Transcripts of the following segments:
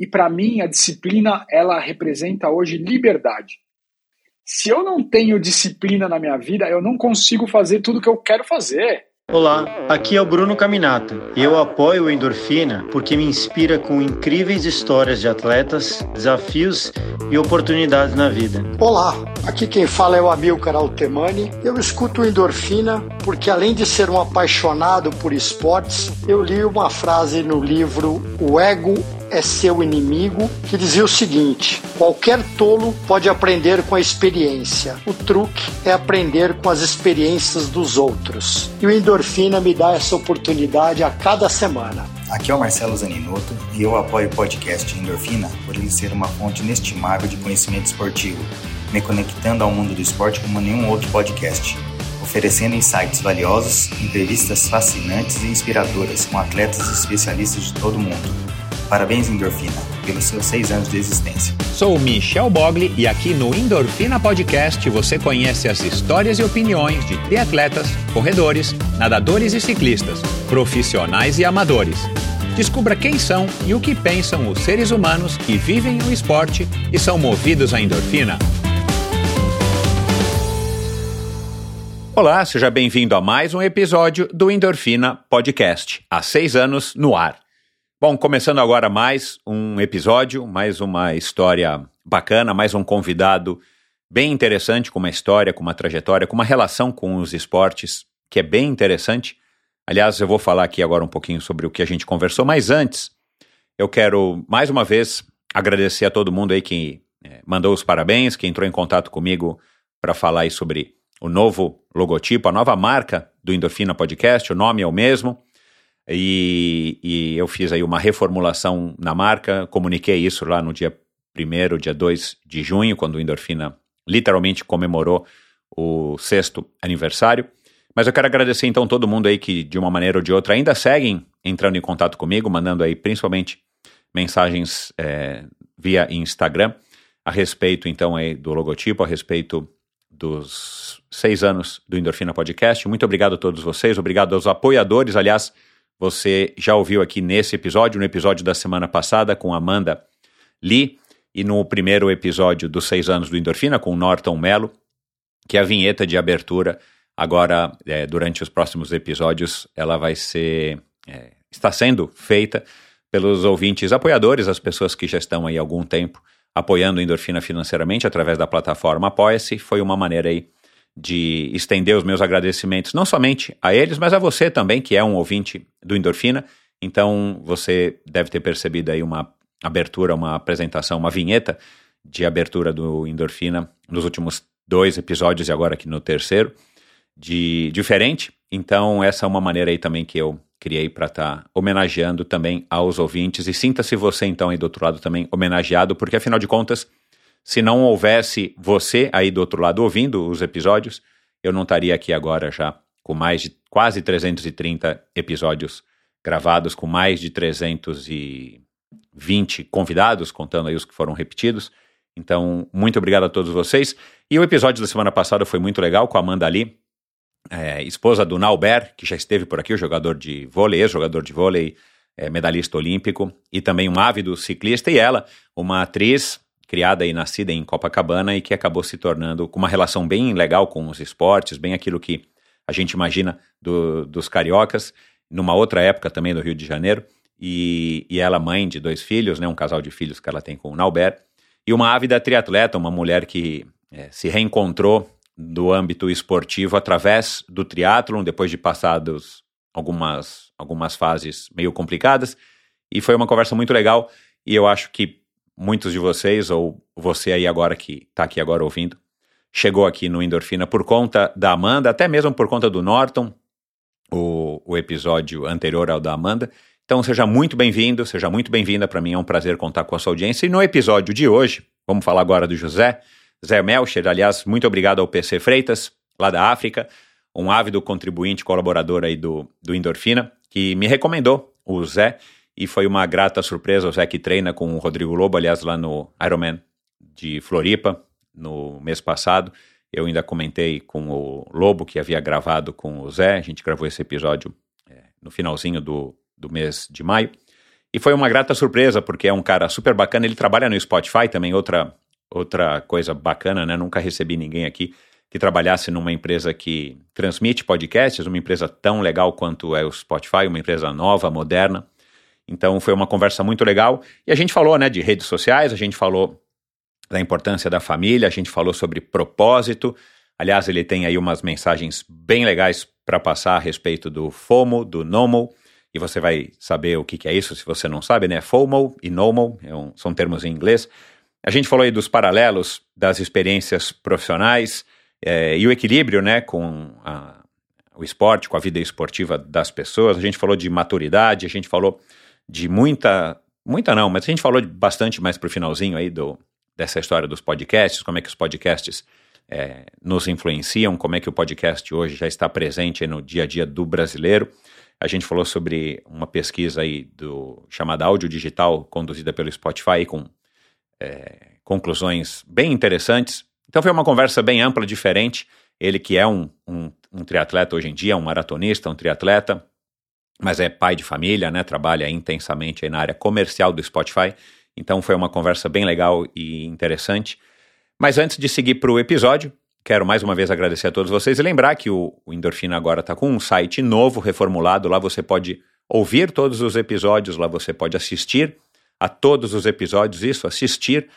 E para mim, a disciplina, ela representa hoje liberdade. Se eu não tenho disciplina na minha vida, eu não consigo fazer tudo que eu quero fazer. Olá, aqui é o Bruno Caminata. Eu apoio o Endorfina porque me inspira com incríveis histórias de atletas, desafios e oportunidades na vida. Olá, aqui quem fala é o Amilcar Altemani. Eu escuto o Endorfina porque, além de ser um apaixonado por esportes, eu li uma frase no livro O Ego é seu inimigo, que dizia o seguinte: qualquer tolo pode aprender com a experiência. O truque é aprender com as experiências dos outros. E o Endorfina me dá essa oportunidade a cada semana. Aqui é o Marcelo Zaninotto e eu apoio o podcast Endorfina por ele ser uma fonte inestimável de conhecimento esportivo, me conectando ao mundo do esporte como nenhum outro podcast oferecendo insights valiosos, entrevistas fascinantes e inspiradoras com atletas e especialistas de todo o mundo. Parabéns, Endorfina, pelos seus seis anos de existência. Sou Michel Bogli e aqui no Endorfina Podcast você conhece as histórias e opiniões de triatletas, corredores, nadadores e ciclistas, profissionais e amadores. Descubra quem são e o que pensam os seres humanos que vivem o esporte e são movidos à endorfina. Olá, seja bem-vindo a mais um episódio do Endorfina Podcast. Há seis anos no ar. Bom, começando agora mais um episódio, mais uma história bacana, mais um convidado bem interessante, com uma história, com uma trajetória, com uma relação com os esportes que é bem interessante. Aliás, eu vou falar aqui agora um pouquinho sobre o que a gente conversou, mas antes, eu quero mais uma vez agradecer a todo mundo aí que é, mandou os parabéns, que entrou em contato comigo para falar aí sobre o novo logotipo, a nova marca do Endorfina Podcast, o nome é o mesmo. E, e, eu fiz aí uma reformulação na marca, comuniquei isso lá no dia 1 dia 2 de junho, quando o Endorfina literalmente comemorou o sexto aniversário. Mas eu quero agradecer então todo mundo aí que de uma maneira ou de outra ainda seguem entrando em contato comigo, mandando aí principalmente mensagens é, via Instagram a respeito então aí do logotipo, a respeito dos seis anos do Endorfina Podcast. Muito obrigado a todos vocês, obrigado aos apoiadores, aliás, você já ouviu aqui nesse episódio, no episódio da semana passada com Amanda Lee e no primeiro episódio dos seis anos do Endorfina com Norton Mello, que é a vinheta de abertura. Agora, é, durante os próximos episódios, ela vai ser. É, está sendo feita pelos ouvintes apoiadores, as pessoas que já estão aí há algum tempo apoiando o Endorfina financeiramente através da plataforma Apoia-se. Foi uma maneira aí de estender os meus agradecimentos, não somente a eles, mas a você também, que é um ouvinte do Endorfina. Então, você deve ter percebido aí uma abertura, uma apresentação, uma vinheta de abertura do Endorfina nos últimos dois episódios e agora aqui no terceiro, de diferente. Então, essa é uma maneira aí também que eu criei para estar tá homenageando também aos ouvintes. E sinta-se você, então, aí do outro lado também homenageado, porque afinal de contas se não houvesse você aí do outro lado ouvindo os episódios, eu não estaria aqui agora já com mais de quase 330 episódios gravados, com mais de 320 convidados, contando aí os que foram repetidos. Então, muito obrigado a todos vocês. E o episódio da semana passada foi muito legal com a Amanda Lee, é, esposa do Nauber, que já esteve por aqui, o jogador de vôlei, ex-jogador de vôlei, é, medalhista olímpico, e também um ávido ciclista, e ela, uma atriz criada e nascida em Copacabana e que acabou se tornando com uma relação bem legal com os esportes, bem aquilo que a gente imagina do, dos cariocas, numa outra época também do Rio de Janeiro. E, e ela, mãe de dois filhos, né, um casal de filhos que ela tem com o Nauber, e uma ávida triatleta, uma mulher que é, se reencontrou do âmbito esportivo através do triatlon, depois de passados algumas, algumas fases meio complicadas. E foi uma conversa muito legal. E eu acho que muitos de vocês, ou você aí agora que está aqui agora ouvindo, chegou aqui no Endorfina por conta da Amanda, até mesmo por conta do Norton, o, o episódio anterior ao da Amanda. Então seja muito bem-vindo, seja muito bem-vinda. Para mim é um prazer contar com a sua audiência. E no episódio de hoje, vamos falar agora do José, Zé Melcher. Aliás, muito obrigado ao PC Freitas, lá da África, um ávido contribuinte, colaborador aí do, do Endorfina, que me recomendou o Zé e foi uma grata surpresa o Zé que treina com o Rodrigo Lobo, aliás, lá no Ironman de Floripa, no mês passado. Eu ainda comentei com o Lobo, que havia gravado com o Zé, a gente gravou esse episódio é, no finalzinho do, do mês de maio. E foi uma grata surpresa, porque é um cara super bacana. Ele trabalha no Spotify também, outra, outra coisa bacana, né? Nunca recebi ninguém aqui que trabalhasse numa empresa que transmite podcasts, uma empresa tão legal quanto é o Spotify, uma empresa nova, moderna. Então foi uma conversa muito legal. E a gente falou né, de redes sociais, a gente falou da importância da família, a gente falou sobre propósito. Aliás, ele tem aí umas mensagens bem legais para passar a respeito do FOMO, do NOMO, e você vai saber o que, que é isso se você não sabe, né? FOMO e NOMO é um, são termos em inglês. A gente falou aí dos paralelos das experiências profissionais, é, e o equilíbrio né, com a, o esporte, com a vida esportiva das pessoas. A gente falou de maturidade, a gente falou de muita. Muita não, mas a gente falou bastante mais para o finalzinho aí do, dessa história dos podcasts, como é que os podcasts é, nos influenciam, como é que o podcast hoje já está presente no dia a dia do brasileiro. A gente falou sobre uma pesquisa aí do chamada Áudio Digital, conduzida pelo Spotify, com é, conclusões bem interessantes. Então foi uma conversa bem ampla, diferente. Ele que é um, um, um triatleta hoje em dia, um maratonista, um triatleta, mas é pai de família, né? Trabalha intensamente na área comercial do Spotify. Então foi uma conversa bem legal e interessante. Mas antes de seguir para o episódio, quero mais uma vez agradecer a todos vocês e lembrar que o, o Endorfina agora está com um site novo, reformulado. Lá você pode ouvir todos os episódios, lá você pode assistir a todos os episódios, isso, assistir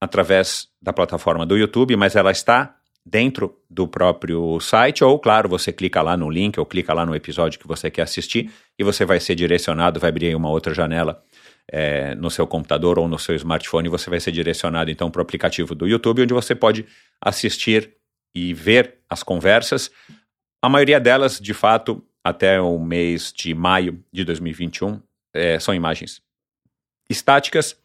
através da plataforma do YouTube, mas ela está dentro do próprio site, ou claro, você clica lá no link ou clica lá no episódio que você quer assistir e você vai ser direcionado, vai abrir uma outra janela é, no seu computador ou no seu smartphone, você vai ser direcionado então para o aplicativo do YouTube, onde você pode assistir e ver as conversas. A maioria delas, de fato, até o mês de maio de 2021, é, são imagens estáticas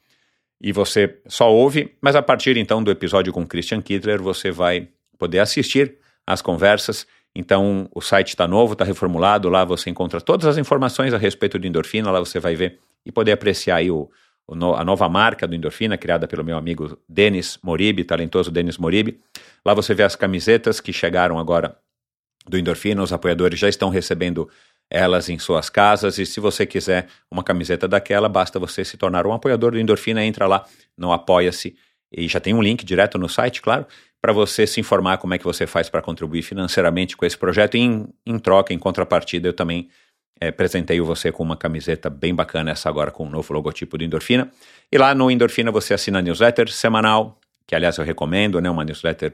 e você só ouve, mas a partir então do episódio com Christian Kittler você vai poder assistir as conversas. Então o site está novo, está reformulado, lá você encontra todas as informações a respeito do endorfina, lá você vai ver e poder apreciar aí o, o no, a nova marca do endorfina criada pelo meu amigo Denis Moribe, talentoso Denis Moribe. Lá você vê as camisetas que chegaram agora do endorfina, os apoiadores já estão recebendo elas em suas casas. E se você quiser uma camiseta daquela, basta você se tornar um apoiador do Endorfina. Entra lá no Apoia-se e já tem um link direto no site, claro, para você se informar como é que você faz para contribuir financeiramente com esse projeto. E em, em troca, em contrapartida, eu também é, presenteio você com uma camiseta bem bacana, essa agora com o um novo logotipo do Endorfina. E lá no Endorfina você assina a newsletter semanal, que aliás eu recomendo, né, uma newsletter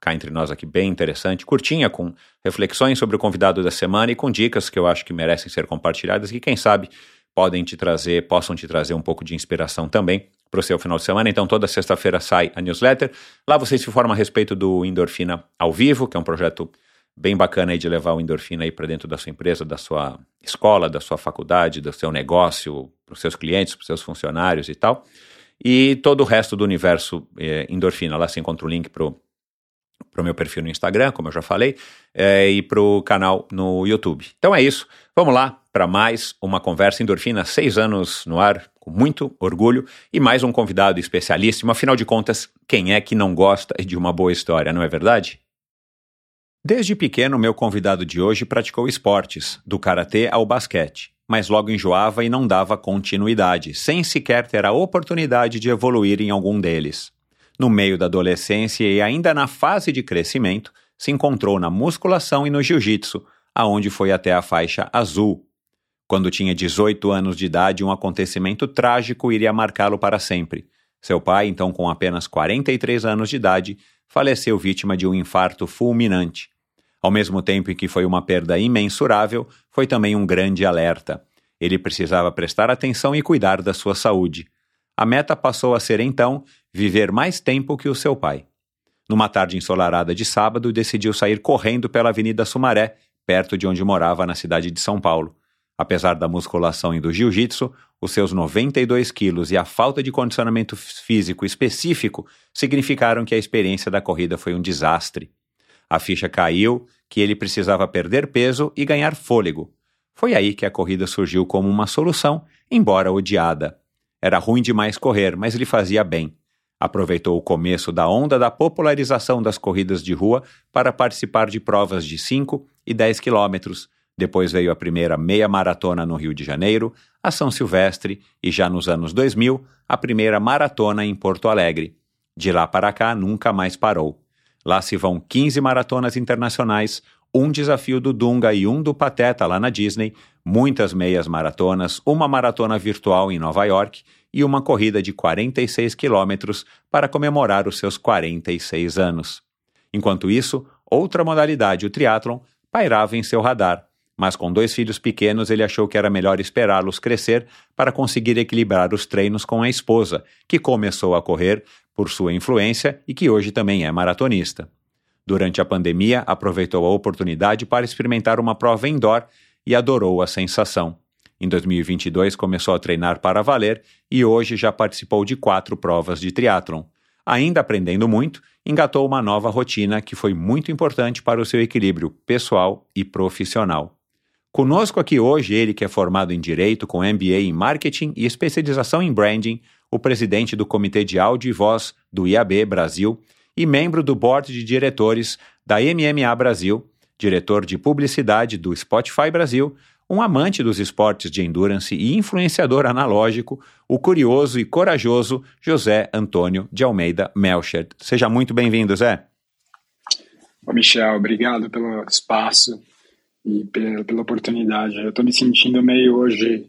cá entre nós aqui bem interessante, curtinha, com reflexões sobre o convidado da semana e com dicas que eu acho que merecem ser compartilhadas e quem sabe podem te trazer, possam te trazer um pouco de inspiração também para o seu final de semana. Então, toda sexta-feira sai a newsletter. Lá você se informa a respeito do Endorfina ao vivo, que é um projeto bem bacana aí de levar o endorfina aí para dentro da sua empresa, da sua escola, da sua faculdade, do seu negócio, para os seus clientes, para os seus funcionários e tal. E todo o resto do universo é, endorfina. Lá você encontra o link para o meu perfil no Instagram, como eu já falei, é, e para o canal no YouTube. Então é isso. Vamos lá para mais uma conversa endorfina, seis anos no ar, com muito orgulho, e mais um convidado especialíssimo. Afinal de contas, quem é que não gosta de uma boa história, não é verdade? Desde pequeno, meu convidado de hoje praticou esportes, do karatê ao basquete, mas logo enjoava e não dava continuidade, sem sequer ter a oportunidade de evoluir em algum deles. No meio da adolescência e ainda na fase de crescimento, se encontrou na musculação e no jiu-jitsu, aonde foi até a faixa azul. Quando tinha 18 anos de idade, um acontecimento trágico iria marcá-lo para sempre. Seu pai, então com apenas 43 anos de idade, faleceu vítima de um infarto fulminante. Ao mesmo tempo em que foi uma perda imensurável, foi também um grande alerta. Ele precisava prestar atenção e cuidar da sua saúde. A meta passou a ser então viver mais tempo que o seu pai. Numa tarde ensolarada de sábado, decidiu sair correndo pela Avenida Sumaré, perto de onde morava na cidade de São Paulo. Apesar da musculação e do jiu-jitsu, os seus 92 quilos e a falta de condicionamento físico específico significaram que a experiência da corrida foi um desastre. A ficha caiu que ele precisava perder peso e ganhar fôlego. Foi aí que a corrida surgiu como uma solução, embora odiada. Era ruim demais correr, mas lhe fazia bem. Aproveitou o começo da onda da popularização das corridas de rua para participar de provas de 5 e 10 quilômetros, depois veio a primeira meia maratona no Rio de Janeiro, a São Silvestre e já nos anos 2000, a primeira maratona em Porto Alegre. De lá para cá, nunca mais parou. Lá se vão 15 maratonas internacionais, um desafio do Dunga e um do Pateta lá na Disney, muitas meias maratonas, uma maratona virtual em Nova York e uma corrida de 46 quilômetros para comemorar os seus 46 anos. Enquanto isso, outra modalidade, o triatlon, pairava em seu radar, mas com dois filhos pequenos ele achou que era melhor esperá-los crescer para conseguir equilibrar os treinos com a esposa, que começou a correr por sua influência e que hoje também é maratonista. Durante a pandemia, aproveitou a oportunidade para experimentar uma prova indoor e adorou a sensação. Em 2022 começou a treinar para valer e hoje já participou de quatro provas de triatlon. Ainda aprendendo muito, engatou uma nova rotina que foi muito importante para o seu equilíbrio pessoal e profissional. Conosco aqui hoje ele que é formado em Direito com MBA em Marketing e especialização em Branding, o presidente do Comitê de Áudio e Voz do IAB Brasil e membro do Board de Diretores da MMA Brasil, diretor de publicidade do Spotify Brasil, um amante dos esportes de endurance e influenciador analógico, o curioso e corajoso José Antônio de Almeida Melchert. Seja muito bem-vindo, Zé. Ô Michel, obrigado pelo espaço e pela, pela oportunidade. Eu estou me sentindo meio hoje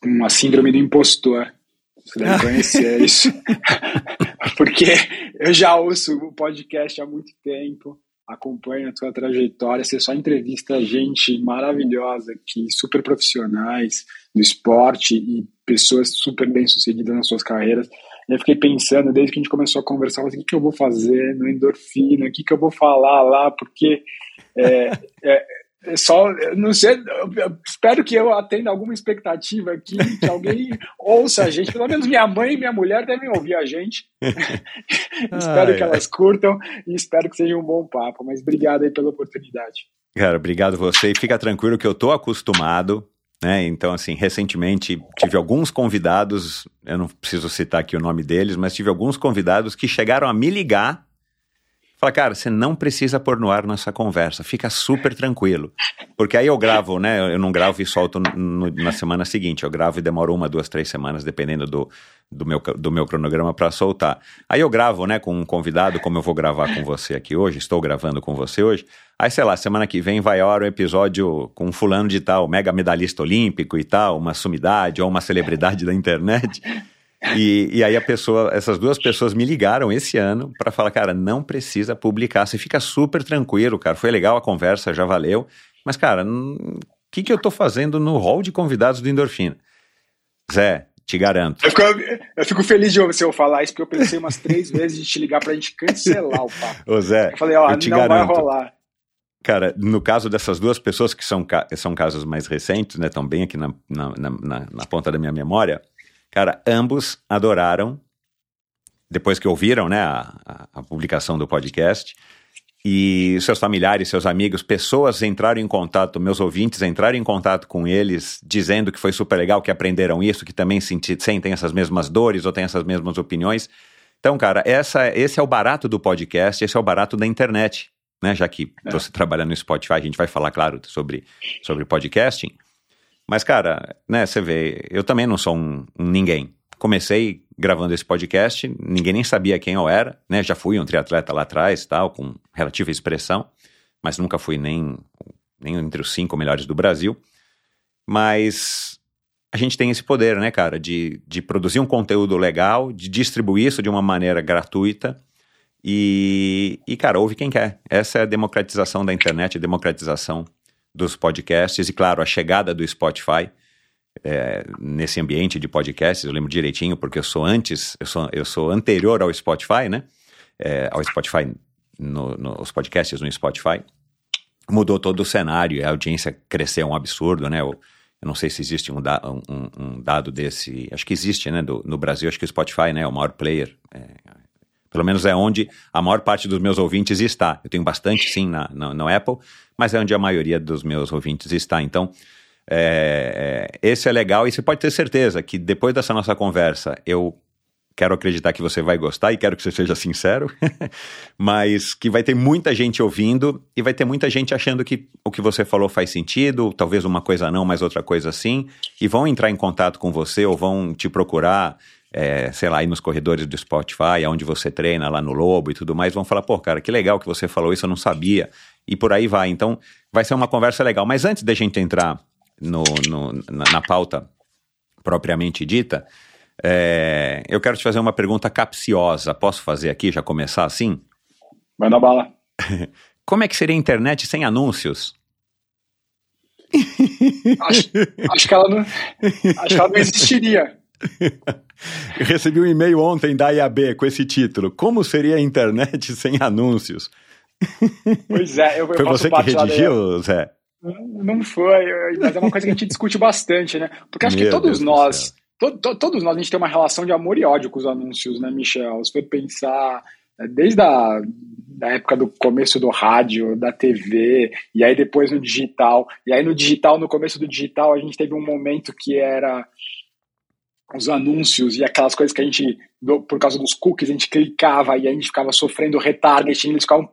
com uma síndrome do impostor. Você deve conhecer isso. Porque eu já ouço o podcast há muito tempo, acompanho a tua trajetória, você só entrevista gente maravilhosa aqui, super profissionais do esporte e pessoas super bem-sucedidas nas suas carreiras. E eu fiquei pensando, desde que a gente começou a conversar, assim, o que, que eu vou fazer no endorfina, o que, que eu vou falar lá, porque é, é, é só, não sei, espero que eu atenda alguma expectativa aqui, que alguém ouça a gente. Pelo menos minha mãe e minha mulher devem ouvir a gente. espero que elas curtam e espero que seja um bom papo. Mas obrigado aí pela oportunidade. Cara, obrigado você. E fica tranquilo que eu tô acostumado. Né? Então, assim, recentemente tive alguns convidados, eu não preciso citar aqui o nome deles, mas tive alguns convidados que chegaram a me ligar Fala, cara, você não precisa pôr no ar nossa conversa, fica super tranquilo. Porque aí eu gravo, né? Eu não gravo e solto no, na semana seguinte, eu gravo e demoro uma, duas, três semanas, dependendo do, do, meu, do meu cronograma para soltar. Aí eu gravo, né, com um convidado, como eu vou gravar com você aqui hoje, estou gravando com você hoje. Aí, sei lá, semana que vem vai a hora um episódio com um fulano de tal, mega medalhista olímpico e tal, uma sumidade ou uma celebridade da internet. E, e aí a pessoa, essas duas pessoas me ligaram esse ano para falar, cara, não precisa publicar, você fica super tranquilo, cara. Foi legal a conversa, já valeu. Mas, cara, o que, que eu tô fazendo no hall de convidados do Endorfina? Zé, te garanto. Eu fico, eu fico, feliz de você falar isso, porque eu pensei umas três vezes de te ligar pra gente cancelar o papo. Ô Zé, eu falei, ó, eu te não garanto. vai rolar. Cara, no caso dessas duas pessoas, que são, são casos mais recentes, né, estão bem aqui na, na, na, na ponta da minha memória, Cara, ambos adoraram, depois que ouviram né, a, a, publicação do podcast, e seus familiares, seus amigos, pessoas entraram em contato, meus ouvintes entraram em contato com eles, dizendo que foi super legal, que aprenderam isso, que também senti, sentem essas mesmas dores ou têm essas mesmas opiniões. Então, cara, essa, esse é o barato do podcast, esse é o barato da internet, né? Já que é. você trabalha no Spotify, a gente vai falar, claro, sobre, sobre podcasting. Mas, cara, né, você vê, eu também não sou um, um, ninguém. Comecei gravando esse podcast, ninguém nem sabia quem eu era, né? Já fui um triatleta lá atrás, tal, com relativa expressão, mas nunca fui nem, nem entre os cinco melhores do Brasil. Mas a gente tem esse poder, né, cara, de, de produzir um conteúdo legal, de distribuir isso de uma maneira gratuita. E, e, cara, ouve quem quer. Essa é a democratização da internet, a democratização dos podcasts e, claro, a chegada do Spotify é, nesse ambiente de podcasts, eu lembro direitinho, porque eu sou antes, eu sou, eu sou anterior ao Spotify, né? É, ao Spotify, no, no, os podcasts no Spotify. Mudou todo o cenário, a audiência cresceu um absurdo, né? Eu, eu não sei se existe um, da, um, um, dado desse, acho que existe, né? Do, no Brasil, acho que o Spotify né, é o maior player. É, pelo menos é onde a maior parte dos meus ouvintes está. Eu tenho bastante, sim, na, na, no Apple, mas é onde a maioria dos meus ouvintes está. Então, é, é, esse é legal e você pode ter certeza que depois dessa nossa conversa, eu quero acreditar que você vai gostar e quero que você seja sincero, mas que vai ter muita gente ouvindo e vai ter muita gente achando que o que você falou faz sentido, talvez uma coisa não, mas outra coisa sim, e vão entrar em contato com você ou vão te procurar, é, sei lá, aí nos corredores do Spotify, onde você treina lá no Lobo e tudo mais, vão falar, pô, cara, que legal que você falou isso, eu não sabia, e por aí vai. Então, vai ser uma conversa legal. Mas antes da gente entrar no, no na, na pauta propriamente dita, é, eu quero te fazer uma pergunta capciosa. Posso fazer aqui, já começar assim? Vai na bala. Como é que seria a internet sem anúncios? Acho, acho, que ela não, acho que ela não existiria. Eu recebi um e-mail ontem da IAB com esse título: Como seria a internet sem anúncios? Pois é, eu, eu Foi você que redigiu, Zé? Não foi, mas é uma coisa que a gente discute bastante, né? Porque acho Meu que todos Deus nós to, to, todos nós, a gente tem uma relação de amor e ódio com os anúncios, né, Michel? Se for pensar, é, desde a da época do começo do rádio, da TV, e aí depois no digital. E aí no digital, no começo do digital, a gente teve um momento que era os anúncios e aquelas coisas que a gente, por causa dos cookies, a gente clicava e a gente ficava sofrendo retargeting, eles ficavam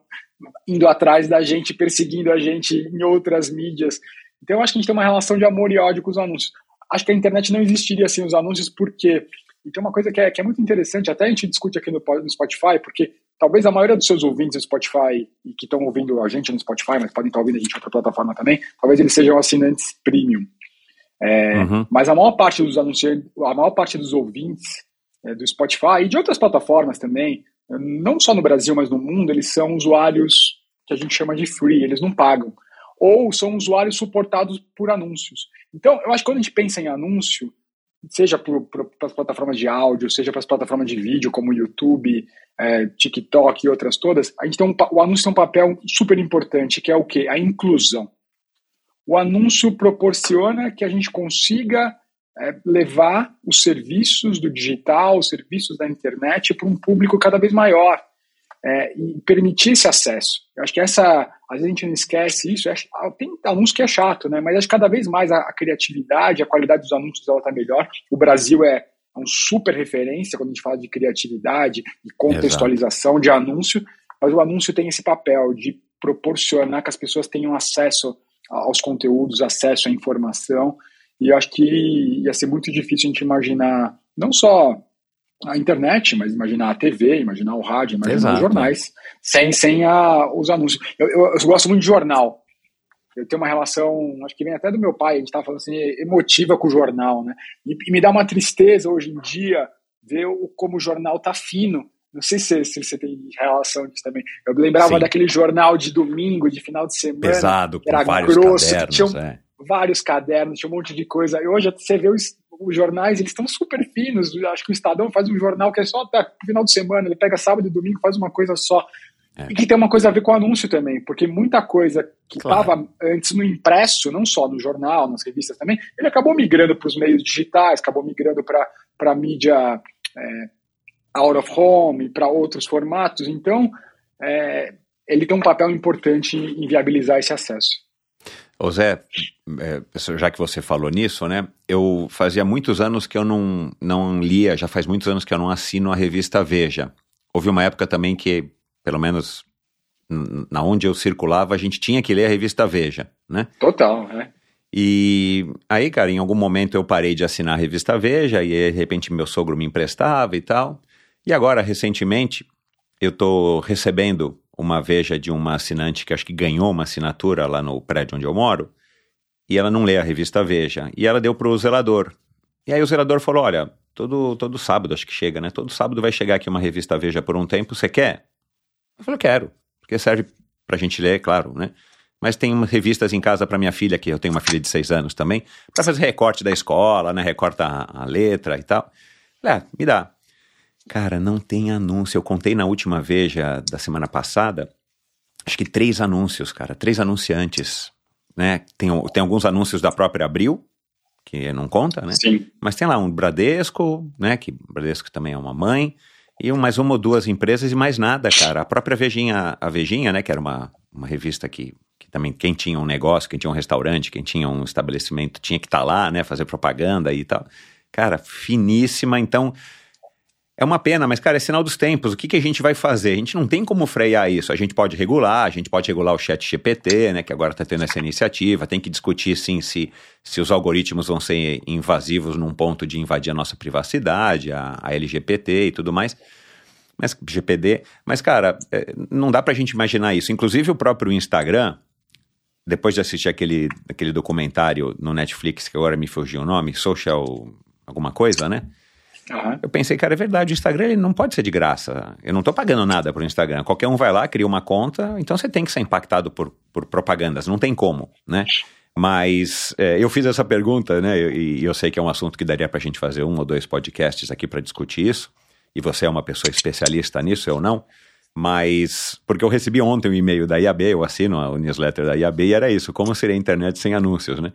indo atrás da gente, perseguindo a gente em outras mídias. Então eu acho que a gente tem uma relação de amor e ódio com os anúncios acho que a internet não existiria sem os anúncios, porque. E tem uma coisa que é, que é muito interessante, até a gente discute aqui no, no Spotify, porque talvez a maioria dos seus ouvintes do Spotify, e que estão ouvindo a gente no Spotify, mas podem estar ouvindo a gente em outra plataforma também, talvez eles sejam assinantes premium. É, uhum. Mas a maior parte dos anunciantes, a maior parte dos ouvintes é, do Spotify e de outras plataformas também, não só no Brasil, mas no mundo, eles são usuários que a gente chama de free, eles não pagam ou são usuários suportados por anúncios. Então, eu acho que quando a gente pensa em anúncio, seja para as plataformas de áudio, seja para as plataformas de vídeo, como YouTube, é, TikTok e outras todas, a gente tem um, o anúncio tem um papel super importante, que é o quê? A inclusão. O anúncio proporciona que a gente consiga é, levar os serviços do digital, os serviços da internet para um público cada vez maior é, e permitir esse acesso. Eu acho que essa, às vezes a gente não esquece isso, é, tem anúncio que é chato, né? Mas acho que cada vez mais a, a criatividade, a qualidade dos anúncios está melhor. O Brasil é, é um super referência quando a gente fala de criatividade e contextualização Exato. de anúncio, mas o anúncio tem esse papel de proporcionar que as pessoas tenham acesso aos conteúdos, acesso à informação, e eu acho que ia ser muito difícil a gente imaginar, não só a internet, mas imaginar a TV, imaginar o rádio, imaginar Exato. os jornais, sem, sem a, os anúncios. Eu, eu, eu, gosto muito de jornal. Eu tenho uma relação, acho que vem até do meu pai, a gente estava falando assim, emotiva com o jornal, né? E, e, me dá uma tristeza hoje em dia ver o, como o jornal tá fino. Não sei se, se você tem relação disso também. Eu lembrava Sim. daquele jornal de domingo, de final de semana. Pesado, com era vários grosso, cadernos, tinha é. vários cadernos, tinha um monte de coisa. E hoje você vê os, os jornais, eles estão super finos. Acho que o Estadão faz um jornal que é só até final de semana, ele pega sábado e domingo, faz uma coisa só. É. E que tem uma coisa a ver com o anúncio também, porque muita coisa que estava claro. antes no impresso, não só no jornal, nas revistas também, ele acabou migrando para os meios digitais, acabou migrando para a mídia é, out of home, para outros formatos. Então, é, ele tem um papel importante em viabilizar esse acesso. Ô Zé, é, já que você falou nisso, né? Eu fazia muitos anos que eu não, não lia, já faz muitos anos que eu não assino a revista Veja. Houve uma época também que, pelo menos na onde eu circulava, a gente tinha que ler a revista Veja, né? Total, né? E aí, cara, em algum momento eu parei de assinar a revista Veja e de repente meu sogro me emprestava e tal. E agora, recentemente, eu tô recebendo uma veja de uma assinante que acho que ganhou uma assinatura lá no prédio onde eu moro, e ela não lê a revista Veja. E ela deu para o zelador. E aí o zelador falou: Olha, todo, todo sábado acho que chega, né? Todo sábado vai chegar aqui uma revista Veja por um tempo, você quer? Eu falei: Quero, porque serve para a gente ler, claro, né? Mas tem revistas em casa para minha filha, que eu tenho uma filha de seis anos também, para fazer recorte da escola, né? Recorta a, a letra e tal. Falei, ah, me dá. Cara, não tem anúncio. Eu contei na última Veja da semana passada, acho que três anúncios, cara, três anunciantes, né? Tem, tem alguns anúncios da própria Abril, que não conta, né? Sim. Mas tem lá um Bradesco, né? Que Bradesco também é uma mãe, e mais uma ou duas empresas e mais nada, cara. A própria Vejinha, a Vejinha, né? Que era uma, uma revista que, que também quem tinha um negócio, quem tinha um restaurante, quem tinha um estabelecimento tinha que estar tá lá, né? Fazer propaganda e tal. Cara, finíssima. Então, É uma pena, mas, cara, é sinal dos tempos. O que, que a gente vai fazer? A gente não tem como frear isso. A gente pode regular, a gente pode regular o chat GPT, né, que agora está tendo essa iniciativa. Tem que discutir, sim, se, se os algoritmos vão ser invasivos num ponto de invadir a nossa privacidade, a, a LGPT e tudo mais. Mas, GPD. Mas, cara, é, não dá pra gente imaginar isso. Inclusive, o próprio Instagram, depois de assistir aquele, aquele documentário no Netflix, que agora me fugiu o nome, Social alguma coisa, né? Uhum. Eu pensei, cara, é verdade, o Instagram ele não pode ser de graça. Eu não estou pagando nada pro Instagram. Qualquer um vai lá, cria uma conta, então você tem que ser impactado por, por propagandas, não tem como, né? Mas é, eu fiz essa pergunta, né? E, eu sei que é um assunto que daria para a gente fazer um ou dois podcasts aqui para discutir isso. E você é uma pessoa especialista nisso, eu não. Mas, porque eu recebi ontem um e-mail da IAB, eu assino a newsletter da IAB, e era isso: como seria a internet sem anúncios, né?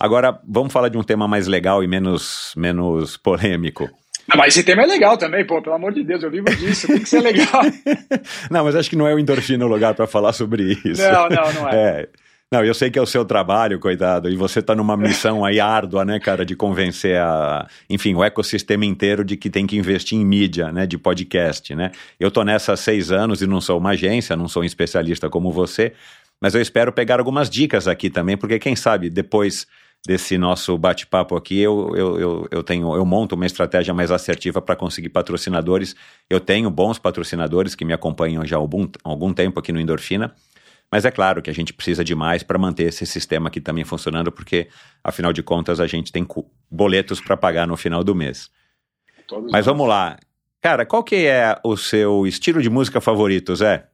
Agora, vamos falar de um tema mais legal e menos, menos polêmico. Não, mas esse tema é legal também, pô, pelo amor de Deus, eu vivo disso, tem que ser legal. não, mas acho que não é o endorfina o lugar para falar sobre isso. Não, não, não é. é. Não, eu sei que é o seu trabalho, coitado, e você está numa missão aí árdua, né, cara, de convencer a, enfim, o ecossistema inteiro de que tem que investir em mídia, né, de podcast, né. Eu tô nessa há seis anos e não sou uma agência, não sou um especialista como você, mas eu espero pegar algumas dicas aqui também, porque quem sabe depois desse nosso bate-papo aqui, eu, eu, eu, eu, tenho, eu monto uma estratégia mais assertiva para conseguir patrocinadores. Eu tenho bons patrocinadores que me acompanham já há algum, algum tempo aqui no Endorfina, mas é claro que a gente precisa de mais para manter esse sistema aqui também funcionando, porque afinal de contas a gente tem boletos para pagar no final do mês. Todos mas vamos lá. Cara, qual que é o seu estilo de música favorito, Zé?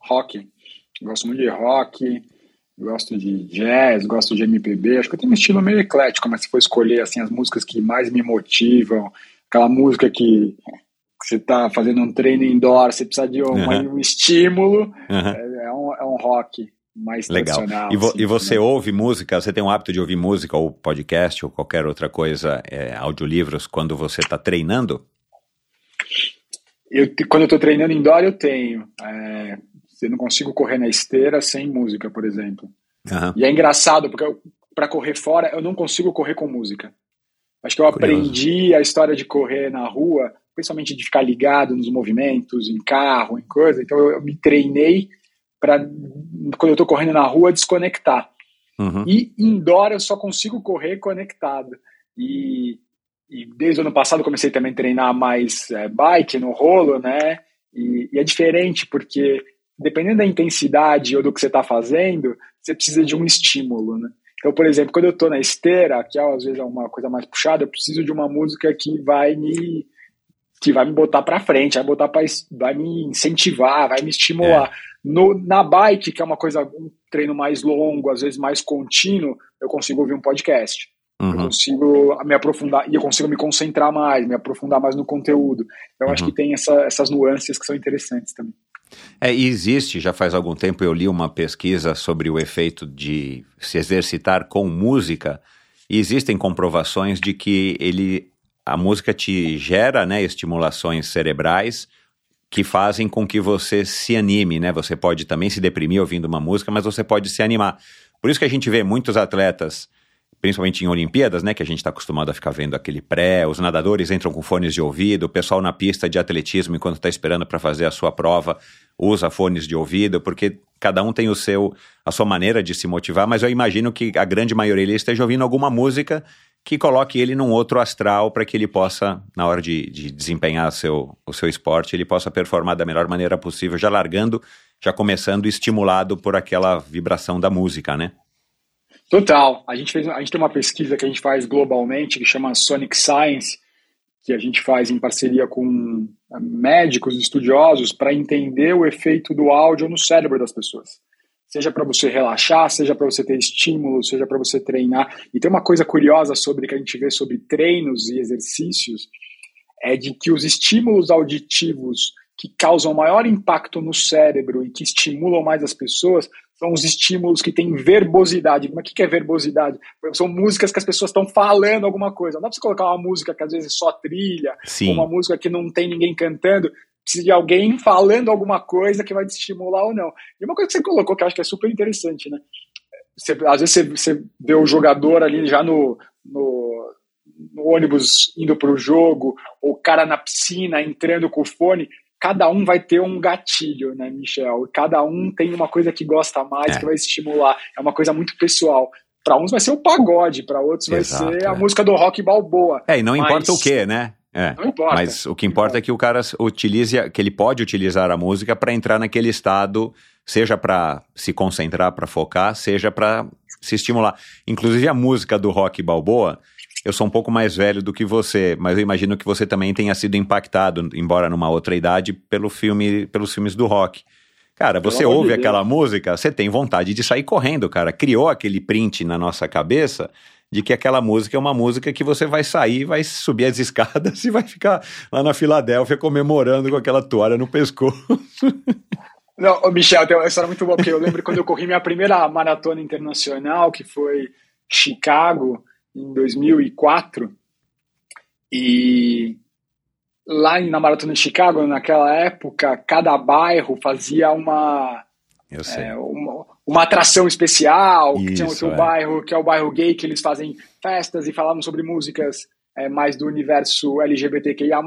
Rock. Gosto muito de rock gosto de jazz, gosto de MPB, acho que eu tenho um estilo meio eclético, mas se for escolher assim as músicas que mais me motivam, aquela música que você está fazendo um treino indoor, você precisa de um, uhum. um estímulo, uhum. é, é, um, é um rock mais Legal. tradicional. E, vo assim, e você né? ouve música, você tem o hábito de ouvir música ou podcast ou qualquer outra coisa, é, audiolivros, quando você está treinando? Eu, quando eu estou treinando indoor, eu tenho. É, eu não consigo correr na esteira sem música, por exemplo. Uhum. E é engraçado, porque para correr fora, eu não consigo correr com música. Acho que eu Curioso. aprendi a história de correr na rua, principalmente de ficar ligado nos movimentos, em carro, em coisa. Então eu, eu me treinei para, quando eu estou correndo na rua, desconectar. Uhum. E indoor eu só consigo correr conectado. E, e desde o ano passado comecei também a treinar mais é, bike no rolo, né? E, e, é diferente porque dependendo da intensidade ou do que você está fazendo, você precisa de um estímulo, né? Então, por exemplo, quando eu estou na esteira, que é, às vezes é uma coisa mais puxada, eu preciso de uma música que vai me que vai me botar para frente, vai botar para vai me incentivar, vai me estimular. É. No, na bike, que é uma coisa um treino mais longo, às vezes mais contínuo, eu consigo ouvir um podcast. Uhum. Eu consigo me aprofundar e eu consigo me concentrar mais, me aprofundar mais no conteúdo. Então, uhum. acho que tem essa, essas nuances que são interessantes também. É, e existe, já faz algum tempo eu li uma pesquisa sobre o efeito de se exercitar com música, e existem comprovações de que ele, a música te gera né, estimulações cerebrais que fazem com que você se anime, né? Você pode também se deprimir ouvindo uma música, mas você pode se animar. Por isso que a gente vê muitos atletas principalmente em Olimpíadas, né, que a gente está acostumado a ficar vendo aquele pré, os nadadores entram com fones de ouvido, o pessoal na pista de atletismo, enquanto está esperando para fazer a sua prova, usa fones de ouvido, porque cada um tem o seu, a sua maneira de se motivar, mas eu imagino que a grande maioria esteja ouvindo alguma música que coloque ele num outro astral para que ele possa, na hora de, de desempenhar seu, o seu esporte, ele possa performar da melhor maneira possível, já largando, já começando estimulado por aquela vibração da música, né? Total. A gente, fez, a gente tem uma pesquisa que a gente faz globalmente que chama Sonic Science, que a gente faz em parceria com eh, médicos, estudiosos, para entender o efeito do áudio no cérebro das pessoas. Seja para você relaxar, seja para você ter estímulo, seja para você treinar. E tem uma coisa curiosa sobre que a gente vê sobre treinos e exercícios, é de que os estímulos auditivos que causam maior impacto no cérebro e que estimulam mais as pessoas são os estímulos que têm verbosidade. Mas o que é verbosidade? São músicas que as pessoas estão falando alguma coisa. Não dá pra você colocar uma música que às vezes só trilha, Sim. ou uma música que não tem ninguém cantando. Precisa de alguém falando alguma coisa que vai te estimular ou não. E uma coisa que você colocou que eu acho que é super interessante, né? Você, às vezes você, você vê o jogador ali já no, no no ônibus indo para o jogo, ou o cara na piscina entrando com o fone, cada um vai ter um gatilho, né, Michel? Cada um tem uma coisa que gosta mais, é. que vai estimular. É uma coisa muito pessoal. Para uns vai ser o pagode, para outros Exato, vai ser a é. música do rock balboa. É, e não mas... importa o que, né? É, não importa. Mas o que importa é que o cara utilize, que ele pode utilizar a música para entrar naquele estado, seja para se concentrar, para focar, seja para se estimular. Inclusive a música do rock balboa, eu sou um pouco mais velho do que você, mas eu imagino que você também tenha sido impactado, embora numa outra idade, pelo filme, pelos filmes do rock. Cara, você Pelo ouve de aquela música, você tem vontade de sair correndo, cara. Criou aquele print na nossa cabeça de que aquela música é uma música que você vai sair, vai subir as escadas e vai ficar lá na Filadélfia comemorando com aquela toalha no pescoço. Não, Michel, tem uma história muito boa, porque eu lembro quando eu corri minha primeira maratona internacional, que foi Chicago, em 2004, e lá na Maratona de Chicago, naquela época, cada bairro fazia uma, é, uma, uma atração especial, Isso, que tinha outro é. bairro, que é o bairro gay, que eles fazem festas e falavam sobre músicas é, mais do universo LGBTQIA+,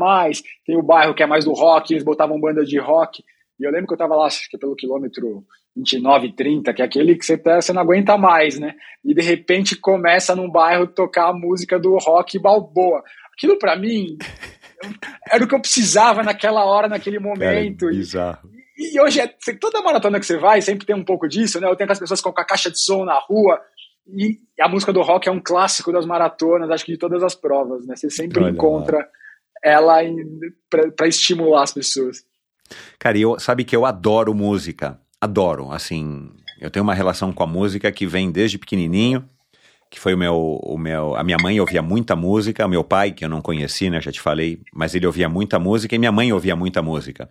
tem o bairro que é mais do rock, eles botavam bandas de rock, e eu lembro que eu tava lá, acho que pelo quilômetro 29, 30, que é aquele que você, tá, você não aguenta mais, né? E de repente começa num bairro tocar a música do rock balboa. Aquilo para mim era o que eu precisava naquela hora, naquele momento. Cara, bizarro. E hoje, é, toda maratona que você vai, sempre tem um pouco disso, né? Eu tenho aquelas pessoas com a caixa de som na rua, e a música do rock é um clássico das maratonas, acho que de todas as provas, né? Você sempre Olha encontra lá. ela para estimular as pessoas. Cara, eu, sabe que eu adoro música, adoro, assim, eu tenho uma relação com a música que vem desde pequenininho, que foi o meu, o meu, a minha mãe ouvia muita música, meu pai, que eu não conheci, né, já te falei, mas ele ouvia muita música e minha mãe ouvia muita música.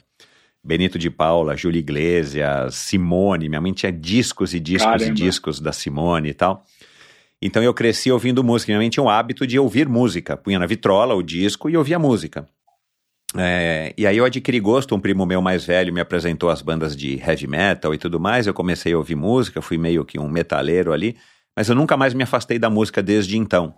Benito de Paula, Júlia Iglesias, Simone. Minha mãe tinha discos e discos Caramba. e discos da Simone e tal. Então eu cresci ouvindo música. Minha mãe tinha o hábito de ouvir música. Punha na vitrola o disco e ouvia música. É, e aí eu adquiri gosto, um primo meu mais velho me apresentou as bandas de heavy metal e tudo mais, eu comecei a ouvir música, fui meio que um metaleiro ali, mas eu nunca mais me afastei da música desde então.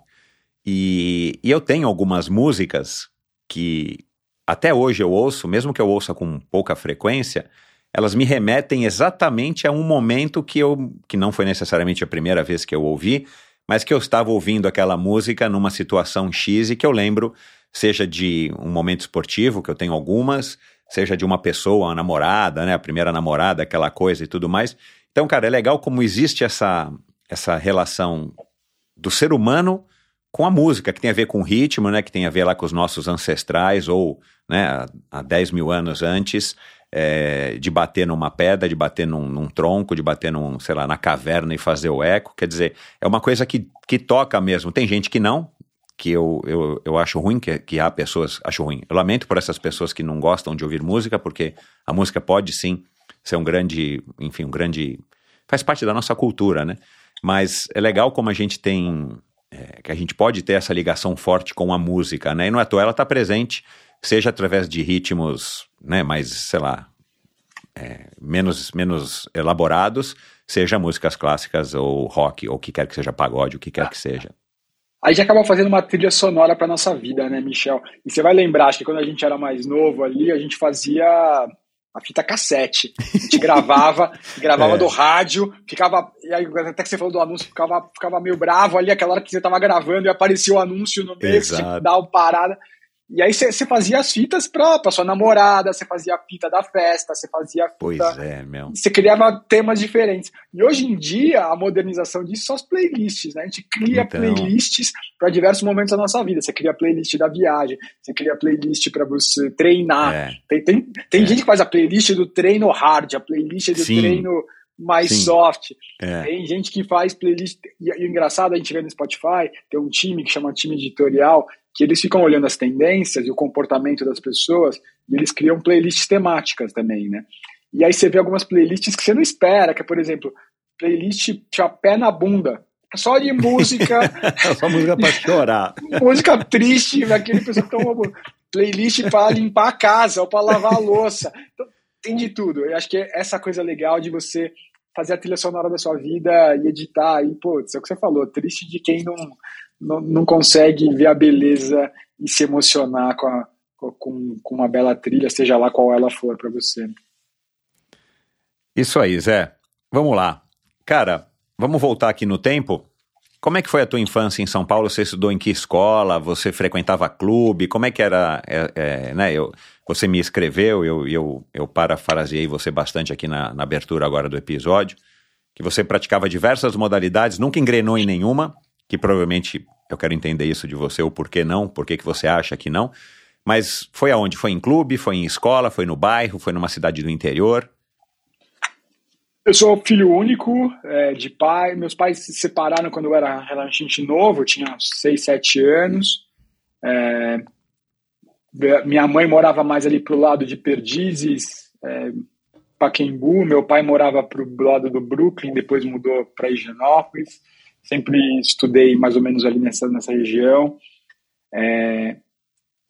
E, e eu tenho algumas músicas que até hoje eu ouço, mesmo que eu ouça com pouca frequência, elas me remetem exatamente a um momento que eu que não foi necessariamente a primeira vez que eu ouvi, mas que eu estava ouvindo aquela música numa situação X e que eu lembro, seja de um momento esportivo, que eu tenho algumas, seja de uma pessoa, uma namorada, né, a primeira namorada, aquela coisa e tudo mais. Então, cara, é legal como existe essa essa relação do ser humano com a música, que tem a ver com o ritmo, né, que tem a ver lá com os nossos ancestrais, ou né, há 10 mil anos antes, é, de bater numa pedra, de bater num, num, tronco, de bater num, sei lá, na caverna e fazer o eco. Quer dizer, é uma coisa que, que toca mesmo. Tem gente que não, que eu, eu, eu acho ruim que, que há pessoas. Acho ruim. Eu lamento por essas pessoas que não gostam de ouvir música, porque a música pode sim ser um grande, enfim, um grande. faz parte da nossa cultura, né? Mas é legal como a gente tem é, que a gente pode ter essa ligação forte com a música, né? E não é à toa ela está presente, seja através de ritmos, né, mais, sei lá, é, menos, menos elaborados, seja músicas clássicas ou rock, ou o que quer que seja pagode, o que quer que seja. A gente acaba fazendo uma trilha sonora para nossa vida, né, Michel? E você vai lembrar, acho que quando a gente era mais novo ali, a gente fazia a fita cassete. A gente gravava, gravava é. do rádio, ficava. E aí, até que você falou do anúncio, ficava, ficava meio bravo ali, aquela hora que você tava gravando e aparecia o anúncio no meio, você tinha que dar uma parada. E aí você fazia as fitas pra, pra sua namorada, você fazia a fita da festa, você fazia a fita. Pois é, meu. Você criava temas diferentes. E hoje em dia, a modernização disso são as playlists, né? A gente cria então... playlists para diversos momentos da nossa vida. Você cria a playlist da viagem, você cria playlist para você treinar. É. Tem, tem, tem é. gente que faz a playlist do treino hard, a playlist do Sim. treino mais Sim. soft. É. Tem gente que faz playlist. E, e o engraçado, a gente vê no Spotify, tem um time que chama time editorial, que eles ficam olhando as tendências e o comportamento das pessoas e eles criam playlists temáticas também, né? E aí você vê algumas playlists que você não espera, que é, por exemplo, playlist chapé na bunda. Só de música. só música pra chorar. música triste, daquele pessoal que toma Playlist para limpar a casa ou para lavar a louça. Então, tem de tudo. Eu acho que é essa coisa legal de você fazer a trilha sonora da sua vida e editar. E, isso é o que você falou. Triste de quem não, não, não consegue ver a beleza e se emocionar com, a, com, com uma bela trilha, seja lá qual ela for para você. Isso aí, Zé. Vamos lá. Cara, vamos voltar aqui no tempo. Como é que foi a tua infância em São Paulo? Você estudou em que escola? Você frequentava clube? Como é que era? É, é, né? eu, você me escreveu, eu, eu, eu parafraseei você bastante aqui na, na abertura agora do episódio, que você praticava diversas modalidades, nunca engrenou em nenhuma, que provavelmente eu quero entender isso de você, o porquê não, por que você acha que não. Mas foi aonde? Foi em clube, foi em escola, foi no bairro, foi numa cidade do interior? Eu sou filho único é, de pai. Meus pais se separaram quando eu era relativamente novo, eu tinha 6, 7 anos. É, minha mãe morava mais ali pro lado de Perdizes, é, Paquembu. Meu pai morava pro lado do Brooklyn, depois mudou para Higienópolis. Sempre estudei mais ou menos ali nessa, nessa região. É,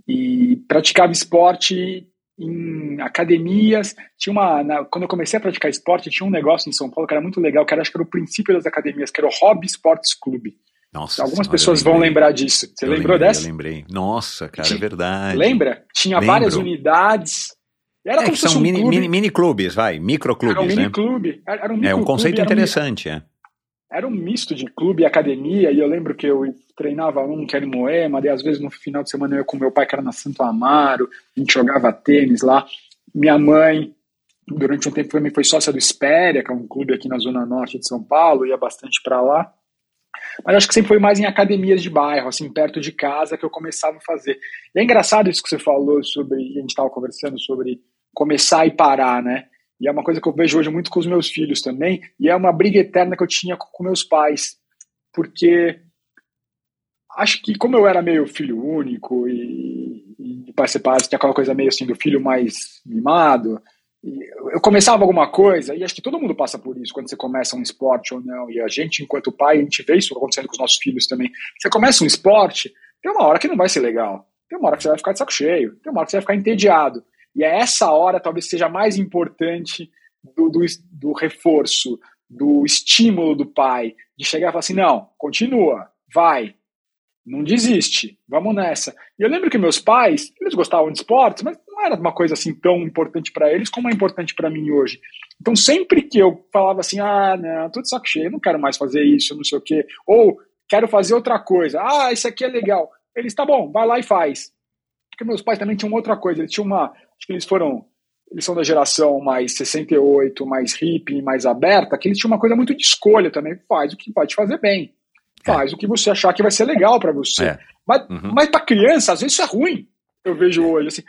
e praticava esporte em academias. Tinha uma, na, quando eu comecei a praticar esporte, tinha um negócio em São Paulo que era muito legal, que era, acho que era o princípio das academias, que era o Hobby Sports Clube. Nossa, Algumas senhora, pessoas vão lembrar disso. Você eu lembrou lembrei, dessa? Eu lembrei. Nossa, cara, Tinha, é verdade. Lembra? Tinha Lembro. várias unidades. Era é, que são um mini, mini, mini, clubes, vai, microclubes, era um né? Mini clube. Era um micro é um conceito interessante, um, é. Era um misto de clube e academia, e eu lembro que eu treinava um que era em Moema, e às vezes no final de semana eu ia com meu pai, que era na Santo Amaro, a gente jogava tênis lá. Minha mãe, durante um tempo, também foi sócia do Espéria, que é um clube aqui na Zona Norte de São Paulo, ia bastante para lá. Mas acho que sempre foi mais em academias de bairro, assim, perto de casa, que eu começava a fazer. E é engraçado isso que você falou sobre, a gente estava conversando sobre começar e parar, né? E é uma coisa que eu vejo hoje muito com os meus filhos também, e é uma briga eterna que eu tinha com meus pais, porque acho que como eu era meio filho único e, e pai separado, tinha aquela coisa meio assim do filho mais mimado, eu começava alguma coisa, e acho que todo mundo passa por isso quando você começa um esporte ou não, e a gente, enquanto pai, a gente vê isso acontecendo com os nossos filhos também. Você começa um esporte, tem uma hora que não vai ser legal, tem uma hora que você vai ficar de saco cheio, tem uma hora que você vai ficar entediado. E é essa hora talvez seja mais importante do, do, do reforço, do estímulo do pai, de chegar e falar assim: não, continua, vai, não desiste, vamos nessa. E eu lembro que meus pais, eles gostavam de esportes, mas não era uma coisa assim tão importante para eles como é importante para mim hoje. Então sempre que eu falava assim, ah, não, tô de saco cheio, não quero mais fazer isso, não sei o quê, ou quero fazer outra coisa, ah, isso aqui é legal. Eles, tá bom, vai lá e faz. Porque meus pais também tinham outra coisa, eles tinham uma, acho que eles foram, eles são da geração mais 68, mais hippie, mais aberta, que eles tinham uma coisa muito de escolha também, faz o que vai te fazer bem. Faz é. o que você achar que vai ser legal para você. É. Mas, uhum. mas para criança, às vezes isso é ruim. Eu vejo hoje assim,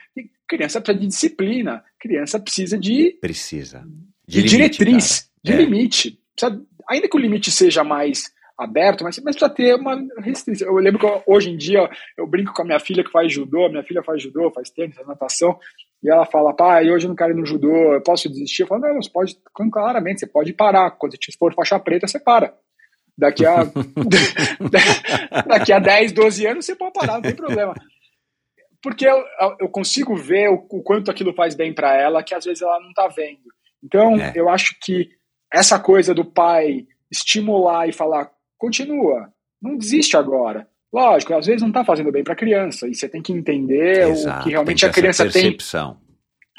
criança precisa de disciplina, criança precisa de precisa de, de limite, diretriz, cara. de é. limite. Precisa, ainda que o limite seja mais aberto, mas, mas precisa ter uma restrição. Eu lembro que hoje em dia eu brinco com a minha filha que faz judô, minha filha faz judô, faz tênis, faz natação, e ela fala, pai, hoje eu não quero ir no judô, eu posso desistir? Eu falo, não, você pode, claramente, você pode parar. Quando você for faixa preta, você para. Daqui a, daqui a 10, 12 anos você pode parar, não tem problema. Porque eu, eu consigo ver o, o, quanto aquilo faz bem para ela, que às vezes ela não está vendo. Então, é. eu acho que essa coisa do pai estimular e falar, continua, não desiste agora. Lógico, às vezes não está fazendo bem para a criança, e você tem que entender Exato, o que realmente a criança tem.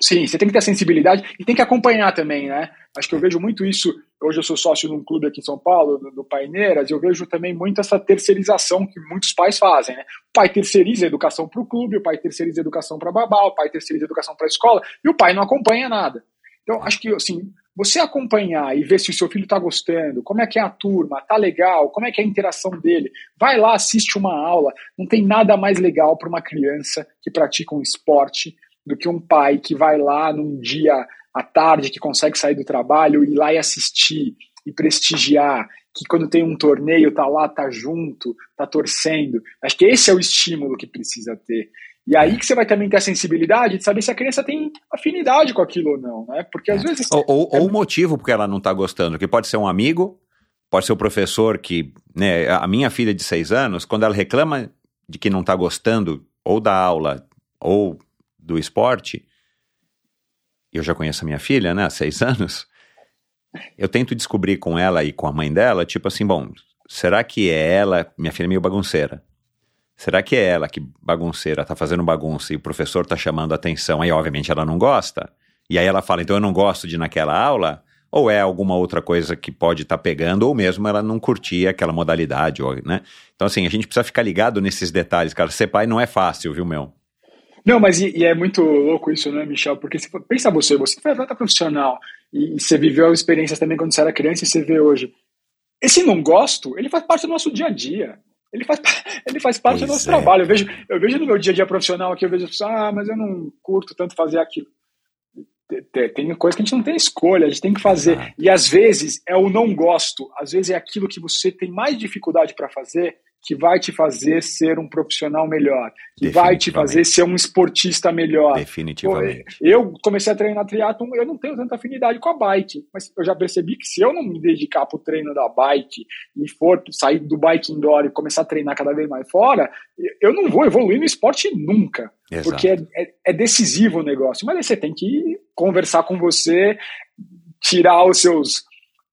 Sim, você tem que ter a sensibilidade e tem que acompanhar também, né? Acho que eu vejo muito isso. Hoje eu sou sócio num clube aqui em São Paulo, do Paineiras, e eu vejo também muito essa terceirização que muitos pais fazem, né? O pai terceiriza a educação para o clube, o pai terceiriza a educação para babá, o pai terceiriza a educação para a escola, e o pai não acompanha nada. Então, acho que, assim, você acompanhar e ver se o seu filho está gostando, como é que é a turma, tá legal, como é que é a interação dele, vai lá, assiste uma aula. Não tem nada mais legal para uma criança que pratica um esporte do que um pai que vai lá num dia à tarde, que consegue sair do trabalho, ir lá e assistir e prestigiar, que quando tem um torneio tá lá, tá junto, tá torcendo. Acho que esse é o estímulo que precisa ter. E aí que você vai também ter a sensibilidade de saber se a criança tem afinidade com aquilo ou não, né? Porque às é. vezes. Ou, ou, é... ou o motivo porque ela não está gostando, que pode ser um amigo, pode ser o professor que. Né, a minha filha de seis anos, quando ela reclama de que não está gostando ou da aula ou do esporte, eu já conheço a minha filha, né, há seis anos, eu tento descobrir com ela e com a mãe dela, tipo assim, bom, será que é ela, minha filha é meio bagunceira, será que é ela que bagunceira, tá fazendo bagunça e o professor tá chamando a atenção, aí obviamente ela não gosta, e aí ela fala, então eu não gosto de ir naquela aula, ou é alguma outra coisa que pode estar tá pegando, ou mesmo ela não curtia aquela modalidade, né? Então, assim, a gente precisa ficar ligado nesses detalhes, cara. Ser pai não é fácil, viu, meu? Não, mas e, e é muito louco isso, né, Michel? Porque se, pensa você, você foi atleta profissional e, e você viveu experiências também quando você era criança e você vê hoje. Esse não gosto, ele faz parte do nosso dia a dia. Ele faz, ele faz parte pois do nosso é. trabalho. Eu vejo, eu vejo no meu dia a dia profissional aqui, eu vejo, ah, mas eu não curto tanto fazer aquilo tem coisa que a gente não tem escolha, a gente tem que fazer. Ah. E às vezes é o não gosto, às vezes é aquilo que você tem mais dificuldade para fazer que vai te fazer ser um profissional melhor, que vai te fazer ser um esportista melhor. Definitivamente. Eu comecei a treinar triatlon, eu não tenho tanta afinidade com a bike, mas eu já percebi que se eu não me dedicar para o treino da bike e for sair do bike indoor e começar a treinar cada vez mais fora, eu não vou evoluir no esporte nunca, Exato. porque é, é, é decisivo o negócio. Mas aí você tem que conversar com você, tirar os seus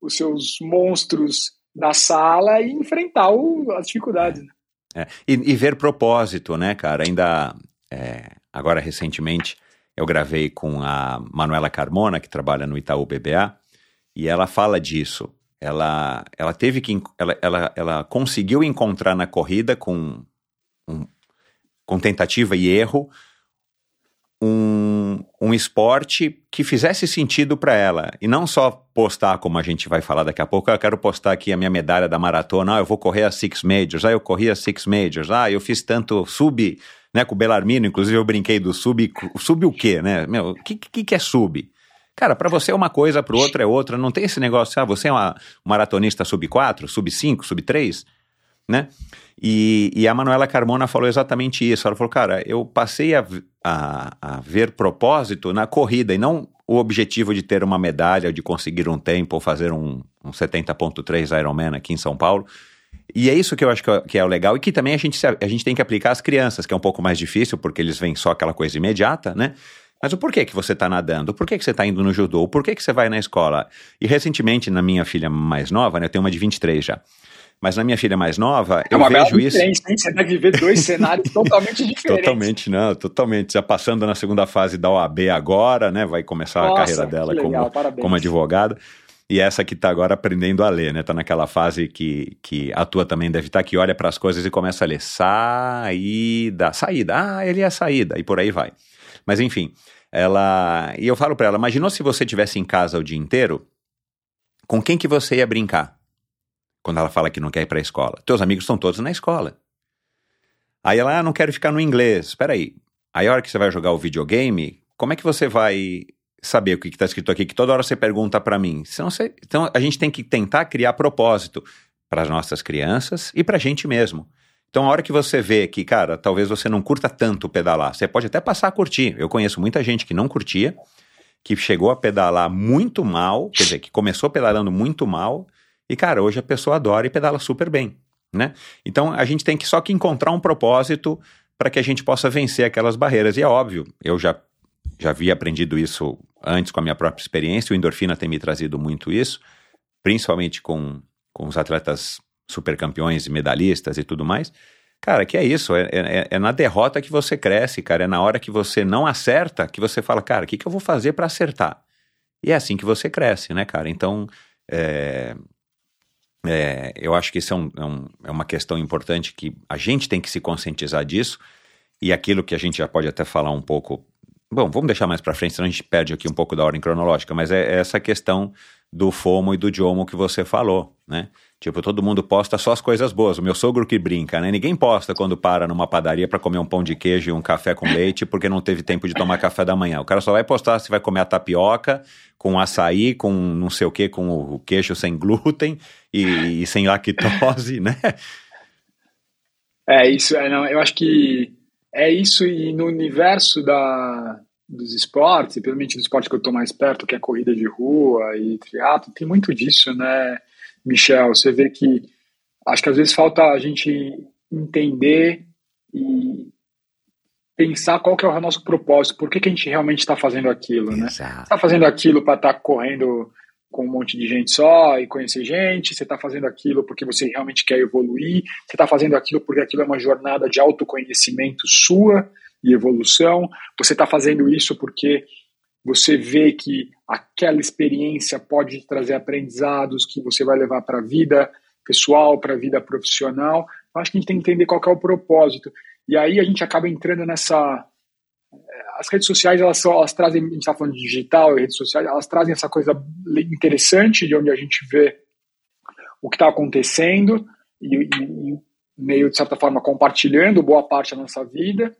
os seus monstros da sala e enfrentar o, as dificuldades. Né? É. E, e, ver propósito, né, cara? Ainda é, agora recentemente eu gravei com a Manuela Carmona, que trabalha no Itaú BBA, e ela fala disso. Ela, ela teve que. Ela, ela, ela conseguiu encontrar na corrida com, um, com tentativa e erro um, um esporte que fizesse sentido para ela. E não só postar, como a gente vai falar daqui a pouco, eu quero postar aqui a minha medalha da maratona, ah, eu vou correr a Six Majors, ah, eu corri a Six Majors, ah, eu fiz tanto sub, né, com o Belarmino, inclusive eu brinquei do sub, sub o quê, né? Meu, o que, que, que é sub? Cara, para você é uma coisa, para o outro é outra, não tem esse negócio, ah, você é uma, um maratonista sub 4, sub 5, sub 3, né? E, e, a Manuela Carmona falou exatamente isso. Ela falou, cara, eu passei a, a, a, ver propósito na corrida e não o objetivo de ter uma medalha, ou de conseguir um tempo, ou fazer um, um 70.3 Ironman aqui em São Paulo. E é isso que eu acho que é, que é o legal e que também a gente, a gente tem que aplicar às crianças, que é um pouco mais difícil, porque eles veem só aquela coisa imediata, né? Mas o porquê que você está nadando? Por que, que você está indo no judô? Por que, que você vai na escola? E recentemente, na minha filha mais nova, né, eu tenho uma de 23 já, mas na minha filha mais nova, é eu vejo isso. Hein? Você deve ver dois cenários totalmente diferentes. Totalmente, não, totalmente. Já passando na segunda fase da OAB agora, né? Vai começar Nossa, a carreira dela como, como advogada. E essa que está agora aprendendo a ler, né? Está naquela fase que, que a tua também deve estar, tá, que olha para as coisas e começa a ler. Saída, saída. Ah, ele é a saída. E por aí vai. Mas enfim, ela. E eu falo para ela: imaginou se você tivesse em casa o dia inteiro? Com quem que você ia brincar? Quando ela fala que não quer ir para a escola. Teus amigos estão todos na escola. Aí ela, ah, não quero ficar no inglês. Espera aí. Aí a hora que você vai jogar o videogame, como é que você vai saber o que está escrito aqui? Que toda hora você pergunta para mim. Você... Então a gente tem que tentar criar propósito para as nossas crianças e para a gente mesmo. Então, a hora que você vê que, cara, talvez você não curta tanto pedalar, você pode até passar a curtir. Eu conheço muita gente que não curtia, que chegou a pedalar muito mal, quer dizer, que começou pedalando muito mal e, cara, hoje a pessoa adora e pedala super bem, né? Então, a gente tem que só que encontrar um propósito para que a gente possa vencer aquelas barreiras. E é óbvio, eu já, já havia aprendido isso antes com a minha própria experiência, o endorfina tem me trazido muito isso, principalmente com, com os atletas super campeões e medalhistas e tudo mais. Cara, que é isso, é, é, é, na derrota que você cresce, cara, é na hora que você não acerta que você fala, cara, o que, que eu vou fazer para acertar? E é assim que você cresce, né, cara? Então, é, é, eu acho que isso é, um, é, um, é, uma questão importante que a gente tem que se conscientizar disso e aquilo que a gente já pode até falar um pouco. Bom, vamos deixar mais para frente, senão a gente perde aqui um pouco da ordem cronológica, mas é, é essa questão do FOMO e do DIOMO que você falou, né? Tipo, todo mundo posta só as coisas boas. O meu sogro que brinca, né? Ninguém posta quando para numa padaria para comer um pão de queijo e um café com leite porque não teve tempo de tomar café da manhã. O cara só vai postar se vai comer a tapioca com açaí, com não sei o que, com o queijo sem glúten e, e sem lactose, né? É isso, é, não, eu acho que é isso e no universo da, dos esportes, e principalmente do esporte que eu estou mais perto, que é corrida de rua e triatlo, tem muito disso, né? Michel, você vê que acho que às vezes falta a gente entender e pensar qual que é o nosso propósito, por que, que a gente realmente está fazendo aquilo, né? Está fazendo aquilo para estar tá correndo com um monte de gente só e conhecer gente, você está fazendo aquilo porque você realmente quer evoluir, você está fazendo aquilo porque aquilo é uma jornada de autoconhecimento sua e evolução, você está fazendo isso porque você vê que aquela experiência pode trazer aprendizados que você vai levar para a vida pessoal, para a vida profissional. Eu acho que a gente tem que entender qual é o propósito. E aí a gente acaba entrando nessa as redes sociais elas, só, elas trazem, a gente está falando de digital e redes sociais, elas trazem essa coisa interessante de onde a gente vê o que está acontecendo e, e, e, meio de certa forma compartilhando boa parte da nossa vida,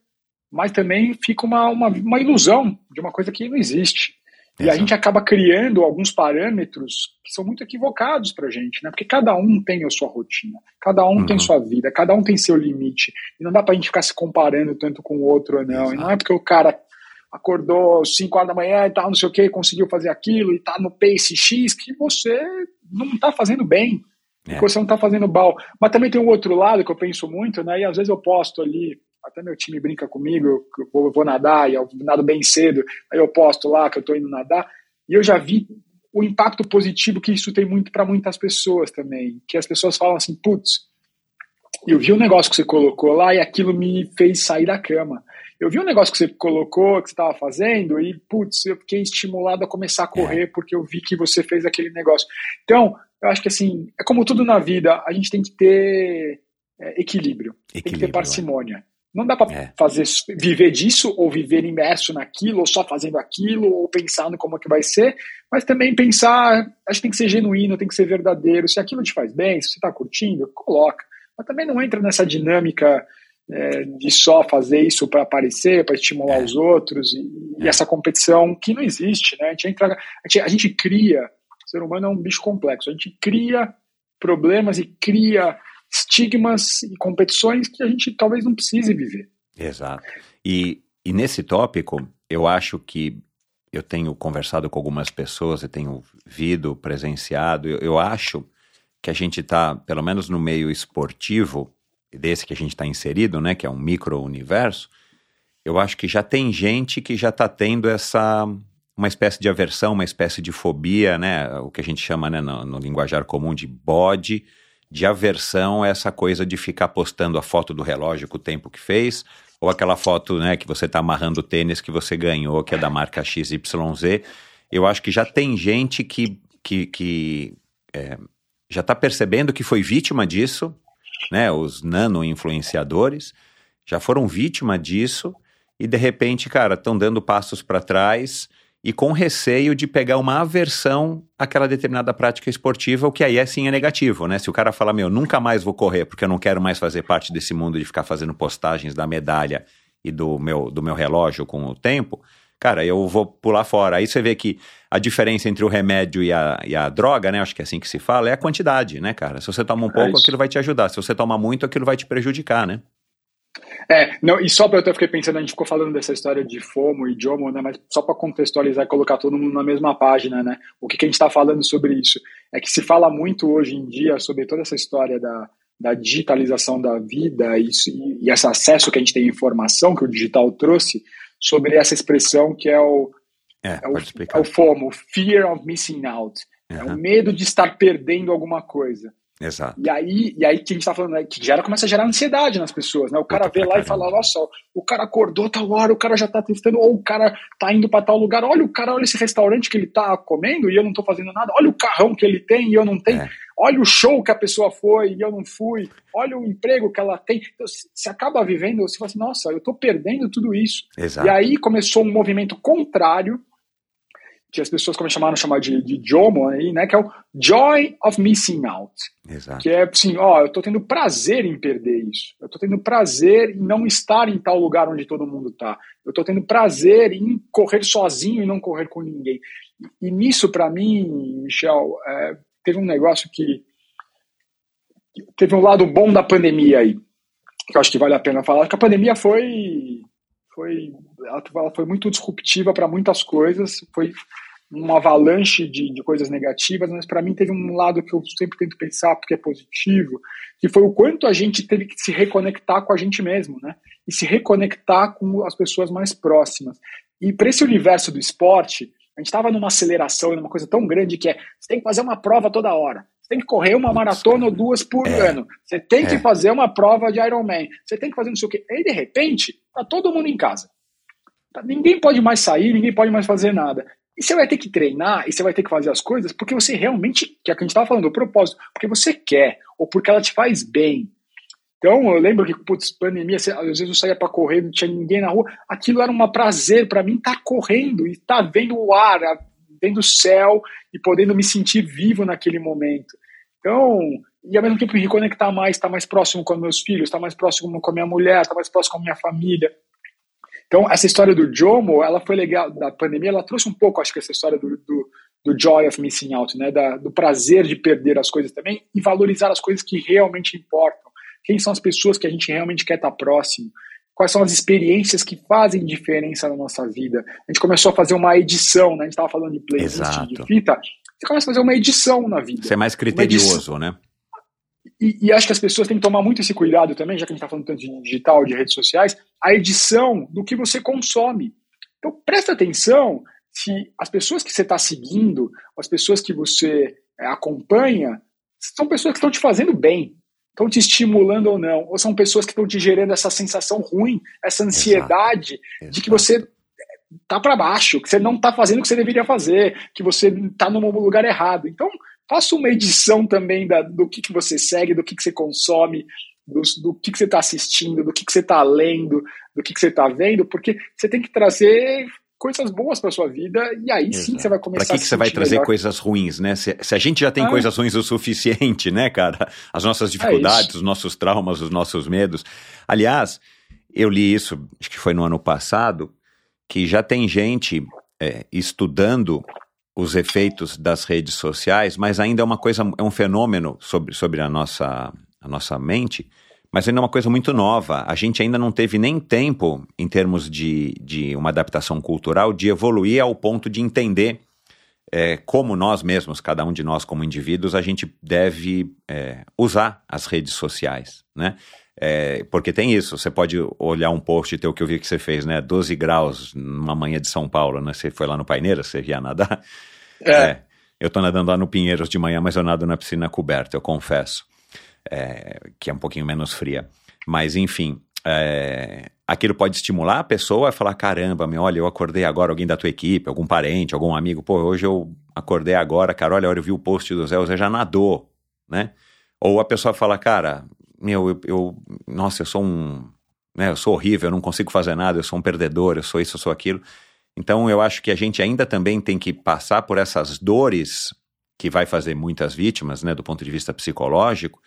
mas também fica uma, uma, uma ilusão de uma coisa que não existe. E a gente acaba criando alguns parâmetros que são muito equivocados para a gente, né? Porque cada um tem a sua rotina, cada um uhum. tem sua vida, cada um tem seu limite. E não dá para a gente ficar se comparando tanto com o outro ou não. Exato. E não é porque o cara acordou 5 horas da manhã e tal, não sei o que, conseguiu fazer aquilo e tá no pace X que você não tá fazendo bem. É. Que você não tá fazendo mal. Mas também tem um outro lado que eu penso muito, né? E às vezes eu posto ali até meu time brinca comigo, eu vou, nadar e eu nado bem cedo, aí eu posto lá que eu estou indo nadar, e eu já vi o impacto positivo que isso tem muito para muitas pessoas também, que as pessoas falam assim, putz, eu vi um negócio que você colocou lá e aquilo me fez sair da cama. Eu vi um negócio que você colocou, que você estava fazendo, e, putz, eu fiquei estimulado a começar a correr é. porque eu vi que você fez aquele negócio. Então, eu acho que assim, é como tudo na vida, a gente tem que ter é, equilíbrio, equilíbrio, tem que ter parcimônia. É. Não dá para é. fazer viver disso ou viver imerso naquilo ou só fazendo aquilo ou pensando como é que vai ser, mas também pensar, acho que tem que ser genuíno, tem que ser verdadeiro. Se aquilo te faz bem, se você está curtindo, coloca. Mas também não entra nessa dinâmica é, de só fazer isso para aparecer, para estimular é. os outros e, e, essa competição que não existe, né? A gente, entra, a gente, a gente cria, o ser humano é um bicho complexo, a gente cria problemas e cria estigmas e competições que a gente talvez não precise viver. Exato. E, e nesse tópico, eu acho que eu tenho conversado com algumas pessoas, eu tenho visto, presenciado, eu, eu acho que a gente está, pelo menos no meio esportivo, desse que a gente está inserido, né, que é um micro-universo, eu acho que já tem gente que já está tendo essa uma espécie de aversão, uma espécie de fobia, né, o que a gente chama né, no, no linguajar comum de bode, de aversão a essa coisa de ficar postando a foto do relógio com o tempo que fez, ou aquela foto né, que você está amarrando o tênis que você ganhou, que é da marca XYZ. Eu acho que já tem gente que, que, que é, já está percebendo que foi vítima disso, né? Os nano-influenciadores já foram vítima disso e de repente, cara, estão dando passos para trás e com receio de pegar uma aversão àquela determinada prática esportiva, o que aí é sim é negativo, né? Se o cara falar, meu, nunca mais vou correr porque eu não quero mais fazer parte desse mundo de ficar fazendo postagens da medalha e do meu, do meu relógio com o tempo, cara, eu vou pular fora. Aí você vê que a diferença entre o remédio e a, e a droga, né? Acho que é assim que se fala, é a quantidade, né, cara? Se você toma um é pouco, aquilo vai te ajudar. Se você toma muito, aquilo vai te prejudicar, né? É, não, e só para eu fiquei pensando, a gente ficou falando dessa história de FOMO e JOMO, né, mas só para contextualizar e colocar todo mundo na mesma página, né, o que, que a gente está falando sobre isso? É que se fala muito hoje em dia sobre toda essa história da, da digitalização da vida e, e esse acesso que a gente tem à informação que o digital trouxe, sobre essa expressão que é o, é, é o, é o FOMO, Fear of Missing Out, uhum. é o medo de estar perdendo alguma coisa. Exato. E aí, e aí que a gente tá falando, né, que gera, começa a gerar ansiedade nas pessoas, né? O cara vê lá caramba. e fala, nossa, o cara acordou tal hora, o cara já tá testando, ou o cara tá indo para tal lugar, olha o cara, olha esse restaurante que ele tá comendo e eu não tô fazendo nada, olha o carrão que ele tem e eu não tenho, é. olha o show que a pessoa foi e eu não fui, olha o emprego que ela tem. Então, você acaba vivendo, você fala assim, nossa, eu tô perdendo tudo isso. Exato. E aí começou um movimento contrário que as pessoas como chamaram chamar de, de JOMO aí, né, que é o Joy of Missing Out. Exato. Que é assim, ó, eu tô tendo prazer em perder isso. Eu tô tendo prazer em não estar em tal lugar onde todo mundo tá. Eu tô tendo prazer em correr sozinho e não correr com ninguém. E nisso, para mim, Michel, é, teve um negócio que teve um lado bom da pandemia aí, que eu acho que vale a pena falar, que a pandemia foi foi ela foi muito disruptiva para muitas coisas, foi uma avalanche de, de coisas negativas, mas para mim teve um lado que eu sempre tento pensar porque é positivo, que foi o quanto a gente teve que se reconectar com a gente mesmo, né? E se reconectar com as pessoas mais próximas. E para esse universo do esporte, A gente estava numa aceleração, numa coisa tão grande que é você tem que fazer uma prova toda hora. Você tem que correr uma maratona ou duas por é. ano. Você tem que é. fazer uma prova de Ironman. Você tem que fazer não sei o quê. Aí, de repente, tá todo mundo em casa. Tá, ninguém pode mais sair, ninguém pode mais fazer nada. E você vai ter que treinar e você vai ter que fazer as coisas porque você realmente, que é o que a gente estava falando, o propósito, porque você quer, ou porque ela te faz bem. Então, eu lembro que, putz, pandemia, às vezes eu saía para correr, não tinha ninguém na rua. Aquilo era um prazer para mim estar tá correndo e estar tá vendo o ar, vendo o céu e podendo me sentir vivo naquele momento. Então, e ao mesmo tempo me reconectar mais, estar tá mais próximo com meus filhos, estar mais próximo com a minha mulher, estar mais próximo com a minha família. Então, essa história do Jomo, ela foi legal, da pandemia, ela trouxe um pouco, acho que essa história do, do, do joy of missing out, né? Da, do prazer de perder as coisas também e valorizar as coisas que realmente importam. Quem são as pessoas que a gente realmente quer estar próximo? Quais são as experiências que fazem diferença na nossa vida? A gente começou a fazer uma edição, né? A gente estava falando de playlist, de fita. Você começa a fazer uma edição na vida. Você é mais criterioso, né? E, e, acho que as pessoas têm que tomar muito esse cuidado também, já que a gente está falando tanto de digital, de redes sociais, a edição do que você consome. Então, presta atenção se as pessoas que você está seguindo, as pessoas que você é, acompanha, são pessoas que estão te fazendo bem, estão te estimulando ou não, ou são pessoas que estão te gerando essa sensação ruim, essa ansiedade Exato. de que você tá para baixo, que você não está fazendo o que você deveria fazer, que você está no lugar errado. Então, faça uma edição também da, do que, que você segue, do que, que você consome, do, do que, que você está assistindo, do que, que você está lendo, do que, que você está vendo, porque você tem que trazer coisas boas para sua vida e aí Exato. sim você vai começar Para que, que você vai trazer melhor. coisas ruins, né? Se, se, a gente já tem ah. coisas ruins o suficiente, né, cara? As nossas é dificuldades, é os nossos traumas, os nossos medos. Aliás, eu li isso, acho que foi no ano passado, que já tem gente é, estudando os efeitos das redes sociais, mas ainda é uma coisa, é um fenômeno sobre, sobre a, nossa, a nossa mente, mas ainda é uma coisa muito nova. A gente ainda não teve nem tempo, em termos de, de uma adaptação cultural, de evoluir ao ponto de entender é, como nós mesmos, cada um de nós como indivíduos, a gente deve é, usar as redes sociais, né? É, porque tem isso, você pode olhar um post e ter o que eu vi que você fez, né? 12 graus numa manhã de São Paulo, né? Você foi lá no Paineiras, você ia nadar. É. é. Eu tô nadando lá no Pinheiros de manhã, mas eu nado na piscina coberta, eu confesso. É, que é um pouquinho menos fria. Mas, enfim, é, aquilo pode estimular a pessoa a falar: caramba, meu, olha, eu acordei agora, alguém da tua equipe, algum parente, algum amigo, pô, hoje eu acordei agora, cara, olha, eu vi o post do Zé, o Zé já nadou, né? Ou a pessoa fala, cara, meu, eu, eu, nossa, eu sou um, né, eu sou horrível, eu não consigo fazer nada, eu sou um perdedor, eu sou isso, eu sou aquilo. Então eu acho que a gente ainda também tem que passar por essas dores que vai fazer muitas vítimas, né, do ponto de vista psicológico,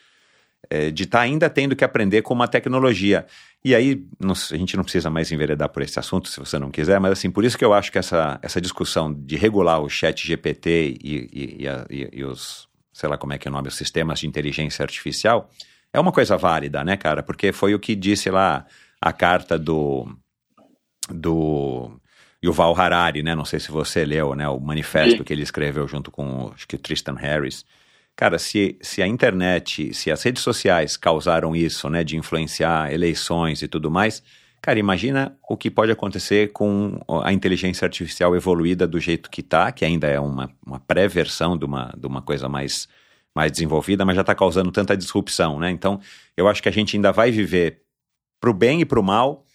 é, de estar tá ainda tendo que aprender com uma tecnologia. E aí, não, a gente não precisa mais enveredar por esse assunto, se você não quiser, mas assim, por isso que eu acho que essa, essa discussão de regular o chat GPT e, e, e, e os, sei lá como é que é o nome, os sistemas de inteligência artificial, é uma coisa válida, né, cara? Porque foi o que disse lá a carta do do Yuval Harari, né? Não sei se você leu, né? O manifesto Sim. que ele escreveu junto com, acho que Tristan Harris. Cara, se, se a internet, se as redes sociais causaram isso, né? De influenciar eleições e tudo mais, cara, imagina o que pode acontecer com a inteligência artificial evoluída do jeito que tá, que ainda é uma, uma pré-versão de uma, de uma coisa mais mais desenvolvida, mas já está causando tanta disrupção, né? Então, eu acho que a gente ainda vai viver para o bem e para o mal,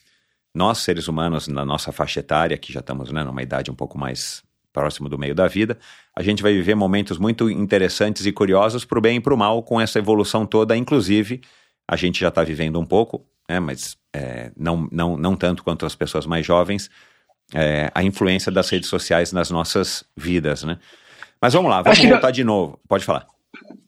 nós, seres humanos, na nossa faixa etária, que já estamos né, numa idade um pouco mais próximo do meio da vida, a gente vai viver momentos muito interessantes e curiosos para o bem e para o mal com essa evolução toda, inclusive a gente já está vivendo um pouco, né, mas é, não, não, não tanto quanto as pessoas mais jovens, é, a influência das redes sociais nas nossas vidas, né? Mas vamos lá, vamos voltar de novo. Pode falar.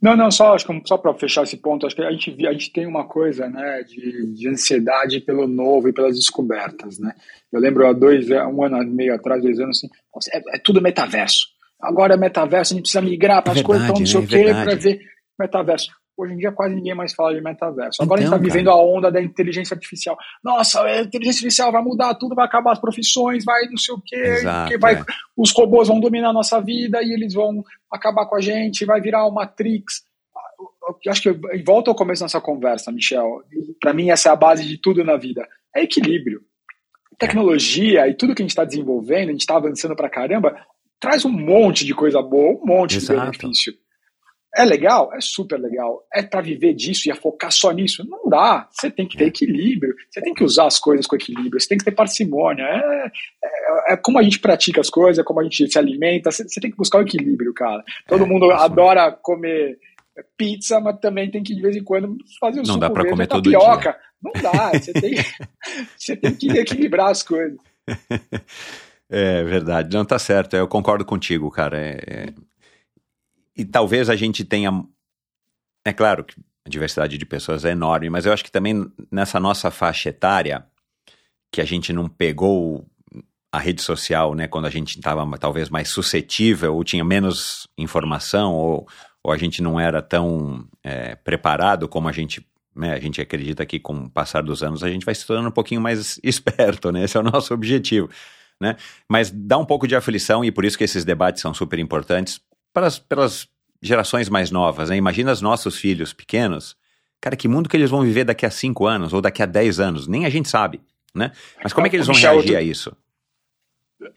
Não, não, só, acho que, só para fechar esse ponto, acho que a gente, a gente tem uma coisa né, de, de ansiedade pelo novo e pelas descobertas. Né? Eu lembro há dois, um ano e meio atrás, dois anos, assim, é, é tudo metaverso. Agora é metaverso, a gente precisa migrar para as é coisas, então não sei né? o quê, para ver metaverso. Hoje em dia quase ninguém mais fala de metaverso. Agora então, a gente está vivendo a onda da inteligência artificial. Nossa, a inteligência artificial vai mudar tudo, vai acabar as profissões, vai não sei o quê, Exato, vai, é. os robôs vão dominar a nossa vida e eles vão acabar com a gente, vai virar o Matrix. Eu acho que volta ao começo da nossa conversa, Michel. Para mim, essa é a base de tudo na vida. É equilíbrio. Tecnologia e tudo que a gente está desenvolvendo, a gente está avançando para caramba, traz um monte de coisa boa, um monte Exato. de benefício. É legal? É super legal. É para viver disso e a focar só nisso? Não dá. Você tem que ter equilíbrio. Você tem que usar as coisas com equilíbrio. Você tem que ter parcimônia. É, é, é como a gente pratica as coisas, é como a gente se alimenta. Você, você tem que buscar o equilíbrio, cara. Todo é, mundo adora comer pizza, mas também tem que de vez em quando fazer o Não dá para comer todo dia. Não dá. Você tem, você tem que equilibrar as coisas. É verdade, não tá certo. Eu concordo contigo, cara. É, é... E talvez a gente tenha. É claro que a diversidade de pessoas é enorme, mas eu acho que também nessa nossa faixa etária, que a gente não pegou a rede social, né, quando a gente estava talvez mais suscetível, ou tinha menos informação, ou, ou a gente não era tão é, preparado como a gente né, a gente acredita que com o passar dos anos a gente vai se tornando um pouquinho mais esperto, né? Esse é o nosso objetivo né? Mas dá um pouco de aflição e por isso que esses debates são super importantes para as, pelas gerações mais novas, né? Imagina os nossos filhos pequenos, cara, que mundo que eles vão viver daqui a cinco anos ou daqui a dez anos? Nem a gente sabe, né? Mas como é que eles vão reagir a isso?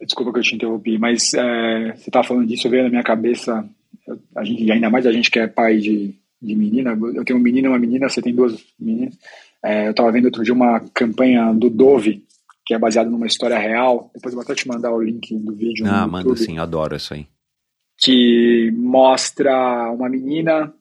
Desculpa que eu te interrompi, mas é, você estava falando disso, veio na minha cabeça, a gente, ainda mais a gente que é pai de, de menina, eu tenho um menino e uma menina, você tem duas meninas, é, eu estava vendo outro dia uma campanha do Dove, que é baseado numa história real. Depois eu vou até te mandar o link do vídeo. Ah, manda sim, adoro isso aí. Que mostra uma menina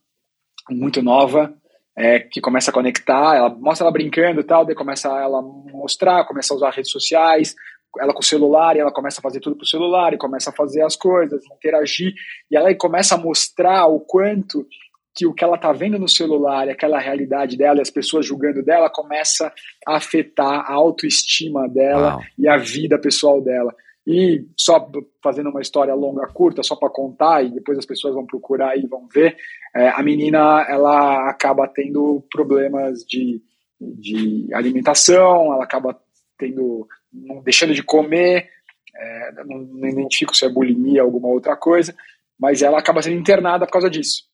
muito nova é, que começa a conectar, ela mostra ela brincando e tal, daí começa ela mostrar, começa a usar redes sociais, ela com o celular, e ela começa a fazer tudo pro celular, e começa a fazer as coisas, interagir, e ela começa a mostrar o quanto que o que ela está vendo no celular aquela realidade dela e as pessoas julgando dela começa a afetar a autoestima dela Uau. e a vida pessoal dela. E só fazendo uma história longa, curta, só para contar, e depois as pessoas vão procurar e vão ver, é, a menina ela acaba tendo problemas de, de alimentação, ela acaba tendo, não, deixando de comer, é, não, não identifico se é bulimia ou alguma outra coisa, mas ela acaba sendo internada por causa disso.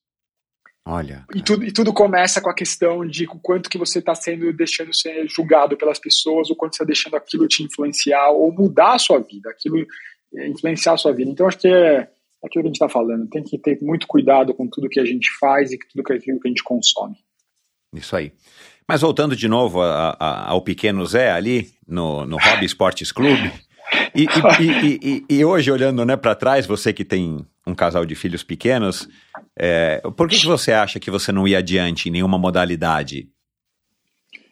Olha. E tudo, e tudo começa com a questão de o quanto que você está sendo deixando ser julgado pelas pessoas, o quanto você está deixando aquilo te influenciar ou mudar a sua vida, aquilo é, influenciar a sua vida. Então acho que é aquilo que a gente está falando. Tem que ter muito cuidado com tudo que a gente faz e tudo aquilo que a gente consome. Isso aí. Mas voltando de novo a, a, ao pequeno Zé ali no, no Hobby Esportes Clube. E, e, e, e, hoje, olhando né, para trás, você que tem um casal de filhos pequenos, é, por que, que você acha que você não ia adiante em nenhuma modalidade?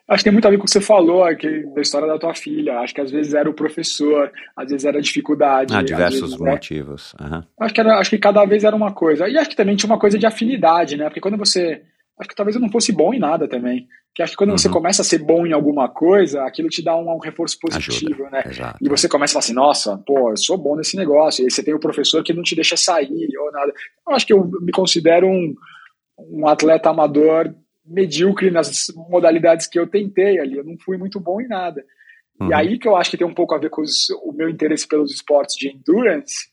Acho que tem muito a ver com o que você falou da história da tua filha. Acho que às vezes era o professor, às vezes era a dificuldade. Ah, diversos vezes, motivos. Uhum. Acho, que era, acho que cada vez era uma coisa. E acho que também tinha uma coisa de afinidade, né? Porque quando você. Acho que talvez eu não fosse bom em nada também. Que acho que quando uhum. você começa a ser bom em alguma coisa, aquilo te dá um, um reforço positivo, Ajuda. né? Exato. E você começa a falar assim, nossa, pô, eu sou bom nesse negócio. E aí você tem o professor que não te deixa sair ou nada. Eu acho que eu me considero um, um atleta amador medíocre nas modalidades que eu tentei ali. Eu não fui muito bom em nada. Uhum. E aí que eu acho que tem um pouco a ver com os, o meu interesse pelos esportes de endurance,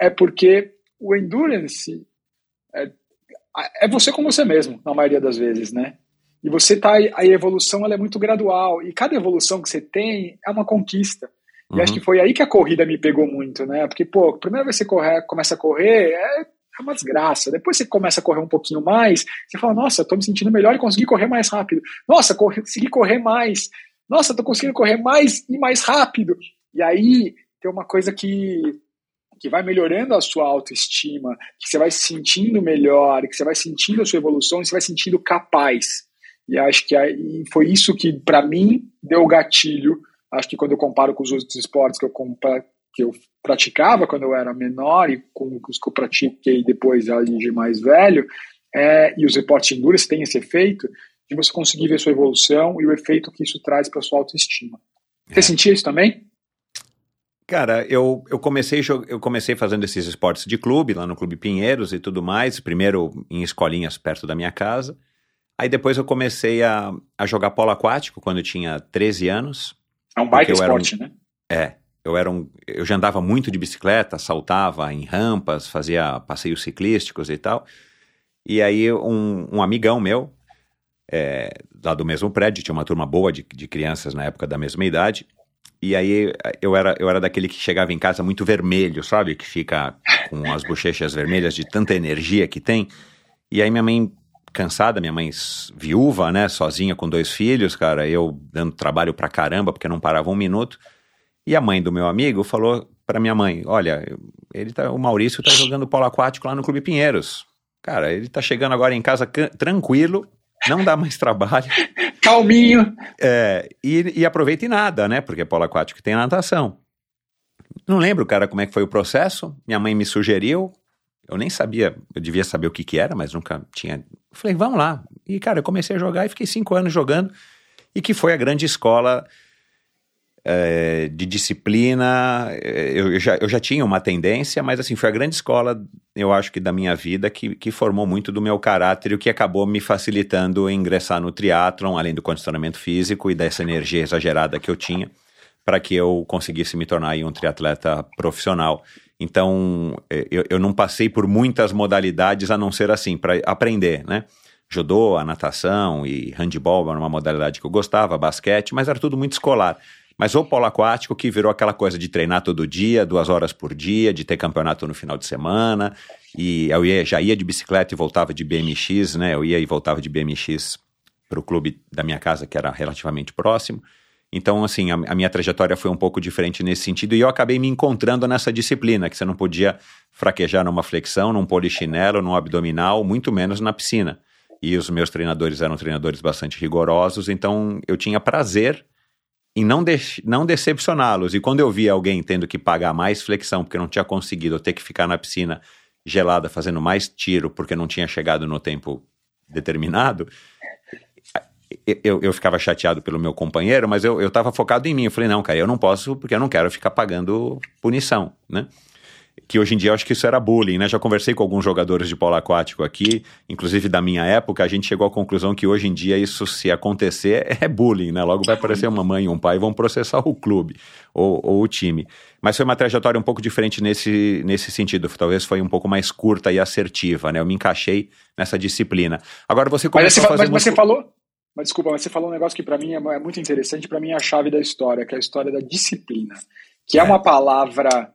é porque o endurance é você com você mesmo, na maioria das vezes, né? E você tá a evolução ela é muito gradual e cada evolução que você tem é uma conquista. E uhum. acho que foi aí que a corrida me pegou muito, né? Porque pô, a primeira vez que você corre, começa a correr é, é uma desgraça. Depois você começa a correr um pouquinho mais, você fala: "Nossa, tô me sentindo melhor e consegui correr mais rápido. Nossa, consegui correr mais. Nossa, tô conseguindo correr mais e mais rápido". E aí tem uma coisa que que vai melhorando a sua autoestima, que você vai se sentindo melhor, que você vai sentindo a sua evolução, você vai sentindo capaz. E acho que foi isso que, para mim, deu o gatilho. Acho que quando eu comparo com os outros esportes que eu, que eu praticava quando eu era menor e com os que eu pratiquei depois ali de mais velho, é, e os esportes de endurance têm esse efeito de você conseguir ver sua evolução e o efeito que isso traz para sua autoestima. Você é. sentia isso também? Cara, eu, eu, comecei, eu comecei fazendo esses esportes de clube, lá no Clube Pinheiros e tudo mais, primeiro em escolinhas perto da minha casa. Aí depois eu comecei a, a jogar polo aquático quando eu tinha 13 anos. É um bike esporte, um, né? É. Eu, era um, eu já andava muito de bicicleta, saltava em rampas, fazia passeios ciclísticos e tal. E aí um, um amigão meu, é, lá do mesmo prédio, tinha uma turma boa de, de crianças na época da mesma idade, e aí eu era, eu era daquele que chegava em casa muito vermelho, sabe? Que fica com as bochechas vermelhas de tanta energia que tem. E aí minha mãe cansada, minha mãe viúva, né, sozinha com dois filhos, cara, eu dando trabalho pra caramba porque não parava um minuto. E a mãe do meu amigo falou para minha mãe: "Olha, ele tá, o Maurício tá jogando polo aquático lá no Clube Pinheiros. Cara, ele tá chegando agora em casa tranquilo, não dá mais trabalho. Calminho. É, e, e aproveita e nada, né? Porque polo aquático tem natação. Não lembro, cara, como é que foi o processo. Minha mãe me sugeriu. Eu nem sabia, eu devia saber o que que era, mas nunca tinha. Falei, vamos lá. E, cara, eu comecei a jogar e fiquei cinco anos jogando. E que foi a grande escola é, de disciplina. É, eu, eu, já, eu já tinha uma tendência, mas assim, foi a grande escola, eu acho que da minha vida, que, que formou muito do meu caráter e o que acabou me facilitando ingressar no triatlon, além do condicionamento físico e dessa energia exagerada que eu tinha, para que eu conseguisse me tornar um triatleta profissional. Então, é, eu, eu não passei por muitas modalidades a não ser assim, para aprender, né? Judô, a natação e handball era uma modalidade que eu gostava, basquete, mas era tudo muito escolar. Mas o polo aquático que virou aquela coisa de treinar todo dia, duas horas por dia, de ter campeonato no final de semana. E eu ia, já ia de bicicleta e voltava de BMX, né? Eu ia e voltava de BMX para o clube da minha casa, que era relativamente próximo. Então, assim, a, a, minha trajetória foi um pouco diferente nesse sentido e eu acabei me encontrando nessa disciplina, que você não podia fraquejar numa flexão, num polichinelo, num abdominal, muito menos na piscina. E os meus treinadores eram treinadores bastante rigorosos, então eu tinha prazer em não, de, não decepcioná-los. E quando eu via alguém tendo que pagar mais flexão porque não tinha conseguido, ter que ficar na piscina gelada fazendo mais tiro porque não tinha chegado no tempo determinado, eu, eu ficava chateado pelo meu companheiro, mas eu estava focado em mim. Eu falei, não, cara, eu não posso porque eu não quero ficar pagando punição, né? Que hoje em dia eu acho que isso era bullying, né? Já conversei com alguns jogadores de polo aquático aqui, inclusive da minha época, a gente chegou à conclusão que hoje em dia isso, se acontecer, é bullying, né? Logo vai aparecer uma mãe e um pai e vão processar o clube ou, ou, o time. Mas foi uma trajetória um pouco diferente nesse, nesse sentido, talvez foi um pouco mais curta e assertiva, né? Eu me encaixei nessa disciplina. Agora você começou mas, a fazer... Mas, você falou... Mas desculpa, mas você falou um negócio que para mim é, é muito interessante, para mim é a chave da história, que é a história da disciplina, que é, é uma palavra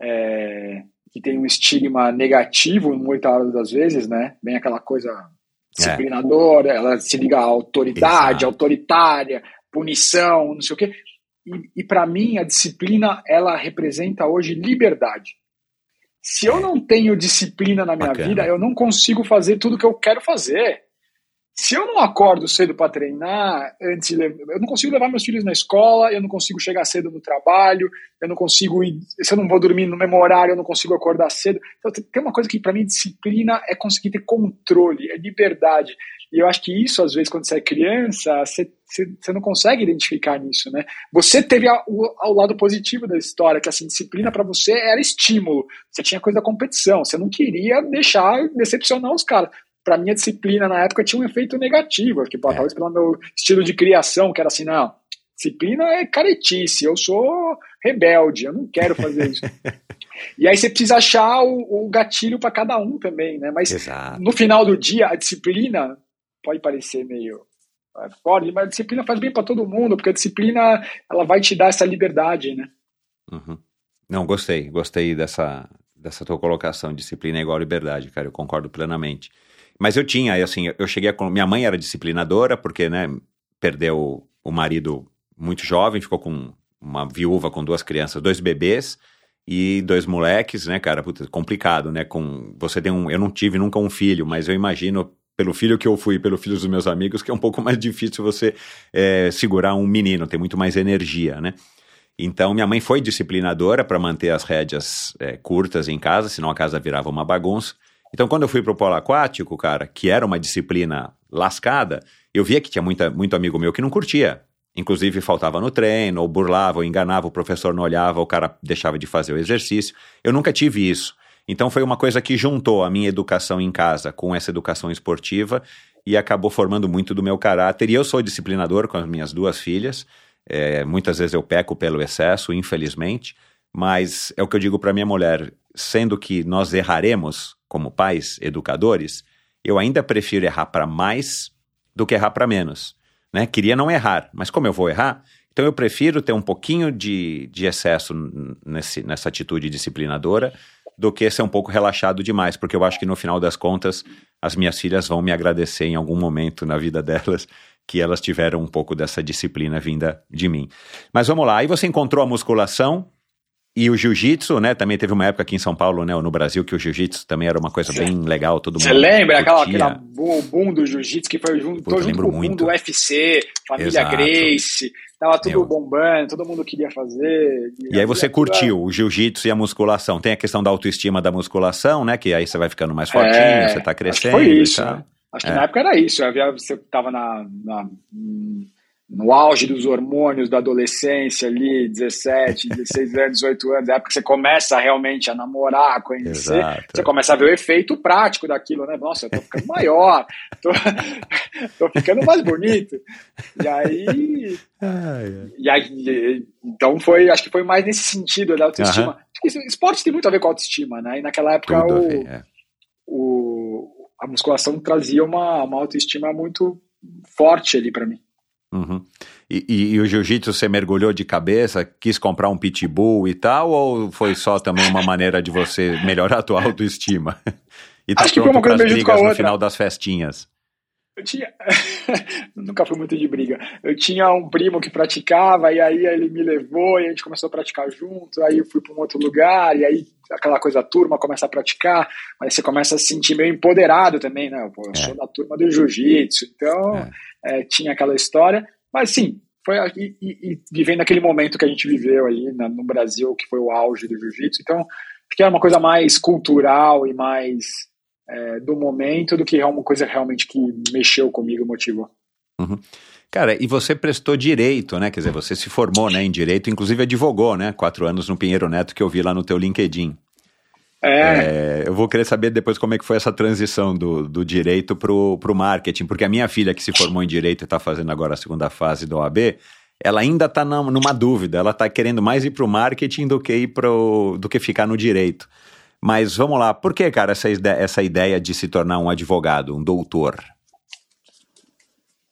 é, que tem um estigma negativo muitas das vezes, né? Bem aquela coisa disciplinadora, é. ela se liga à autoridade, Exato. autoritária, punição, não sei o quê. E, e para mim, a disciplina, ela representa hoje liberdade. Se eu não tenho disciplina na minha Bacana. vida, eu não consigo fazer tudo que eu quero fazer. Se eu não acordo cedo para treinar, antes eu não consigo levar meus filhos na escola, eu não consigo chegar cedo no trabalho, eu não consigo ir, se eu não vou dormir no mesmo horário, eu não consigo acordar cedo. Então tem uma coisa que para mim disciplina é conseguir ter controle, é liberdade. E eu acho que isso às vezes quando você é criança, você, você, não consegue identificar nisso, né? Você teve ao lado positivo da história, que assim, disciplina para você era estímulo. Você tinha coisa da competição, você não queria deixar decepcionar os caras para minha disciplina na época tinha um efeito negativo, que é. talvez pelo meu estilo de criação, que era assim, não, disciplina é caretice, eu sou rebelde, eu não quero fazer isso. e aí você precisa achar o, o gatilho para cada um também, né? Mas Exato. no final do dia, a disciplina pode parecer meio é, forte, mas a disciplina faz bem para todo mundo, porque a disciplina ela vai te dar essa liberdade, né? Uhum. Não, gostei, gostei dessa, dessa tua colocação, disciplina é igual liberdade, cara, eu concordo plenamente. Mas eu tinha, assim, eu cheguei a. Minha mãe era disciplinadora, porque, né, perdeu o marido muito jovem, ficou com uma viúva com duas crianças, dois bebês e dois moleques, né, cara? Puta, complicado, né? Com, você tem um. Eu não tive nunca um filho, mas eu imagino pelo filho que eu fui, pelo filho dos meus amigos, que é um pouco mais difícil você é, segurar um menino, tem muito mais energia, né? Então, minha mãe foi disciplinadora para manter as rédeas é, curtas em casa, senão a casa virava uma bagunça. Então, quando eu fui pro polo aquático, cara, que era uma disciplina lascada, eu via que tinha muita, muito amigo meu que não curtia. Inclusive, faltava no treino, ou burlava, ou enganava, o professor não olhava, o cara deixava de fazer o exercício. Eu nunca tive isso. Então, foi uma coisa que juntou a minha educação em casa com essa educação esportiva e acabou formando muito do meu caráter. E eu sou disciplinador com as minhas duas filhas. É, muitas vezes eu peco pelo excesso, infelizmente. Mas é o que eu digo para minha mulher: sendo que nós erraremos, como pais, educadores, eu ainda prefiro errar para mais do que errar para menos. Né? Queria não errar, mas como eu vou errar, Então eu prefiro ter um pouquinho de, de excesso nesse, nessa atitude disciplinadora do que ser um pouco relaxado demais, porque eu acho que no final das contas as minhas filhas vão me agradecer em algum momento na vida delas que elas tiveram um pouco dessa disciplina vinda de mim. Mas vamos lá, aí você encontrou a musculação, e o jiu-jitsu, né? Também teve uma época aqui em São Paulo, né? Ou no Brasil, que o jiu-jitsu também era uma coisa bem legal, todo mundo. Você lembra aquela, aquela boom do jiu-jitsu que foi junto, Puta, junto com o boom do UFC, família Exato. Grace, tava tudo Eu- bombando, todo mundo queria fazer. E aí você curtiu o jiu-jitsu e a musculação. Tem a questão da autoestima da musculação, né? Que aí você vai ficando mais fortinho, É, você tá acho que crescendo. Foi isso, né? Acho que É. na época era isso. Você estava na, na- no auge dos hormônios da adolescência ali, 17, 16 anos, 18 anos, é a época que você começa realmente a namorar, a conhecer, Exato. você começa a ver o efeito prático daquilo, né? Nossa, eu tô ficando maior, tô, tô ficando mais bonito. E aí, e aí, então foi, acho que foi mais nesse sentido da autoestima. Acho que isso- esporte tem muito a ver com autoestima, né? E naquela época Tudo a o, ver, é. o, a musculação trazia uma, uma autoestima muito forte ali pra mim. Uhum. E, e- e o jiu-jitsu você mergulhou de cabeça, quis comprar um pitbull e tal, ou foi só também uma maneira de você melhorar a tua autoestima? E tá Acho que foi uma coisa meio junto com a brigas no outra. final das festinhas. Eu tinha. Nunca fui muito de briga. Eu tinha um primo que praticava, e aí ele me levou e a gente começou a praticar junto. Aí eu fui para um outro lugar, e aí aquela coisa, a turma começa a praticar, mas você começa a se sentir meio empoderado também, né? Pô, eu sou da turma do jiu-jitsu, então É. é, tinha aquela história. Mas sim, foi e, e, e vivendo aquele momento que a gente viveu ali na- no Brasil, que foi o auge do jiu-jitsu. Então, acho que era uma coisa mais cultural e mais é, do momento do que uma coisa realmente que mexeu comigo, motivou. Cara, e você prestou direito, né? Quer dizer, você se formou né, em direito, inclusive advogou, né? Quatro anos no Pinheiro Neto, que eu vi lá no teu LinkedIn. É, É, eu vou querer saber depois como é que foi essa transição do, do direito pro, pro marketing, porque a minha filha que se formou em direito e está fazendo agora a segunda fase do OAB, ela ainda está numa dúvida, ela está querendo mais ir pro marketing do que ir pro, do que ficar no direito. Mas vamos lá, por que, cara, essa, essa ideia de se tornar um advogado, um doutor?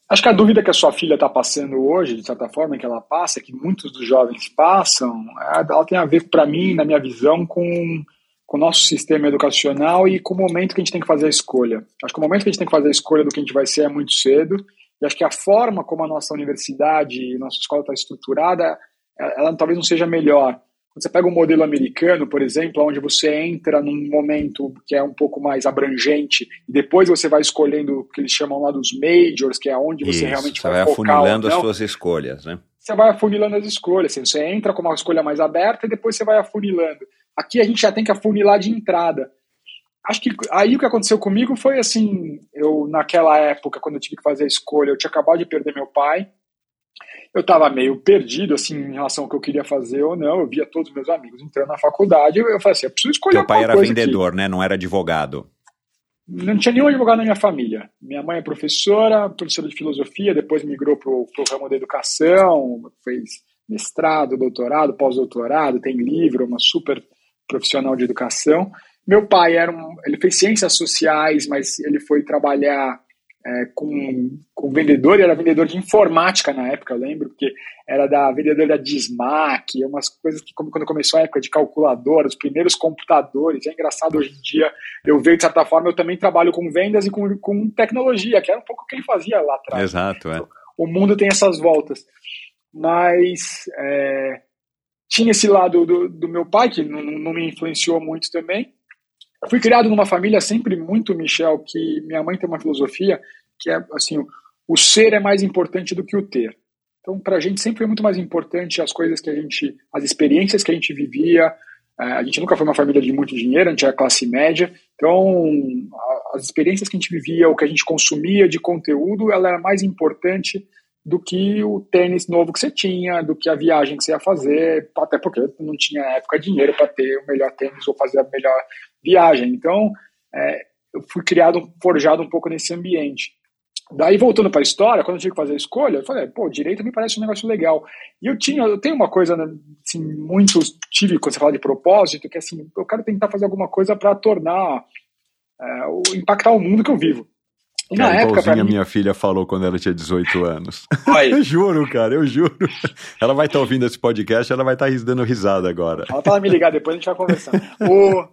Acho que a dúvida que a sua filha está passando hoje, de certa forma, que ela passa, que muitos dos jovens passam, é- ela tem a ver, para mim, na minha visão, com, com o nosso sistema educacional e com o momento que a gente tem que fazer a escolha. Acho que o momento que a gente tem que fazer a escolha do que a gente vai ser é muito cedo, e acho que a forma como a nossa universidade e nossa escola está estruturada, ela, ela talvez não seja melhor. Quando você pega um modelo americano, por exemplo, onde você entra num momento que é um pouco mais abrangente, e depois você vai escolhendo o que eles chamam lá dos majors, que é onde você Isso, realmente você vai, vai focar afunilando ou as não, suas escolhas, né? você vai afunilando as escolhas. Assim, você entra com uma escolha mais aberta e depois você vai afunilando. Aqui a gente já tem que afunilar de entrada. Acho que aí o que aconteceu comigo foi assim, eu naquela época, quando eu tive que fazer a escolha, eu tinha acabado de perder meu pai, eu estava meio perdido assim em relação ao que eu queria fazer ou não. Eu via todos os meus amigos entrando na faculdade. Eu falei assim, eu preciso escolher Teu pai era coisa aqui. vendedor, né? Não era advogado. Não tinha nenhum advogado na minha família. Minha mãe é professora, professora de filosofia, depois migrou para o ramo da educação, fez mestrado, doutorado, pós-doutorado, tem livro, uma super profissional de educação. Meu pai era um, ele fez ciências sociais, mas ele foi trabalhar é, com, com vendedor, ele era vendedor de informática na época, eu lembro, porque era da vendedora da Dismac, umas coisas que, como quando começou a época de calculadora, os primeiros computadores, é engraçado hoje em dia, eu vejo de certa forma, eu também trabalho com vendas e com, com tecnologia, que era um pouco o que ele fazia lá atrás. Exato, é. O mundo tem essas voltas. Mas é, tinha esse lado do, do meu pai, que não, não me influenciou muito também. Eu fui criado numa família sempre muito, Michel, que minha mãe tem uma filosofia que é assim, o, o ser é mais importante do que o ter. Então, para a gente sempre foi muito mais importante as coisas que a gente, as experiências que a gente vivia. É, a gente nunca foi uma família de muito dinheiro, a gente era classe média. Então, as experiências que a gente vivia, o que a gente consumia de conteúdo, ela era mais importante do que o tênis novo que você tinha, do que a viagem que você ia fazer, até porque não tinha na época dinheiro para ter o melhor tênis ou fazer a melhor viagem. Então, é, eu fui criado, forjado um pouco nesse ambiente. Daí, voltando para a história, quando eu tive que fazer a escolha, eu falei, pô, direito me parece um negócio legal. E eu tinha, eu tenho uma coisa, assim, muito, tive, quando você fala de propósito, que assim, eu quero tentar fazer alguma coisa para tornar, é, impactar o mundo que eu vivo. E na cara, época, mim... minha filha falou quando ela tinha 18 anos. eu juro, cara, eu juro. Ela vai estar tá ouvindo esse podcast, ela vai estar tá dando risada agora. Ela fala me ligar, depois a gente vai conversar. o...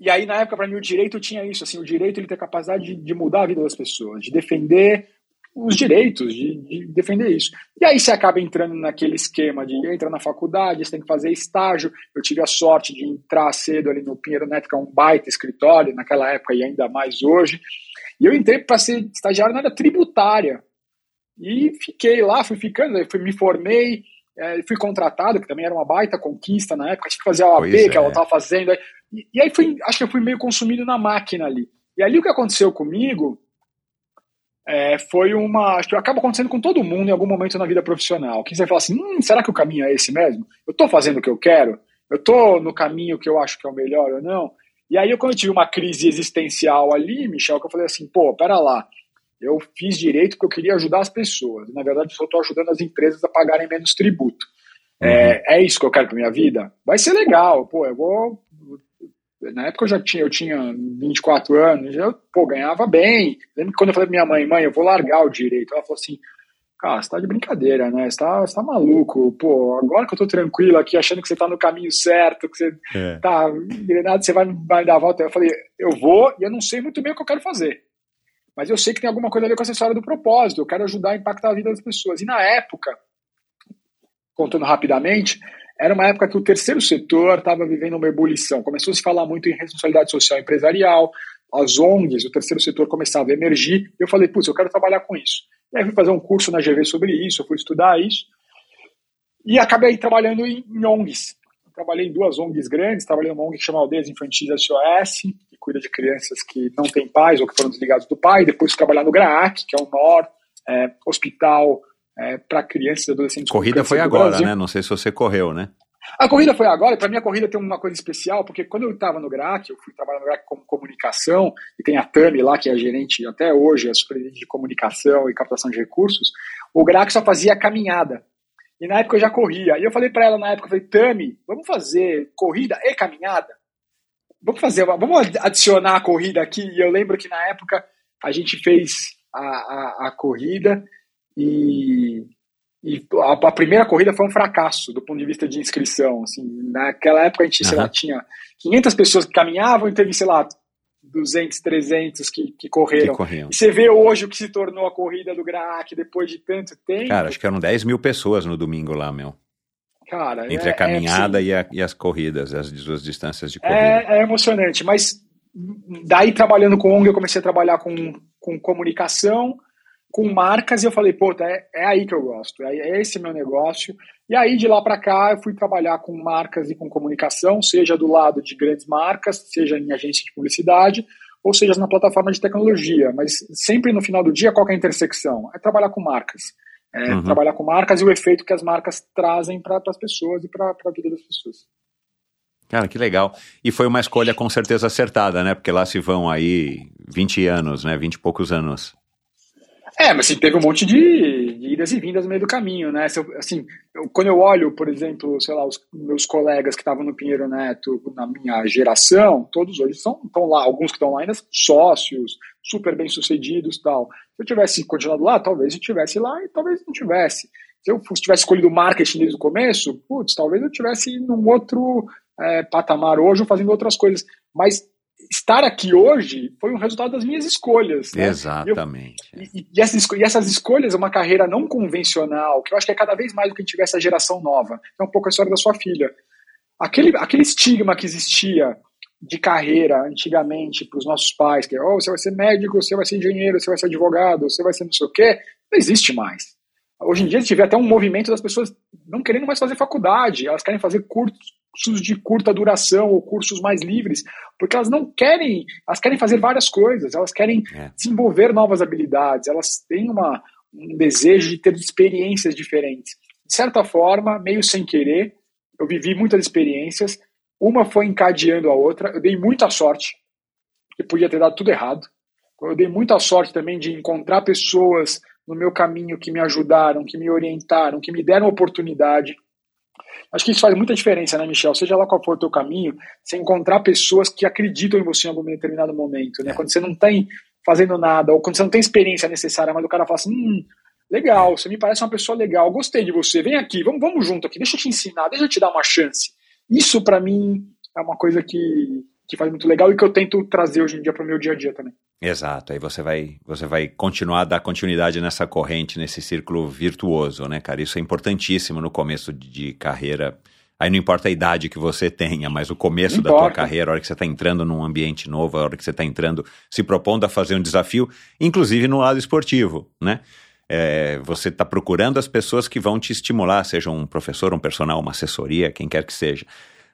E aí, na época, para mim, o direito tinha isso, assim, o direito ele tem a capacidade de, de mudar a vida das pessoas, de defender os direitos, de, de, defender isso. E aí você acaba entrando naquele esquema de entrar na faculdade, você tem que fazer estágio. Eu tive a sorte de entrar cedo ali no Pinheiro Neto, que é um baita escritório, naquela época e ainda mais hoje. E eu entrei para ser estagiário na área tributária. E fiquei lá, fui ficando, fui, me formei, é, fui contratado, que também era uma baita conquista na época, tive que fazer a OAB pois que é. ela estava fazendo. E, e, aí fui, acho que eu fui meio consumido na máquina ali. E ali o que aconteceu comigo é, foi uma. Acho que acaba acontecendo com todo mundo em algum momento na vida profissional. Que você fala assim: hum, será que o caminho é esse mesmo? Eu estou fazendo o que eu quero? Eu estou no caminho que eu acho que é o melhor ou não? E aí, quando eu tive uma crise existencial ali, Michel, que eu falei assim, pô, pera lá, eu fiz direito porque eu queria ajudar as pessoas. Na verdade, eu só estou ajudando as empresas a pagarem menos tributo. Uhum. É, é isso que eu quero para minha vida? Vai ser legal, pô, eu vou... Na época eu já tinha, eu tinha 24 anos, eu, pô, ganhava bem. Lembro que quando eu falei pra minha mãe, mãe, eu vou largar o direito, ela falou assim, Cara, você tá de brincadeira, né? Você tá, você tá maluco. Pô, agora que eu tô tranquilo aqui, achando que você tá no caminho certo, que você é. tá engrenado, você vai, vai dar a volta. Eu falei, eu vou e eu não sei muito bem o que eu quero fazer. Mas eu sei que tem alguma coisa a ver com essa história do propósito. Eu quero ajudar a impactar a vida das pessoas. E na época, contando rapidamente, era uma época que o terceiro setor estava vivendo uma ebulição. Começou a se falar muito em responsabilidade social empresarial, as ONGs, o terceiro setor começava a emergir. Eu falei, putz, eu quero trabalhar com isso. E aí fui fazer um curso na GV sobre isso, eu fui estudar isso. E acabei trabalhando em, em ONGs. Eu trabalhei em duas ONGs grandes, trabalhei em uma ONG que chama Aldeias Infantis SOS, que cuida de crianças que não têm pais ou que foram desligados do pai. Depois fui trabalhar no GRAAC, que é o NOR, é, hospital é, para crianças e adolescentes. Corrida foi agora, né? Não sei se você correu, né? A corrida foi agora, e para mim a corrida tem uma coisa especial, porque quando eu estava no GRAC, eu fui trabalhar no GRAC como comunicação, e tem a Tami lá, que é a gerente até hoje, a superintendente de comunicação e captação de recursos, o GRAC só fazia caminhada. E na época eu já corria. E eu falei para ela na época, eu falei, Tami, vamos fazer corrida e caminhada? Vamos fazer, vamos adicionar a corrida aqui. E eu lembro que na época a gente fez a, a, a corrida e e a, a, primeira corrida foi um fracasso do ponto de vista de inscrição. Assim, naquela época a gente, uhum. sei lá, tinha 500 pessoas que caminhavam e teve, sei lá, 200, 300 que, que correram. Que e você vê hoje o que se tornou a corrida do GRAC depois de tanto tempo. Cara, acho que eram 10 mil pessoas no domingo lá, meu. Cara, Entre é, a caminhada é, e, a, e, as corridas, as duas distâncias de corrida. É, é emocionante, mas daí trabalhando com ONG eu comecei a trabalhar com, com comunicação, com marcas e eu falei, pô, é, é aí que eu gosto, é, é esse meu negócio. E aí de lá para cá eu fui trabalhar com marcas e com comunicação, seja do lado de grandes marcas, seja em agência de publicidade, ou seja na plataforma de tecnologia. Mas sempre no final do dia, qual é a intersecção? É trabalhar com marcas. É uhum. trabalhar com marcas e o efeito que as marcas trazem para as pessoas e para a vida das pessoas. Cara, que legal. E foi uma escolha com certeza acertada, né? Porque lá se vão aí 20 anos, né? 20 e poucos anos. É, mas assim, teve um monte de, de idas e vindas no meio do caminho, né? Eu, assim, eu, quando eu olho, por exemplo, sei lá, os meus colegas que estavam no Pinheiro Neto na minha geração, todos hoje estão lá, alguns que estão lá ainda sócios, super bem sucedidos tal. Se eu tivesse continuado lá, talvez eu tivesse lá e talvez não tivesse. Se eu tivesse escolhido marketing desde o começo, putz, talvez eu tivesse num outro é, patamar hoje ou fazendo outras coisas. Mas estar aqui hoje foi um resultado das minhas escolhas. Né? Exatamente. Eu, e, e, essas, e, essas, escolhas, uma carreira não convencional, que eu acho que é cada vez mais do que tiver essa geração nova. É um pouco a história da sua filha. Aquele, aquele estigma que existia de carreira antigamente para os nossos pais, que oh, você vai ser médico, você vai ser engenheiro, você vai ser advogado, você vai ser não sei o quê, não existe mais. Hoje em dia, a gente vê até um movimento das pessoas não querendo mais fazer faculdade, elas querem fazer cursos cursos de curta duração ou cursos mais livres, porque elas não querem, elas querem fazer várias coisas, elas querem é. desenvolver novas habilidades, elas têm uma, um desejo de ter experiências diferentes. De certa forma, meio sem querer, eu vivi muitas experiências, uma foi encadeando a outra, eu dei muita sorte, que podia ter dado tudo errado. Eu dei muita sorte também de encontrar pessoas no meu caminho que me ajudaram, que me orientaram, que me deram oportunidade. Acho que isso faz muita diferença, né, Michel? Seja lá qual for o teu caminho, você encontrar pessoas que acreditam em você em algum determinado momento, né? É. Quando você não tem fazendo nada, ou quando você não tem experiência necessária, mas o cara fala assim, hum, legal, você me parece uma pessoa legal, gostei de você, vem aqui, vamos, vamos junto aqui, deixa eu te ensinar, deixa eu te dar uma chance. Isso para mim é uma coisa que, que faz muito legal e que eu tento trazer hoje em dia para o meu dia a dia também. Exato, aí você vai, você vai continuar a dar continuidade nessa corrente, nesse círculo virtuoso, né, cara? Isso é importantíssimo no começo de, carreira. Aí não importa a idade que você tenha, mas o começo da tua carreira, a hora que você está entrando num ambiente novo, a hora que você está entrando, se propondo a fazer um desafio, inclusive no lado esportivo, né? É, você está procurando as pessoas que vão te estimular, seja um professor, um personal, uma assessoria, quem quer que seja.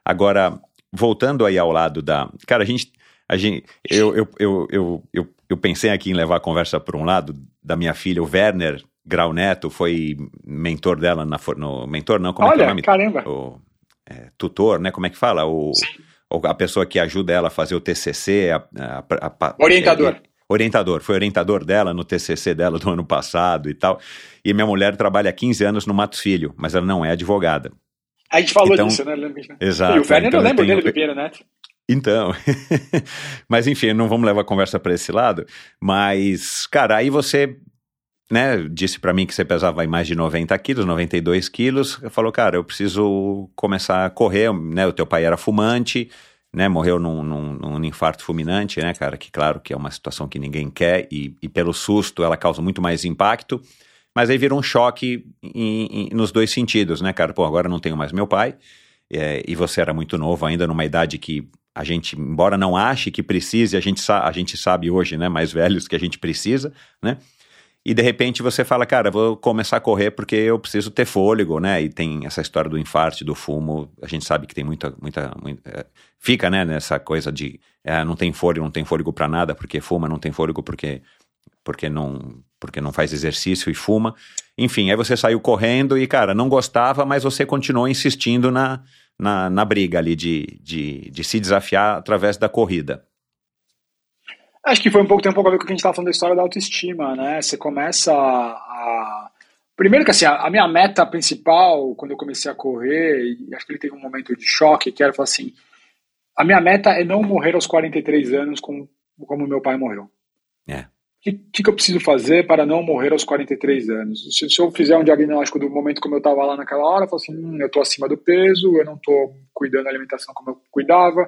Agora, voltando aí ao lado da. Cara, a gente a gente, eu, eu, eu, eu, eu, eu pensei aqui em levar a conversa para um lado da minha filha, o Werner Grau Neto, foi mentor dela na no mentor não, como Olha, é que é o nome? caramba. O, é, tutor, né? Como é que fala? O, a pessoa que ajuda ela a fazer o TCC, a, a, a, orientador. É, orientador, foi orientador dela no TCC dela do ano passado e tal. E minha mulher trabalha há 15 anos no Matos Filho, mas ela não é advogada. A gente falou então, disso, né? Exato. E o Werner então, eu lembro tenho, dele do Pinheiro Neto. Então, mas enfim, não vamos levar a conversa para esse lado, mas, cara, aí você, né, disse para mim que você pesava mais de 90 quilos, 92 quilos, falou, cara, eu preciso começar a correr, né, o teu pai era fumante, né, morreu num, num, num infarto fulminante, né, cara, que claro que é uma situação que ninguém quer e, e pelo susto ela causa muito mais impacto, mas aí vira um choque em, em, nos dois sentidos, né, cara, pô, agora não tenho mais meu pai, é, e você era muito novo ainda, numa idade que a gente, embora não ache que precise, a gente, a gente sabe hoje, né, mais velhos, que a gente precisa, né? E de repente você fala, cara, vou começar a correr porque eu preciso ter fôlego, né? E tem essa história do infarto, do fumo, a gente sabe que tem muita, muita, muita é, fica, né, nessa coisa de é, não tem fôlego, não tem fôlego para nada porque fuma, não tem fôlego porque porque não porque não faz exercício e fuma. Enfim, aí você saiu correndo e, cara, não gostava, mas você continuou insistindo na, na, na briga ali de, de, de se desafiar através da corrida? Acho que foi um pouco, tem um pouco a ver com o que a gente estava falando da história da autoestima, né? Você começa a. Primeiro que assim, a, minha meta principal, quando eu comecei a correr, e acho que ele teve um momento de choque, que era falar assim: a minha meta é não morrer aos 43 anos como, como meu pai morreu. É que, que eu preciso fazer para não morrer aos 43 anos? Se, se eu fizer um diagnóstico do momento como eu estava lá naquela hora, eu falo assim, hum, eu estou acima do peso, eu não estou cuidando da alimentação como eu cuidava,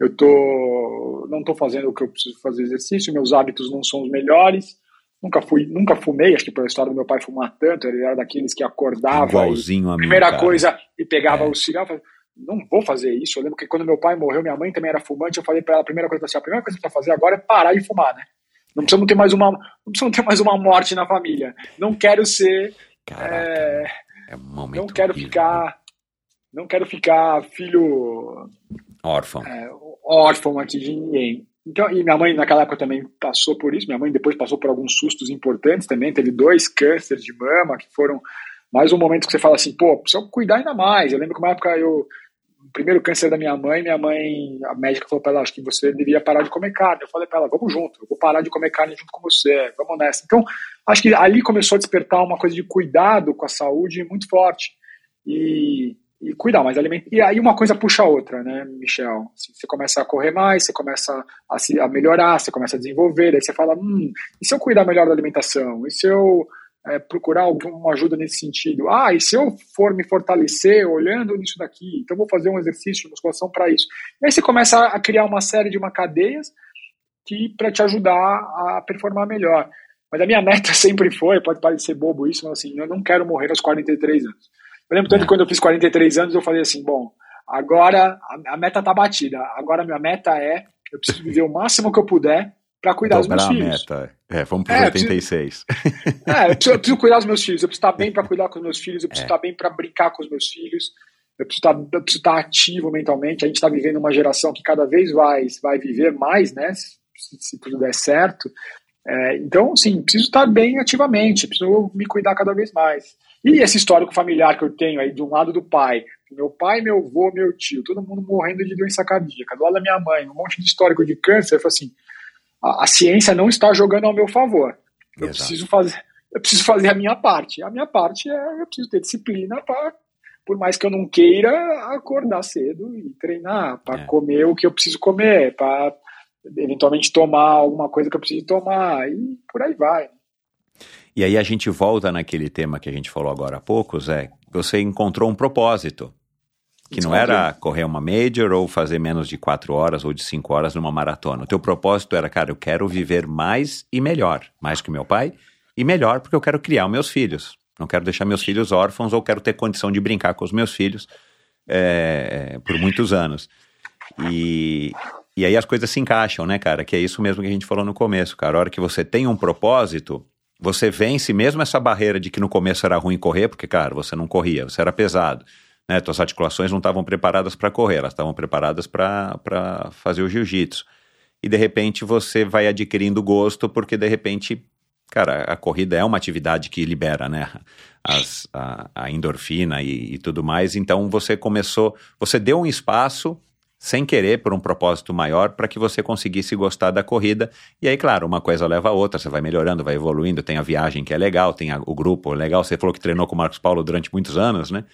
eu tô, não estou fazendo o que eu preciso fazer exercício, meus hábitos não são os melhores, nunca fui, nunca fumei, acho que pela história do meu pai fumar tanto, ele era daqueles que acordava Igualzinho e, a mim, primeira cara. coisa e pegava é. o cigarro, não vou fazer isso. Eu lembro que quando meu pai morreu, minha mãe também era fumante, eu falei para ela, a primeira coisa assim, a primeira coisa que você vai fazer agora é parar de fumar, né? Não precisamos ter mais uma, não precisamos ter mais uma morte na família. Não quero ser. Caraca, é, é um não quero horrível. ficar. Não quero ficar filho. Órfão. É, órfão aqui de ninguém. Então, e minha mãe naquela época também passou por isso. Minha mãe depois passou por alguns sustos importantes também. Teve dois cânceres de mama que foram mais um momento que você fala assim, pô, precisa cuidar ainda mais. Eu lembro que uma época eu primeiro câncer da minha mãe, minha mãe, a médica falou para ela, acho que você deveria parar de comer carne. Eu falei para ela, vamos junto, eu vou parar de comer carne junto com você, vamos nessa. Então, acho que ali começou a despertar uma coisa de cuidado com a saúde muito forte. E, e cuidar mais alimento. E aí uma coisa puxa a outra, né, Michel? Você começa a correr mais, você começa a, se, a melhorar, você começa a desenvolver, aí você fala, hum, e se eu cuidar melhor da alimentação? E se eu é, procurar alguma ajuda nesse sentido. Ah, e se eu for me fortalecer olhando nisso daqui, então vou fazer um exercício de musculação para isso. E aí você começa a criar uma série de uma cadeias que para te ajudar a performar melhor. Mas a minha meta sempre foi, pode parecer bobo isso, mas assim, eu não quero morrer aos 43 anos. Eu lembro tanto que quando eu fiz 43 anos, eu falei assim, bom, agora a meta tá batida. Agora a minha meta é, eu preciso viver o máximo que eu puder para cuidar Dobrar dos meus filhos. meta. É, vamos para é, 86. Preciso, é, eu preciso, eu preciso, cuidar dos meus filhos, eu preciso estar bem para cuidar com os meus filhos, eu preciso é. estar bem para brincar com os meus filhos, eu preciso estar, eu preciso estar ativo mentalmente. A gente está vivendo uma geração que cada vez vai, vai viver mais, né? Se, se tudo der certo. É, então, sim, preciso estar bem ativamente, preciso me cuidar cada vez mais. E esse histórico familiar que eu tenho aí, de um lado do pai, meu pai, meu avô, meu tio, todo mundo morrendo de doença cardíaca, do lado da minha mãe, um monte de histórico de câncer, eu falei assim, a, a ciência não está jogando ao meu favor. Eu preciso fazer, eu preciso fazer a minha parte. A minha parte é eu preciso ter disciplina para, por mais que eu não queira, acordar cedo e treinar, para é. comer o que eu preciso comer, para eventualmente tomar alguma coisa que eu preciso tomar, e por aí vai. E aí a gente volta naquele tema que a gente falou agora há pouco, Zé. Você encontrou um propósito. Que não era correr uma major ou fazer menos de quatro horas ou de cinco horas numa maratona. O teu propósito era, cara, eu quero viver mais e melhor, mais que o meu pai, e melhor porque eu quero criar meus filhos. Não quero deixar meus filhos órfãos ou quero ter condição de brincar com os meus filhos é, por muitos anos. E, e aí as coisas se encaixam, né, cara? Que é isso mesmo que a gente falou no começo, cara. A hora que você tem um propósito, você vence mesmo essa barreira de que no começo era ruim correr, porque, cara, você não corria, você era pesado né? Tuas articulações não estavam preparadas para correr, elas estavam preparadas para fazer o jiu-jitsu. E de repente você vai adquirindo gosto, porque de repente, cara, a corrida é uma atividade que libera, né? As, a, a endorfina e, e tudo mais. Então você começou, você deu um espaço sem querer, por um propósito maior, para que você conseguisse gostar da corrida. E aí, claro, uma coisa leva a outra, você vai melhorando, vai evoluindo, tem a viagem que é legal, tem a, o grupo legal. Você falou que treinou com o Marcos Paulo durante muitos anos, né?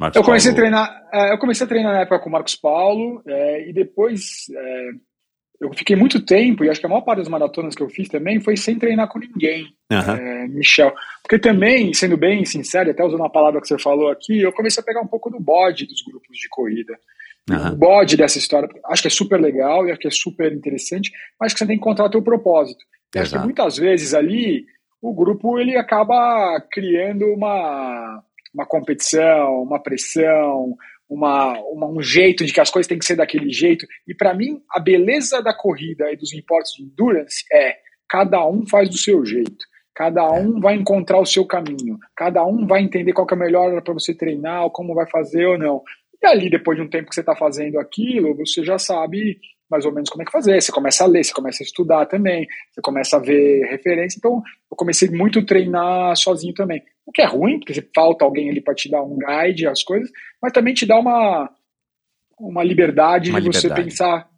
Marcos eu comecei Paulo... a treinar, é, eu comecei a treinar na época com o Marcos Paulo é, e depois é, eu fiquei muito tempo e acho que a maior parte das maratonas que eu fiz também foi sem treinar com ninguém, uhum. Michel, porque também sendo bem sincero, até usando uma palavra que você falou aqui, eu comecei a pegar um pouco do bode dos grupos de corrida. Uhum. O bode dessa história, acho que é super legal e acho que é super interessante, mas que você tem que encontrar o teu propósito. Acho que muitas vezes ali o grupo ele acaba criando uma uma competição, uma pressão, uma, uma, um jeito de que as coisas têm que ser daquele jeito. E para mim, a beleza da corrida e dos esportes de endurance é cada um faz do seu jeito. Cada um vai encontrar o seu caminho. Cada um vai entender qual é a melhor hora para você treinar, ou como vai fazer ou não. E ali, depois de um tempo que você está fazendo aquilo, você já sabe mais ou menos como é que fazer. Você começa a ler, você começa a estudar também, você começa a ver referência. Então, eu comecei muito a treinar sozinho também. O que é ruim, porque falta alguém ali para te dar um guide, as coisas, mas também te dá uma, uma liberdade uma de liberdade. você pensar,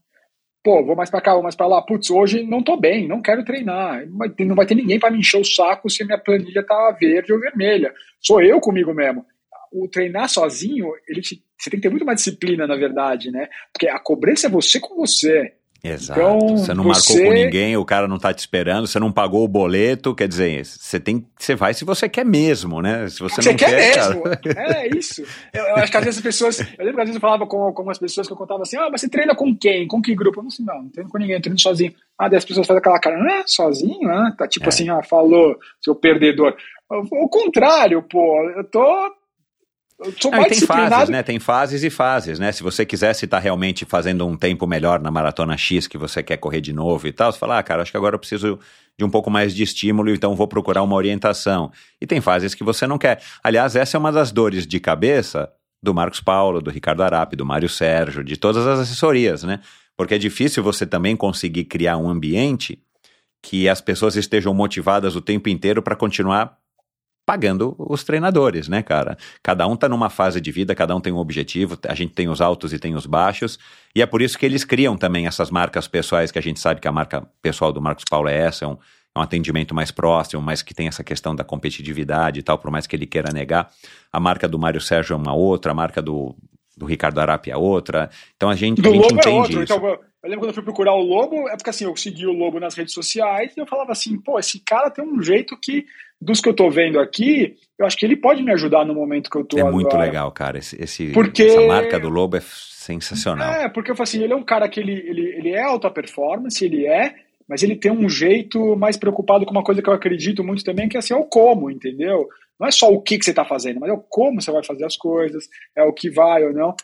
pô, vou mais para cá, vou mais para lá. Putz, hoje não tô bem, não quero treinar. Não vai ter, ninguém para me encher o saco se a minha planilha tá verde ou vermelha. Sou eu comigo mesmo. O treinar sozinho, ele te você tem que ter muito mais disciplina, na verdade, né? Porque a cobrança é você com você. Exato. Então, você não você... marcou com ninguém, o cara não tá te esperando, você não pagou o boleto, quer dizer, você tem, você vai se você quer mesmo, né? Se você, você não quer, quer mesmo. Cara... É isso. Eu, eu, acho que às vezes as pessoas, eu lembro que às vezes eu falava com, com as pessoas que eu contava assim: "Ah, mas você treina com quem? Com que grupo?" Eu não sei, não, não treino com ninguém, eu treino sozinho. Ah, daí as pessoas fazem aquela cara: "Ah, sozinho?" Ah, tá tipo é. assim, ah, falou, seu perdedor. O contrário, pô, eu tô não, tem fases, né? Tem fases e fases, né? Se você quisesse estar realmente fazendo um tempo melhor na maratona X que você quer correr de novo e tal, você fala, ah, cara, acho que agora eu preciso de um pouco mais de estímulo, então vou procurar uma orientação. E tem fases que você não quer. Aliás, essa é uma das dores de cabeça do Marcos Paulo, do Ricardo Arapi, do Mário Sérgio, de todas as assessorias, né? Porque é difícil você também conseguir criar um ambiente que as pessoas estejam motivadas o tempo inteiro para continuar pagando os treinadores, né, cara? Cada um tá numa fase de vida, cada um tem um objetivo, a gente tem os altos e tem os baixos, e é por isso que eles criam também essas marcas pessoais, que a gente sabe que a marca pessoal do Marcos Paulo é essa, é um, é um atendimento mais próximo, mas que tem essa questão da competitividade e tal, por mais que ele queira negar. A marca do Mário Sérgio é uma outra, a marca do, do Ricardo Arapi é outra. Então a gente, do a gente Lobo entende é outro. isso. Então, eu lembro quando eu fui procurar o Lobo, é porque assim, eu segui o Lobo nas redes sociais e eu falava assim, pô, esse cara tem um jeito que dos que eu tô vendo aqui, eu acho que ele pode me ajudar no momento que eu tô É agora. muito legal, cara. Esse, esse porque... Essa marca do Lobo é sensacional. É, porque eu falo assim, ele é um cara que ele, ele, ele é alta performance, ele é, mas ele tem um jeito mais preocupado com uma coisa que eu acredito muito também, que é assim, é o como, entendeu? Não é só o que, que você está fazendo, mas é o como você vai fazer as coisas, é o que vai ou não.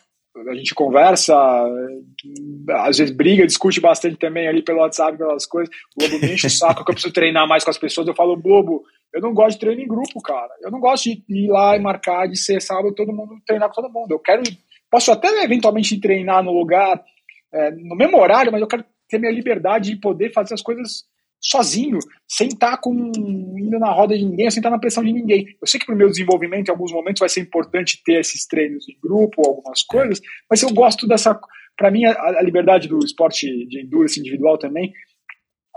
A gente conversa, às vezes briga, discute bastante também ali pelo WhatsApp, pelas coisas. O Lobo me enche o saco que eu preciso treinar mais com as pessoas. Eu falo, Bobo, eu não gosto de treino em grupo, cara. Eu não gosto de ir lá e marcar de ser sábado todo mundo treinar com todo mundo. Eu quero. Posso até eventualmente treinar no lugar, é, no mesmo horário, mas eu quero ter minha liberdade de poder fazer as coisas sozinho, sem estar com, indo na roda de ninguém, sem estar na pressão de ninguém. Eu sei que para o meu desenvolvimento, em alguns momentos, vai ser importante ter esses treinos em grupo, algumas coisas, mas eu gosto dessa. Para mim, a, a, liberdade do esporte de endurance individual também,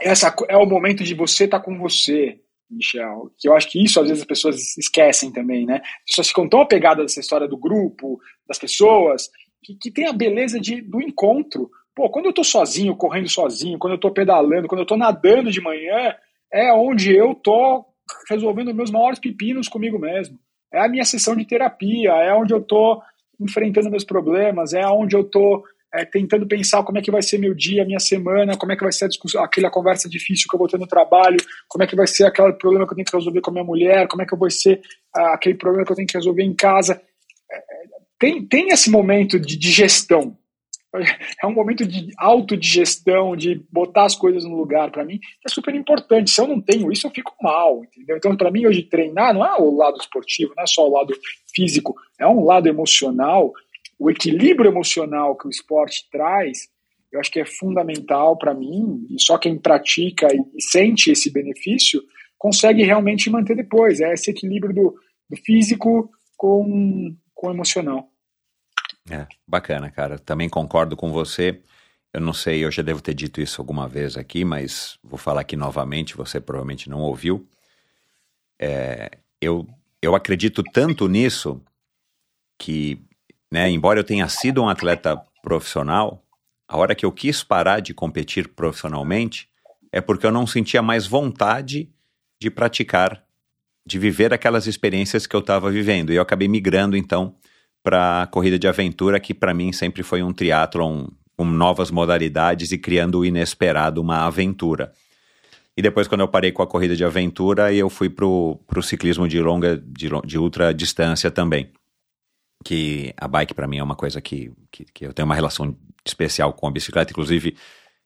essa é o momento de você estar com você, Michel, que eu acho que isso às vezes as pessoas esquecem também, né? As pessoas ficam tão apegadas a essa história do grupo, das pessoas, que, que tem a beleza de, do encontro. Pô, quando eu tô sozinho, correndo sozinho, quando eu tô pedalando, quando eu tô nadando de manhã, é onde eu tô resolvendo meus maiores pepinos comigo mesmo. É a minha sessão de terapia, é onde eu tô enfrentando meus problemas, é onde eu tô é, tentando pensar como é que vai ser meu dia, minha semana, como é que vai ser a aquela conversa difícil que eu vou ter no trabalho, como é que vai ser aquele problema que eu tenho que resolver com a minha mulher, como é que vai ser ah, aquele problema que eu tenho que resolver em casa. É, tem, tem esse momento de digestão. É um momento de autodigestão, de botar as coisas no lugar. Para mim, é super importante. Se eu não tenho isso, eu fico mal, entendeu? Então, para mim, hoje, treinar não é o lado esportivo, não é só o lado físico, é um lado emocional o equilíbrio emocional que o esporte traz, eu acho que é fundamental para mim, e só quem pratica e sente esse benefício consegue realmente manter depois. É esse equilíbrio do, do físico com, com o emocional. É, bacana, cara. Também concordo com você. Eu não sei, eu já devo ter dito isso alguma vez aqui, mas vou falar aqui novamente, você provavelmente não ouviu. É, eu, eu acredito tanto nisso que né? Embora eu tenha sido um atleta profissional, a hora que eu quis parar de competir profissionalmente é porque eu não sentia mais vontade de praticar, de viver aquelas experiências que eu estava vivendo. E eu acabei migrando então para corrida de aventura, que para mim sempre foi um triatlon com novas modalidades e criando o inesperado, uma aventura. E depois, quando eu parei com a corrida de aventura, eu fui para o ciclismo de longa, de, de ultra distância também que a bike para mim é uma coisa que, que, que, eu tenho uma relação especial com a bicicleta, inclusive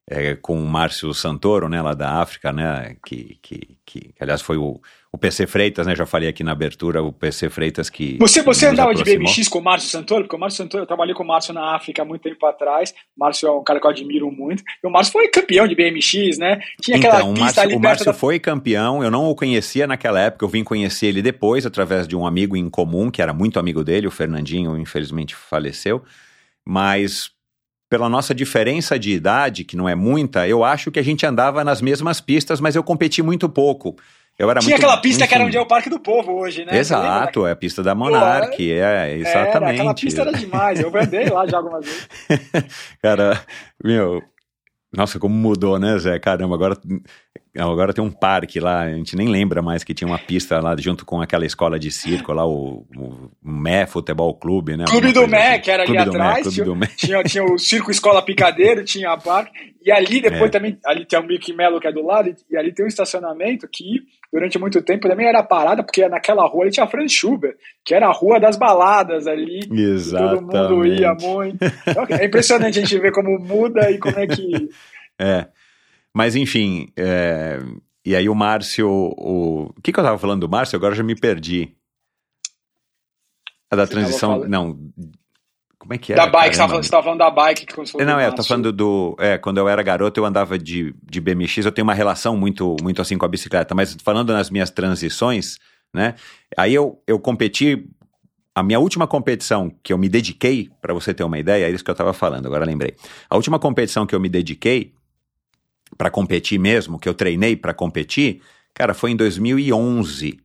é, com o Márcio Santoro, né, lá da África, né, que, que, que aliás foi o, o PC Freitas, né, já falei aqui na abertura, o PC Freitas que... Você, você andava aproximou. de BMX com o Márcio Santoro? Porque o Márcio Santoro, eu trabalhei com o Márcio na África há muito tempo atrás, o Márcio é um cara que eu admiro muito, e o Márcio foi campeão de BMX, né, tinha aquela então, pista Márcio, ali O Márcio da... foi campeão, eu não o conhecia naquela época, eu vim conhecer ele depois, através de um amigo em comum, que era muito amigo dele, o Fernandinho, infelizmente faleceu, mas pela nossa diferença de idade, que não é muita, eu acho que a gente andava nas mesmas pistas, mas eu competi muito pouco. Eu era Tinha muito, aquela pista enfim. que era onde é o Parque do Povo hoje, né? Exato, é a pista da Monark, é, exatamente. Era, aquela pista era demais, eu andei lá já algumas vezes. Cara, meu, nossa, como mudou, né, Zé? Caramba, agora Agora tem um parque lá, a gente nem lembra mais que tinha uma pista lá junto com aquela escola de circo lá, o, o Mé Futebol Clube, né? Clube do Mé, assim. que era Clube ali atrás, Mé, tinha, tinha, tinha, o Circo Escola Picadeiro, tinha a parque, e ali depois é. também, ali tem o Mickey Mello que é do lado, e ali tem um estacionamento que durante muito tempo também era parada, porque naquela rua ali tinha Franz Schubert, que era a rua das baladas ali, Exatamente. todo mundo ia muito. Então, é impressionante a gente ver como muda e como é que... É, mas enfim, é... e aí o Márcio. O, o que, que eu estava falando do Márcio? Agora eu já me perdi. A da Você transição. Não. Como é que é? Da bike, você estava falando da bike. Que não, é, eu tô falando do. É, quando eu era garoto, eu andava de, de BMX, eu tenho uma relação muito, muito assim com a bicicleta, mas falando nas minhas transições, né? Aí eu, eu competi. A minha última competição que eu me dediquei, para você ter uma ideia, é isso que eu estava falando, agora lembrei. A última competição que eu me dediquei para competir mesmo, que eu treinei para competir, cara, foi em 2011.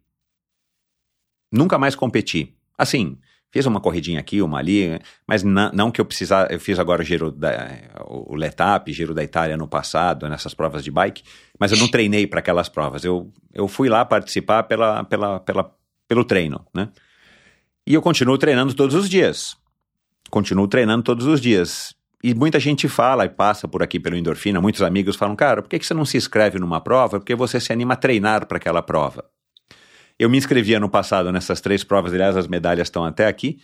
Nunca mais competi. Assim, fiz uma corridinha aqui, uma ali, mas não que eu precisar, eu fiz agora o giro da, o Letap, giro da Itália no passado, nessas provas de bike, mas eu não treinei para aquelas provas. Eu, eu fui lá participar pela, pela, pela, pelo treino, né? E eu continuo treinando todos os dias. Continuo treinando todos os dias. E muita gente fala e passa por aqui pelo endorfina, muitos amigos falam, cara, por que você não se inscreve numa prova? Porque você se anima a treinar para aquela prova. Eu me inscrevi ano passado nessas três provas, aliás, as medalhas estão até aqui.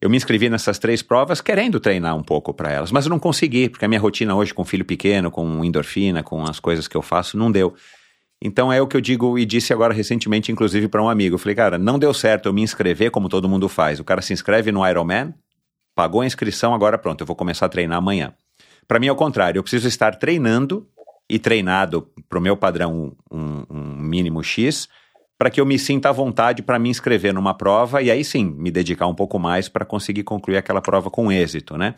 Eu me inscrevi nessas três provas querendo treinar um pouco para elas, mas eu não consegui, porque a minha rotina hoje com filho pequeno, com endorfina, com as coisas que eu faço, não deu. Então é o que eu digo e disse agora recentemente, inclusive, para um amigo. Eu falei, cara, não deu certo eu me inscrever como todo mundo faz. O cara se inscreve no Ironman, Pagou a inscrição, agora pronto, eu vou começar a treinar amanhã. Para mim é o contrário, eu preciso estar treinando e treinado para o meu padrão um, um mínimo X, para que eu me sinta à vontade para me inscrever numa prova e aí sim me dedicar um pouco mais para conseguir concluir aquela prova com êxito, né?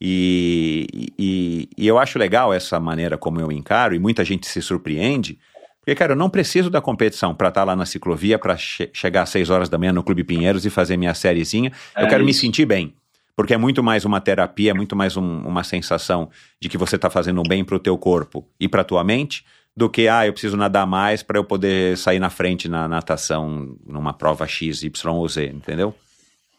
E, e, e, eu acho legal essa maneira como eu encaro, e muita gente se surpreende, porque, cara, eu não preciso da competição para estar tá lá na ciclovia, para che chegar às 6 horas da manhã no Clube Pinheiros e fazer minha sériezinha. É eu quero isso. me sentir bem. Porque é muito mais uma terapia, é muito mais um, uma sensação de que você está fazendo bem para o teu corpo e para tua mente, do que, ah, eu preciso nadar mais para eu poder sair na frente na natação numa prova X, Y ou Z, entendeu?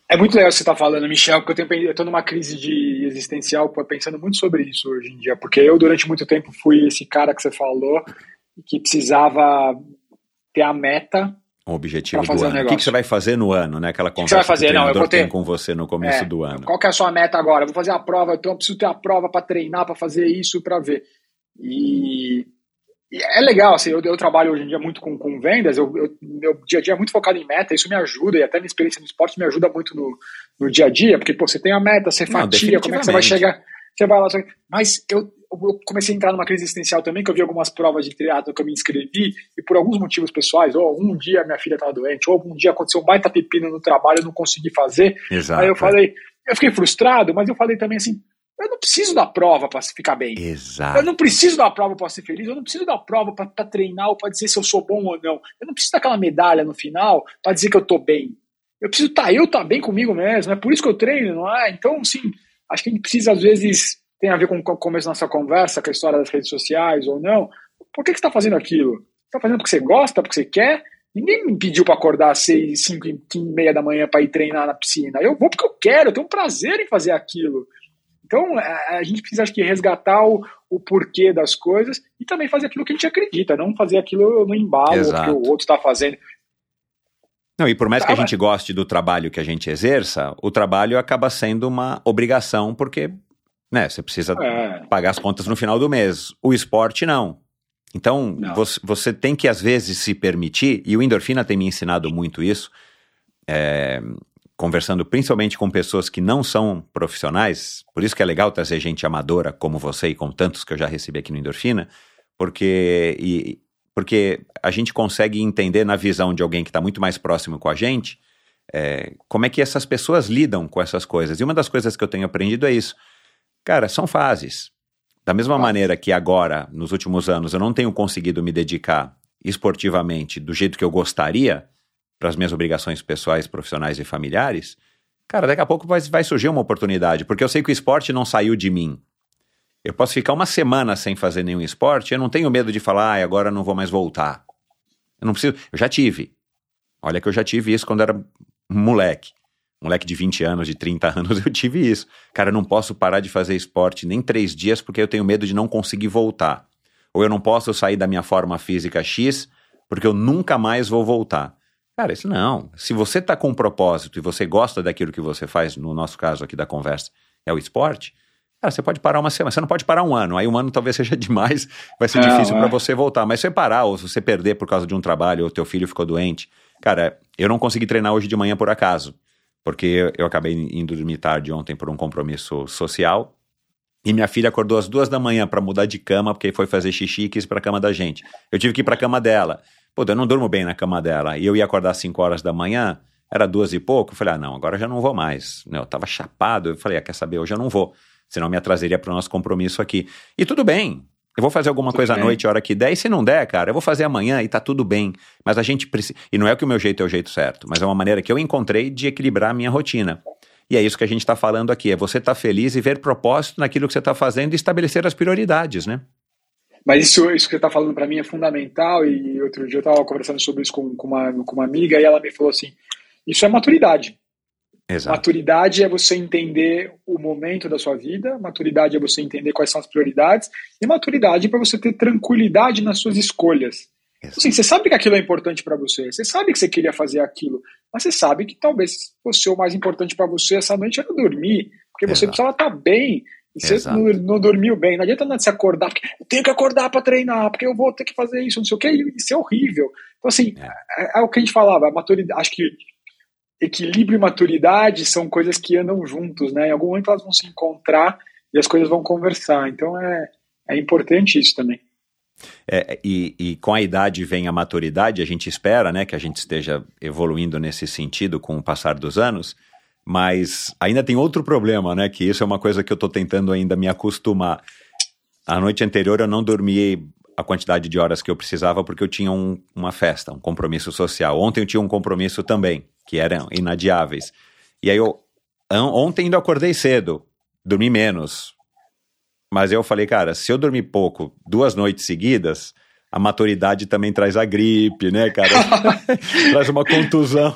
É muito legal o que você está falando, Michel, porque eu, tenho, eu tô numa crise de existencial pensando muito sobre isso hoje em dia, porque eu durante muito tempo fui esse cara que você falou que precisava ter a meta um objetivo do ano. Um o que, que, você vai fazer no ano, né? Aquela conversa que, fazer? que o Não, eu vou ter... com você no começo é, do ano. Qual que é a sua meta agora? Eu vou fazer a prova, então eu preciso ter a prova para treinar, para fazer isso, para ver. E, e, é legal, assim, eu, eu, trabalho hoje em dia muito com, com vendas, eu, eu, meu dia a dia é muito focado em meta, isso me ajuda, e até minha experiência no esporte me ajuda muito no, no dia a dia, porque pô, você tem a meta, você fatia, como é que você vai chegar, você vai lá, mas eu eu comecei a entrar numa crise existencial também, que eu vi algumas provas de triatlo que eu me inscrevi, e por alguns motivos pessoais, ou um dia minha filha estava doente, ou um dia aconteceu um baita pepino no trabalho, eu não consegui fazer. Exato, Aí eu falei, eu fiquei frustrado, mas eu falei também assim, eu não preciso da prova para ficar bem. Exato. Eu não preciso da prova para ser feliz, eu não preciso da prova para treinar ou para dizer se eu sou bom ou não. Eu não preciso daquela medalha no final para dizer que eu tô bem. Eu preciso estar, tá, eu tá bem comigo mesmo, é por isso que eu treino, não é? Então, sim, acho que a gente precisa às vezes tem a ver com o começo da nossa conversa, com a história das redes sociais ou não. Por que, que você está fazendo aquilo? Está fazendo porque você gosta, porque você quer? Ninguém me pediu para acordar às seis, cinco e meia da manhã para ir treinar na piscina. Eu vou porque eu quero, eu tenho um prazer em fazer aquilo. Então, a, gente precisa, acho que, resgatar o, o porquê das coisas e também fazer aquilo que a gente acredita, não fazer aquilo no embalo Exato. que o outro está fazendo. Não, e por mais tá, que a gente goste do trabalho que a gente exerça, o trabalho acaba sendo uma obrigação, porque né? Você precisa é. pagar as contas no final do mês. O esporte, não. Então, não. Você, você, tem que, às vezes, se permitir, e o Endorfina tem me ensinado muito isso, é, conversando principalmente com pessoas que não são profissionais, por isso que é legal trazer gente amadora como você e com tantos que eu já recebi aqui no Endorfina, porque, e, porque a gente consegue entender na visão de alguém que está muito mais próximo com a gente, é, como é que essas pessoas lidam com essas coisas. E uma das coisas que eu tenho aprendido é isso. Cara, são fases. Da mesma maneira que agora, nos últimos anos, eu não tenho conseguido me dedicar esportivamente do jeito que eu gostaria para as minhas obrigações pessoais, profissionais e familiares, cara, daqui a pouco vai, vai surgir uma oportunidade, porque eu sei que o esporte não saiu de mim. Eu posso ficar uma semana sem fazer nenhum esporte, eu não tenho medo de falar, ah, agora não vou mais voltar. Eu não preciso. Eu já tive. Olha que eu já tive isso quando era moleque moleque de 20 anos, de 30 anos, eu tive isso. Cara, eu não posso parar de fazer esporte nem três dias porque eu tenho medo de não conseguir voltar. Ou eu não posso sair da minha forma física X porque eu nunca mais vou voltar. Cara, isso não. Se você está com um propósito e você gosta daquilo que você faz, no nosso caso aqui da conversa, é o esporte, cara, você pode parar uma semana. Você não pode parar um ano. Aí um ano talvez seja demais, vai ser não, difícil é. para você voltar. Mas se você parar, ou se você perder por causa de um trabalho, ou teu filho ficou doente. Cara, eu não consegui treinar hoje de manhã por acaso porque eu acabei indo dormir tarde ontem por um compromisso social. E minha filha acordou às duas da manhã para mudar de cama, porque foi fazer xixi e quis ir para a cama da gente. Eu tive que ir para cama dela. Pô, eu não durmo bem na cama dela. E eu ia acordar às 5 horas da manhã, era duas e pouco. Eu falei, ah, não, agora já não vou mais. Eu tava chapado. Eu falei, ah, quer saber, hoje eu não vou. Senão me atrasaria para o nosso compromisso aqui. E tudo bem, eu vou fazer alguma tudo coisa bem. à noite, a hora que der, e se não der, cara, eu vou fazer amanhã e tá tudo bem. Mas a gente precisa. E não é que o meu jeito é o jeito certo, mas é uma maneira que eu encontrei de equilibrar a minha rotina. E é isso que a gente está falando aqui: é você estar tá feliz e ver propósito naquilo que você está fazendo e estabelecer as prioridades, né? Mas isso, isso que você está falando para mim é fundamental. E outro dia eu estava conversando sobre isso com, com, uma, com uma amiga e ela me falou assim: isso é maturidade. Exato. Maturidade é você entender o momento da sua vida, maturidade é você entender quais são as prioridades, e maturidade é para você ter tranquilidade nas suas escolhas. Assim, você sabe que aquilo é importante para você, você sabe que você queria fazer aquilo, mas você sabe que talvez fosse o mais importante para você essa noite era dormir, porque você Exato. precisava estar tá bem, e você não, não, dormiu bem. Não adianta nada se acordar, porque eu tenho que acordar para treinar, porque eu vou ter que fazer isso, não sei o que, isso é horrível. Então, assim, é, é, é o que a gente falava, a maturidade, acho que equilíbrio e maturidade são coisas que andam juntos, né? Em algum momento elas vão se encontrar e as coisas vão conversar. Então é, é importante isso também. É, e, e, com a idade vem a maturidade, a gente espera né, que a gente esteja evoluindo nesse sentido com o passar dos anos, mas ainda tem outro problema, né? Que isso é uma coisa que eu estou tentando ainda me acostumar. A noite anterior eu não dormi a quantidade de horas que eu precisava porque eu tinha um, uma festa, um compromisso social. Ontem eu tinha um compromisso também que eram inadiáveis. E aí eu ontem ainda acordei cedo, dormi menos. Mas eu falei, cara, se eu dormir pouco duas noites seguidas, a maturidade também traz a gripe, né, cara? traz uma contusão.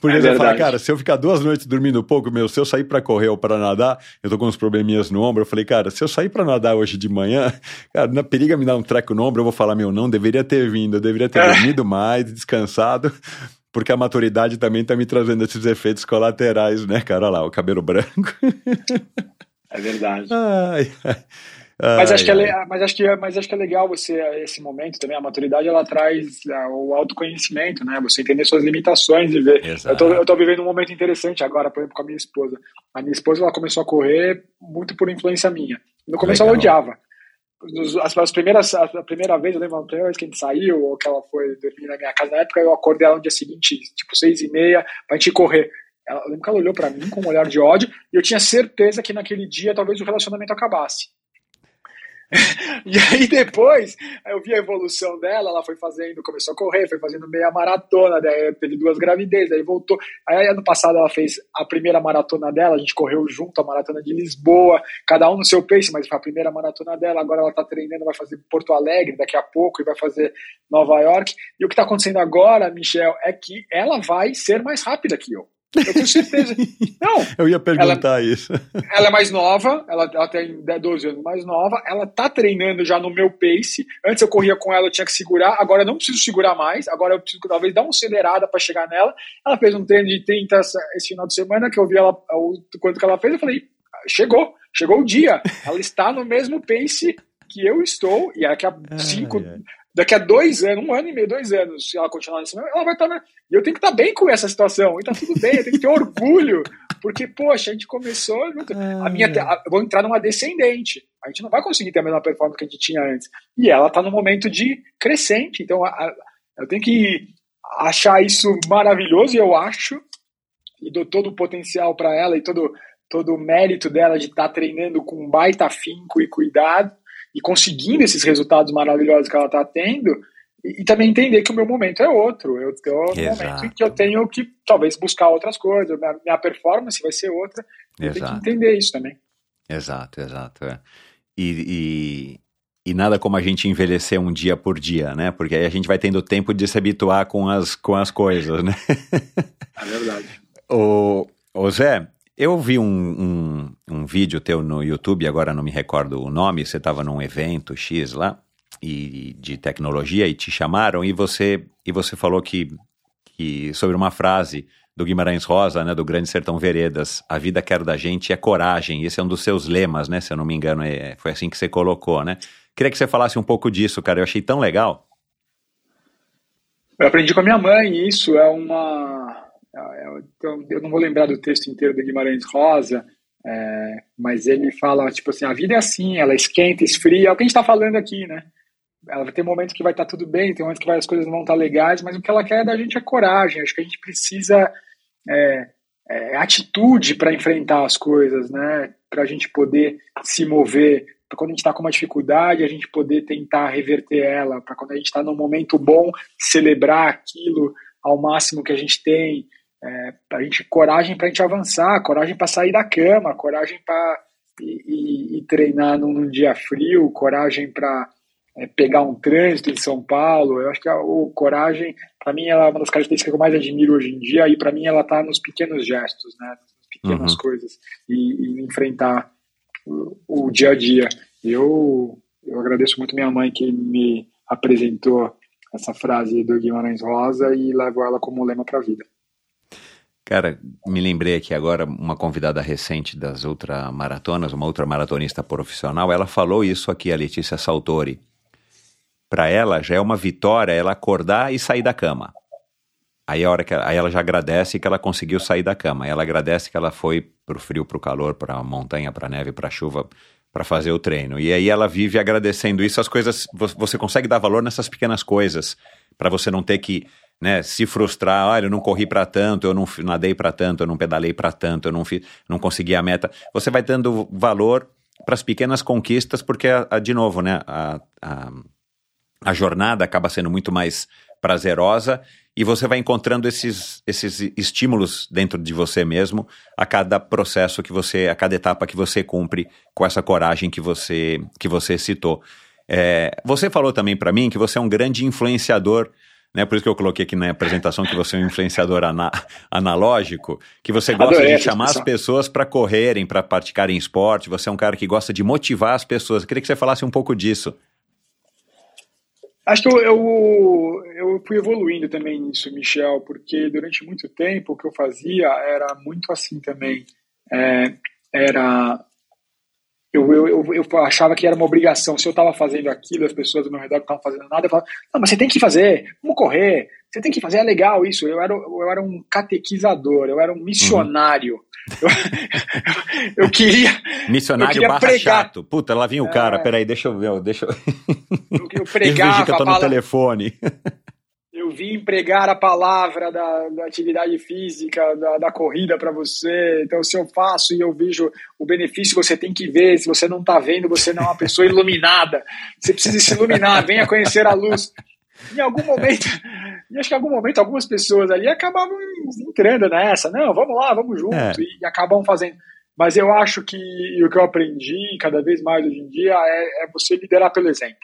Por exemplo, é fala, cara, se eu ficar duas noites dormindo pouco, meu, se eu sair para correr ou para nadar, eu tô com uns probleminhas no ombro. Eu falei, cara, se eu sair para nadar hoje de manhã, cara, na periga me dar um treco no ombro, eu vou falar, meu, não deveria ter vindo, eu deveria ter dormido mais, descansado porque a maturidade também tá me trazendo esses efeitos colaterais, né, cara? Olha lá, o cabelo branco. É verdade. Ai, ai. Mas, acho que é, mas, acho que, mas acho que é legal você, esse momento também, a maturidade, ela traz uh, o autoconhecimento, né? Você entender suas limitações e ver. Eu tô, eu tô vivendo um momento interessante agora, por exemplo, com a minha esposa. A minha esposa, ela começou a correr muito por influência minha. No começo legal. ela odiava. As, as, primeiras, a primeira vez, eu lembro, a primeira vez que a gente saiu, ou que ela foi dormir na minha casa, na época eu acordei ela no dia seguinte, tipo seis e meia, pra gente correr. Ela, eu lembro que ela olhou para mim com um olhar de ódio, e eu tinha certeza que naquele dia talvez o relacionamento acabasse. e aí depois eu vi a evolução dela, ela foi fazendo, começou a correr, foi fazendo meia maratona, daí teve duas gravidezes, aí voltou. Aí ano passado ela fez a primeira maratona dela, a gente correu junto a maratona de Lisboa, cada um no seu pace, mas foi a primeira maratona dela, agora ela tá treinando, vai fazer Porto Alegre daqui a pouco e vai fazer Nova York. E o que tá acontecendo agora, Michel, é que ela vai ser mais rápida que eu. Eu tenho certeza. Não. Eu ia perguntar ela, isso. Ela é mais nova, ela, ela tem 12 anos mais nova, ela tá treinando já no meu pace. Antes eu corria com ela, eu tinha que segurar, agora eu não preciso segurar mais, agora eu preciso talvez dar uma acelerada para chegar nela. Ela fez um treino de 30 esse final de semana, que eu vi ela, o quanto que ela fez, eu falei, chegou, chegou o dia. Ela está no mesmo pace que eu estou, e daqui a cinco, daqui a dois anos, um ano e meio, dois anos, se ela continuar nesse ela vai estar. E eu tenho que estar bem com essa situação. E tá tudo bem, eu tenho que ter orgulho. Porque, poxa, a gente começou. A minha, a, vou entrar numa descendente. A gente não vai conseguir ter a mesma performance que a gente tinha antes. E ela está no momento de crescente. Então, a, a, eu tenho que achar isso maravilhoso, e eu acho. E dou todo o potencial para ela e todo, todo o mérito dela de estar tá treinando com baita afinco e cuidado e conseguindo esses resultados maravilhosos que ela está tendo, e, e, também entender que o meu momento é outro. Eu estou no momento em que eu tenho que talvez buscar outras coisas, minha, minha performance vai ser outra. Eu tenho que entender isso também. Exato, exato. É. E, e, e, nada como a gente envelhecer um dia por dia, né? Porque aí a gente vai tendo tempo de se habituar com as, com as coisas, né? É verdade. o, o Zé, eu vi um, um, um, vídeo teu no YouTube, agora não me recordo o nome, você estava num evento X lá, e, de tecnologia, e te chamaram, e você, e você falou que, que sobre uma frase do Guimarães Rosa, né, do Grande Sertão Veredas, a vida quer da gente é coragem, esse é um dos seus lemas, né, se eu não me engano, é, foi assim que você colocou, né? Queria que você falasse um pouco disso, cara, eu achei tão legal. Eu aprendi com a minha mãe, isso é uma eu não vou lembrar do texto inteiro do Guimarães Rosa, é, mas ele fala, tipo assim, a vida é assim, ela esquenta, esfria, é o que a gente está falando aqui, né? Ela vai ter momentos que vai estar tá tudo bem, tem momentos que as coisas não vão estar tá legais, mas o que ela quer é da gente é coragem, acho que a gente precisa é, é, atitude para enfrentar as coisas, né? Para a gente poder se mover, para quando a gente está com uma dificuldade, a gente poder tentar reverter ela, para quando a gente está num momento bom, celebrar aquilo ao máximo que a gente tem, é, a gente coragem para a gente avançar, coragem para sair da cama, coragem para ir, treinar num, num, dia frio, coragem para é, pegar um trânsito em São Paulo. Eu acho que a o coragem, para mim, ela é uma das características que eu mais admiro hoje em dia. E para mim, ela está nos pequenos gestos, né, nas pequenas uhum. coisas e, e enfrentar o, o, dia a dia. Eu eu agradeço muito minha mãe que me apresentou essa frase do Guimarães Rosa e levo ela como lema para a vida. Cara, me lembrei aqui agora, uma convidada recente das ultramaratonas, uma ultramaratonista profissional, ela falou isso aqui, a Letícia Saltori. Para ela já é uma vitória ela acordar e sair da cama. Aí a hora que aí ela já agradece que ela conseguiu sair da cama. Ela agradece que ela foi pro frio, pro calor, pra montanha, pra neve, pra chuva, para fazer o treino. E aí ela vive agradecendo isso, as coisas, você consegue dar valor nessas pequenas coisas, para você não ter que né, se frustrar, olha, eu não corri para tanto, eu não nadei para tanto, eu não pedalei para tanto, eu não fiz, não consegui a meta. Você vai dando valor para as pequenas conquistas, porque, a, a, de novo, né, a, a, a jornada acaba sendo muito mais prazerosa e você vai encontrando esses, esses estímulos dentro de você mesmo a cada processo que você, a cada etapa que você cumpre com essa coragem que você, que você citou. É, você falou também para mim que você é um grande influenciador né? Por isso que eu coloquei aqui na apresentação que você é um influenciador ana analógico, que você gosta Adorei de chamar as pessoas para correrem, para praticarem esporte, você é um cara que gosta de motivar as pessoas. Eu queria que você falasse um pouco disso. Acho que eu, eu, eu, fui evoluindo também nisso, Michel, porque durante muito tempo o que eu fazia era muito assim também. É, era. Eu, eu, eu, eu, achava que era uma obrigação. Se eu estava fazendo aquilo, as pessoas ao meu redor não estavam fazendo nada, eu falava: Não, mas você tem que fazer, vamos correr, você tem que fazer, é legal isso. Eu era, eu era um catequizador, eu era um missionário. Uhum. Eu, eu, queria. Missionário eu queria barra pregar. chato. Puta, lá vinha o cara. É... Peraí, deixa eu ver. Deixa eu. Eu, eu pregava. que eu tô no telefone. Eu vim pregar a palavra da, da atividade física, da, da corrida para você. Então, se eu faço e eu vejo o benefício, você tem que ver. Se você não está vendo, você não é uma pessoa iluminada. Você precisa se iluminar, venha conhecer a luz. Em algum momento, e acho que em algum momento algumas pessoas ali acabavam entrando nessa, não, vamos lá, vamos junto, é. e, e, acabam fazendo. Mas eu acho que o que eu aprendi cada vez mais hoje em dia é, é, você liderar pelo exemplo.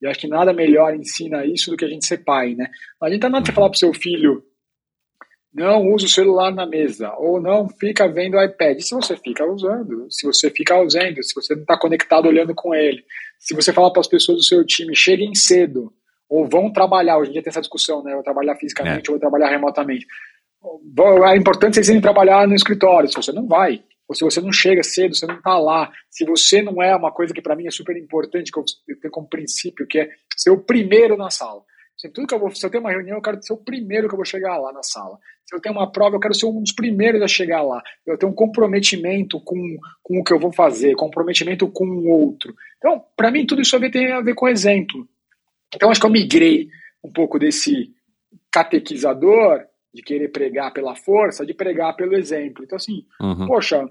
E acho que nada melhor ensina isso do que a gente ser pai, né? Não adianta nada você falar pro seu filho, não usa o celular na mesa, ou não fica vendo o iPad. E se você fica usando, se você fica usando, se você não está conectado olhando com ele, se você falar para as pessoas do seu time, cheguem cedo, ou vão trabalhar, hoje em dia tem essa discussão, né? Ou trabalhar fisicamente é. ou trabalhar remotamente. É importante vocês irem trabalhar no escritório, se você não vai, ou se você não chega cedo, você não está lá, se você não é uma coisa que para mim é super importante, que eu tenho como princípio, que é ser o primeiro na sala. Se, tudo que eu vou, se eu tenho uma reunião, eu quero ser o primeiro que eu vou chegar lá na sala. Se eu tenho uma prova, eu quero ser um dos primeiros a chegar lá. Eu tenho um comprometimento com, com o que eu vou fazer, comprometimento com o outro. Então, para mim, tudo isso tem a ver com exemplo. Então, acho que eu migrei um pouco desse catequizador, de querer pregar pela força, de pregar pelo exemplo. Então, assim, uhum. poxa,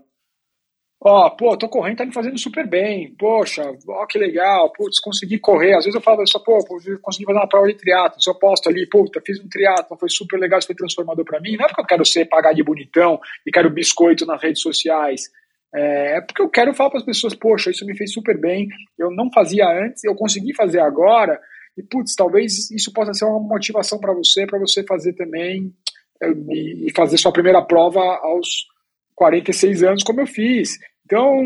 ó, pô, tô correndo, tá me fazendo super bem, poxa, ó, que legal, putz, consegui correr. Às vezes eu falo só, pô, consegui fazer uma prova de triatlo, se eu posto ali, puta, fiz um triatlo, foi super legal, isso foi transformador para mim. Não é porque eu quero ser, pagar de bonitão e quero biscoito nas redes sociais. É, é porque eu quero falar para as pessoas, poxa, isso me fez super bem, eu não fazia antes, eu consegui fazer agora, e, putz, talvez isso possa ser uma motivação para você, para você fazer também é, e fazer sua primeira prova aos 46 anos, como eu fiz. Então,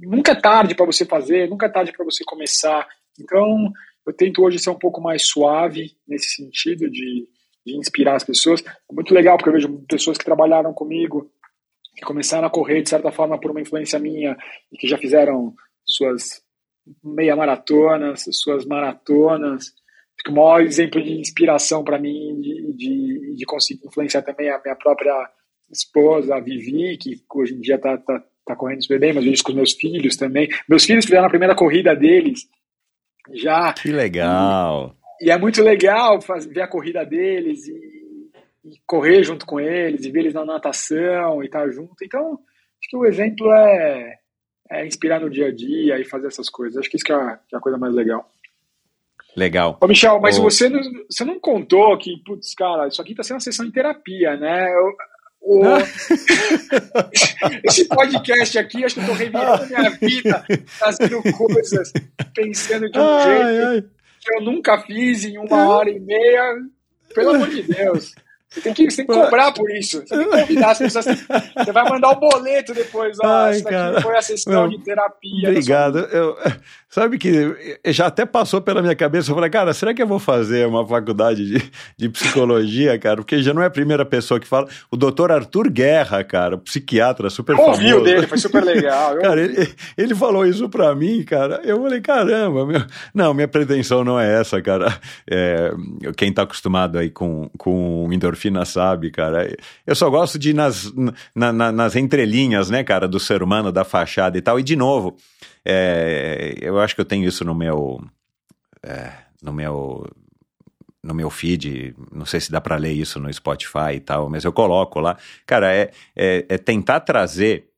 nunca é tarde para você fazer, nunca é tarde para você começar. Então, eu tento hoje ser um pouco mais suave nesse sentido de, de inspirar as pessoas. É muito legal, porque eu vejo pessoas que trabalharam comigo, que começaram a correr, de certa forma, por uma influência minha, e que já fizeram suas meia maratonas, suas maratonas. o maior exemplo de inspiração para mim, de, de, de, conseguir influenciar também a minha própria esposa, a Vivi, que hoje em dia está tá, tá correndo super bem, mas eu isso com meus filhos também. Meus filhos fizeram a primeira corrida deles já. Que legal! E, e é muito legal fazer, ver a corrida deles e, e, correr junto com eles, e ver eles na natação e estar tá junto. Então, acho que o exemplo é, é, inspirar no dia a dia e fazer essas coisas. Acho que isso que é, que é a coisa mais legal. Legal. Ô, Michel, mas Ô... você, não, você não contou que, putz, cara, isso aqui está sendo uma sessão de terapia, né? Eu, o... Esse podcast aqui, acho que eu tô revirando minha vida, fazendo coisas, pensando de um ai, jeito ai. que eu nunca fiz em uma hora e meia. Pelo amor de Deus. Você tem que, você tem que cobrar por isso. Você tem que convidar as pessoas. Você vai mandar o boleto depois. Ó, Ai, isso daqui foi a sessão de terapia. Obrigado. Eu, sabe que já até passou pela minha cabeça. Eu falei, cara, será que eu vou fazer uma faculdade de, de psicologia, cara? Porque já não é a primeira pessoa que fala. O doutor Arthur Guerra, cara, psiquiatra super eu famoso. Ouviu dele, foi super legal. cara, ele, ele falou isso pra mim, cara. Eu falei, caramba, meu... não, minha pretensão não é essa, cara. É, quem tá acostumado aí com, com endorfina endorfina sabe, cara. Eu só gosto de ir nas, na, na, nas entrelinhas, né, cara, do ser humano, da fachada e tal. E, de novo, é, eu acho que eu tenho isso no meu. É, no meu. No meu feed, não sei se dá para ler isso no Spotify e tal, mas eu coloco lá. Cara, é, é, é tentar trazer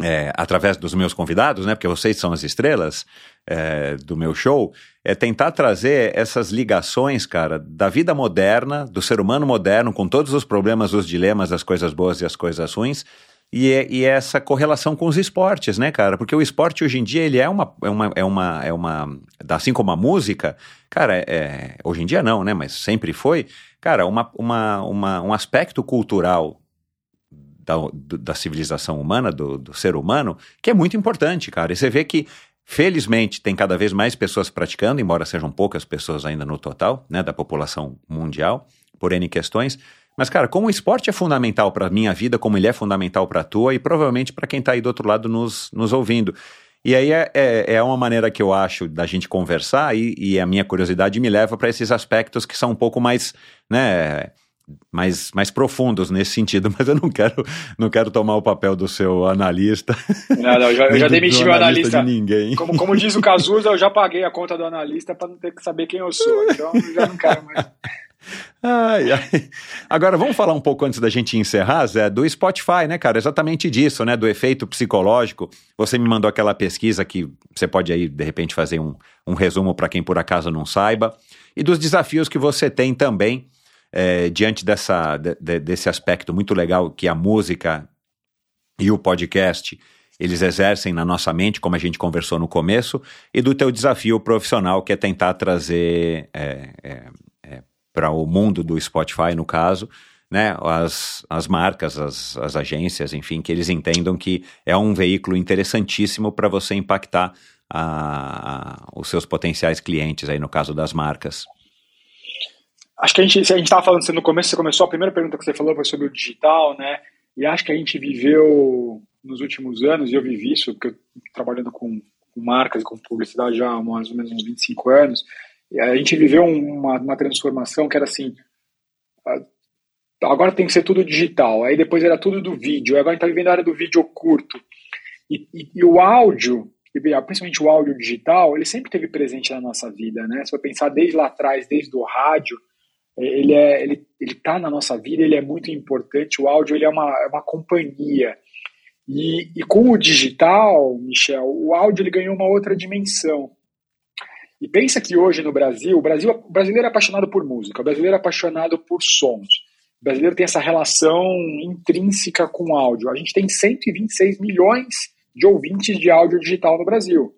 é, através dos meus convidados, né? Porque vocês são as estrelas é, do meu show, é tentar trazer essas ligações, cara, da vida moderna, do ser humano moderno, com todos os problemas, os dilemas, as coisas boas e as coisas ruins, e, e essa correlação com os esportes, né, cara? Porque o esporte hoje em dia ele é uma, é uma, é uma, é uma assim como a música, cara, é, hoje em dia não, né? Mas sempre foi, cara, uma, uma, uma um aspecto cultural da, da civilização humana, do, do ser humano, que é muito importante, cara. E você vê que Felizmente, tem cada vez mais pessoas praticando, embora sejam poucas pessoas ainda no total, né, da população mundial, por N questões. Mas, cara, como o esporte é fundamental para a minha vida, como ele é fundamental para a tua e provavelmente para quem está aí do outro lado nos, nos ouvindo. E aí é, é, é, uma maneira que eu acho da gente conversar e, e a minha curiosidade me leva para esses aspectos que são um pouco mais, né, mais, mais profundos nesse sentido, mas eu não quero, não quero tomar o papel do seu analista. Não, não, eu já, eu já demiti meu analista. De ninguém. Como, como diz o Cazuza, eu já paguei a conta do analista para não ter que saber quem eu sou, então eu já não quero mais. Ai, ai. Agora vamos falar um pouco antes da gente encerrar, Zé, do Spotify, né, cara? Exatamente disso, né? Do efeito psicológico. Você me mandou aquela pesquisa que você pode aí, de repente, fazer um, um resumo para quem por acaso não saiba. E dos desafios que você tem também é, diante dessa, de, desse aspecto muito legal que a música e o podcast eles exercem na nossa mente, como a gente conversou no começo, e do teu desafio profissional, que é tentar trazer é, é para o mundo do Spotify, no caso, né, as, as marcas, as, as agências, enfim, que eles entendam que é um veículo interessantíssimo para você impactar a, a, os seus potenciais clientes, aí no caso das marcas. Acho que a gente, a gente estava falando no começo, você começou, a primeira pergunta que você falou foi sobre o digital, né? E acho que a gente viveu nos últimos anos, e eu vivi isso, porque eu trabalhando com, com marcas e com publicidade já há mais ou menos uns 25 anos, a gente viveu uma, uma transformação que era assim, agora tem que ser tudo digital, aí depois era tudo do vídeo, agora a gente está vivendo a área do vídeo curto. E, e, e, o áudio, principalmente o áudio digital, ele sempre teve presente na nossa vida, né? Se for pensar desde lá atrás, desde o rádio, ele é ele ele está na nossa vida ele é muito importante o áudio ele é uma, é uma companhia e, e com o digital Michel o áudio ele ganhou uma outra dimensão e pensa que hoje no Brasil o Brasil o brasileiro é apaixonado por música o brasileiro é apaixonado por sons. O brasileiro tem essa relação intrínseca com áudio. A gente tem 126 milhões de ouvintes de áudio digital no Brasil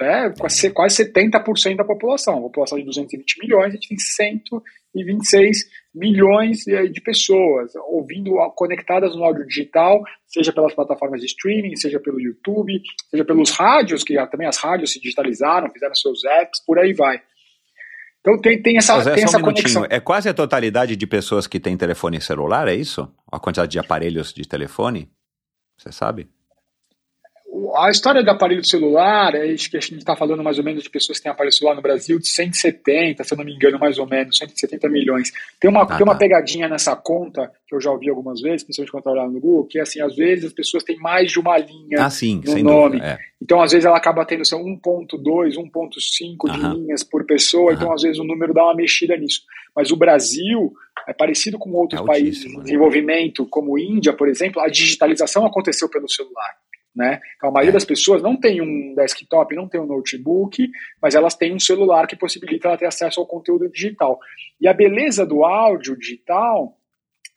é quase, quase 70% da população. A população de 220 milhões, a gente tem 126 milhões de pessoas ouvindo, conectadas no áudio digital, seja pelas plataformas de streaming, seja pelo YouTube, seja pelos rádios, que também as rádios se digitalizaram, fizeram seus apps, por aí vai. Então tem, tem essa, José, tem essa um conexão. É quase a totalidade de pessoas que têm telefone celular, é isso? A quantidade de aparelhos de telefone? Você sabe? A história do aparelho celular, é isso que a gente está falando mais ou menos de pessoas que têm aparelho celular no Brasil, de 170, se eu não me engano, mais ou menos, 170 milhões. Tem uma, ah, tem uma tá. pegadinha nessa conta, que eu já ouvi algumas vezes, principalmente quando eu trabalhava no Google, que é assim, às vezes as pessoas têm mais de uma linha ah, sim, no nome. Dúvida, é. Então, às vezes, ela acaba tendo são 1.2, 1.5 de linhas por pessoa, então, às vezes, o número dá uma mexida nisso. Mas o Brasil é parecido com outros é países em né? desenvolvimento, como Índia, por exemplo, a digitalização aconteceu pelo celular. Né? Então, a maioria das pessoas não tem um desktop, não tem um notebook, mas elas têm um celular que possibilita ela ter acesso ao conteúdo digital. E a beleza do áudio digital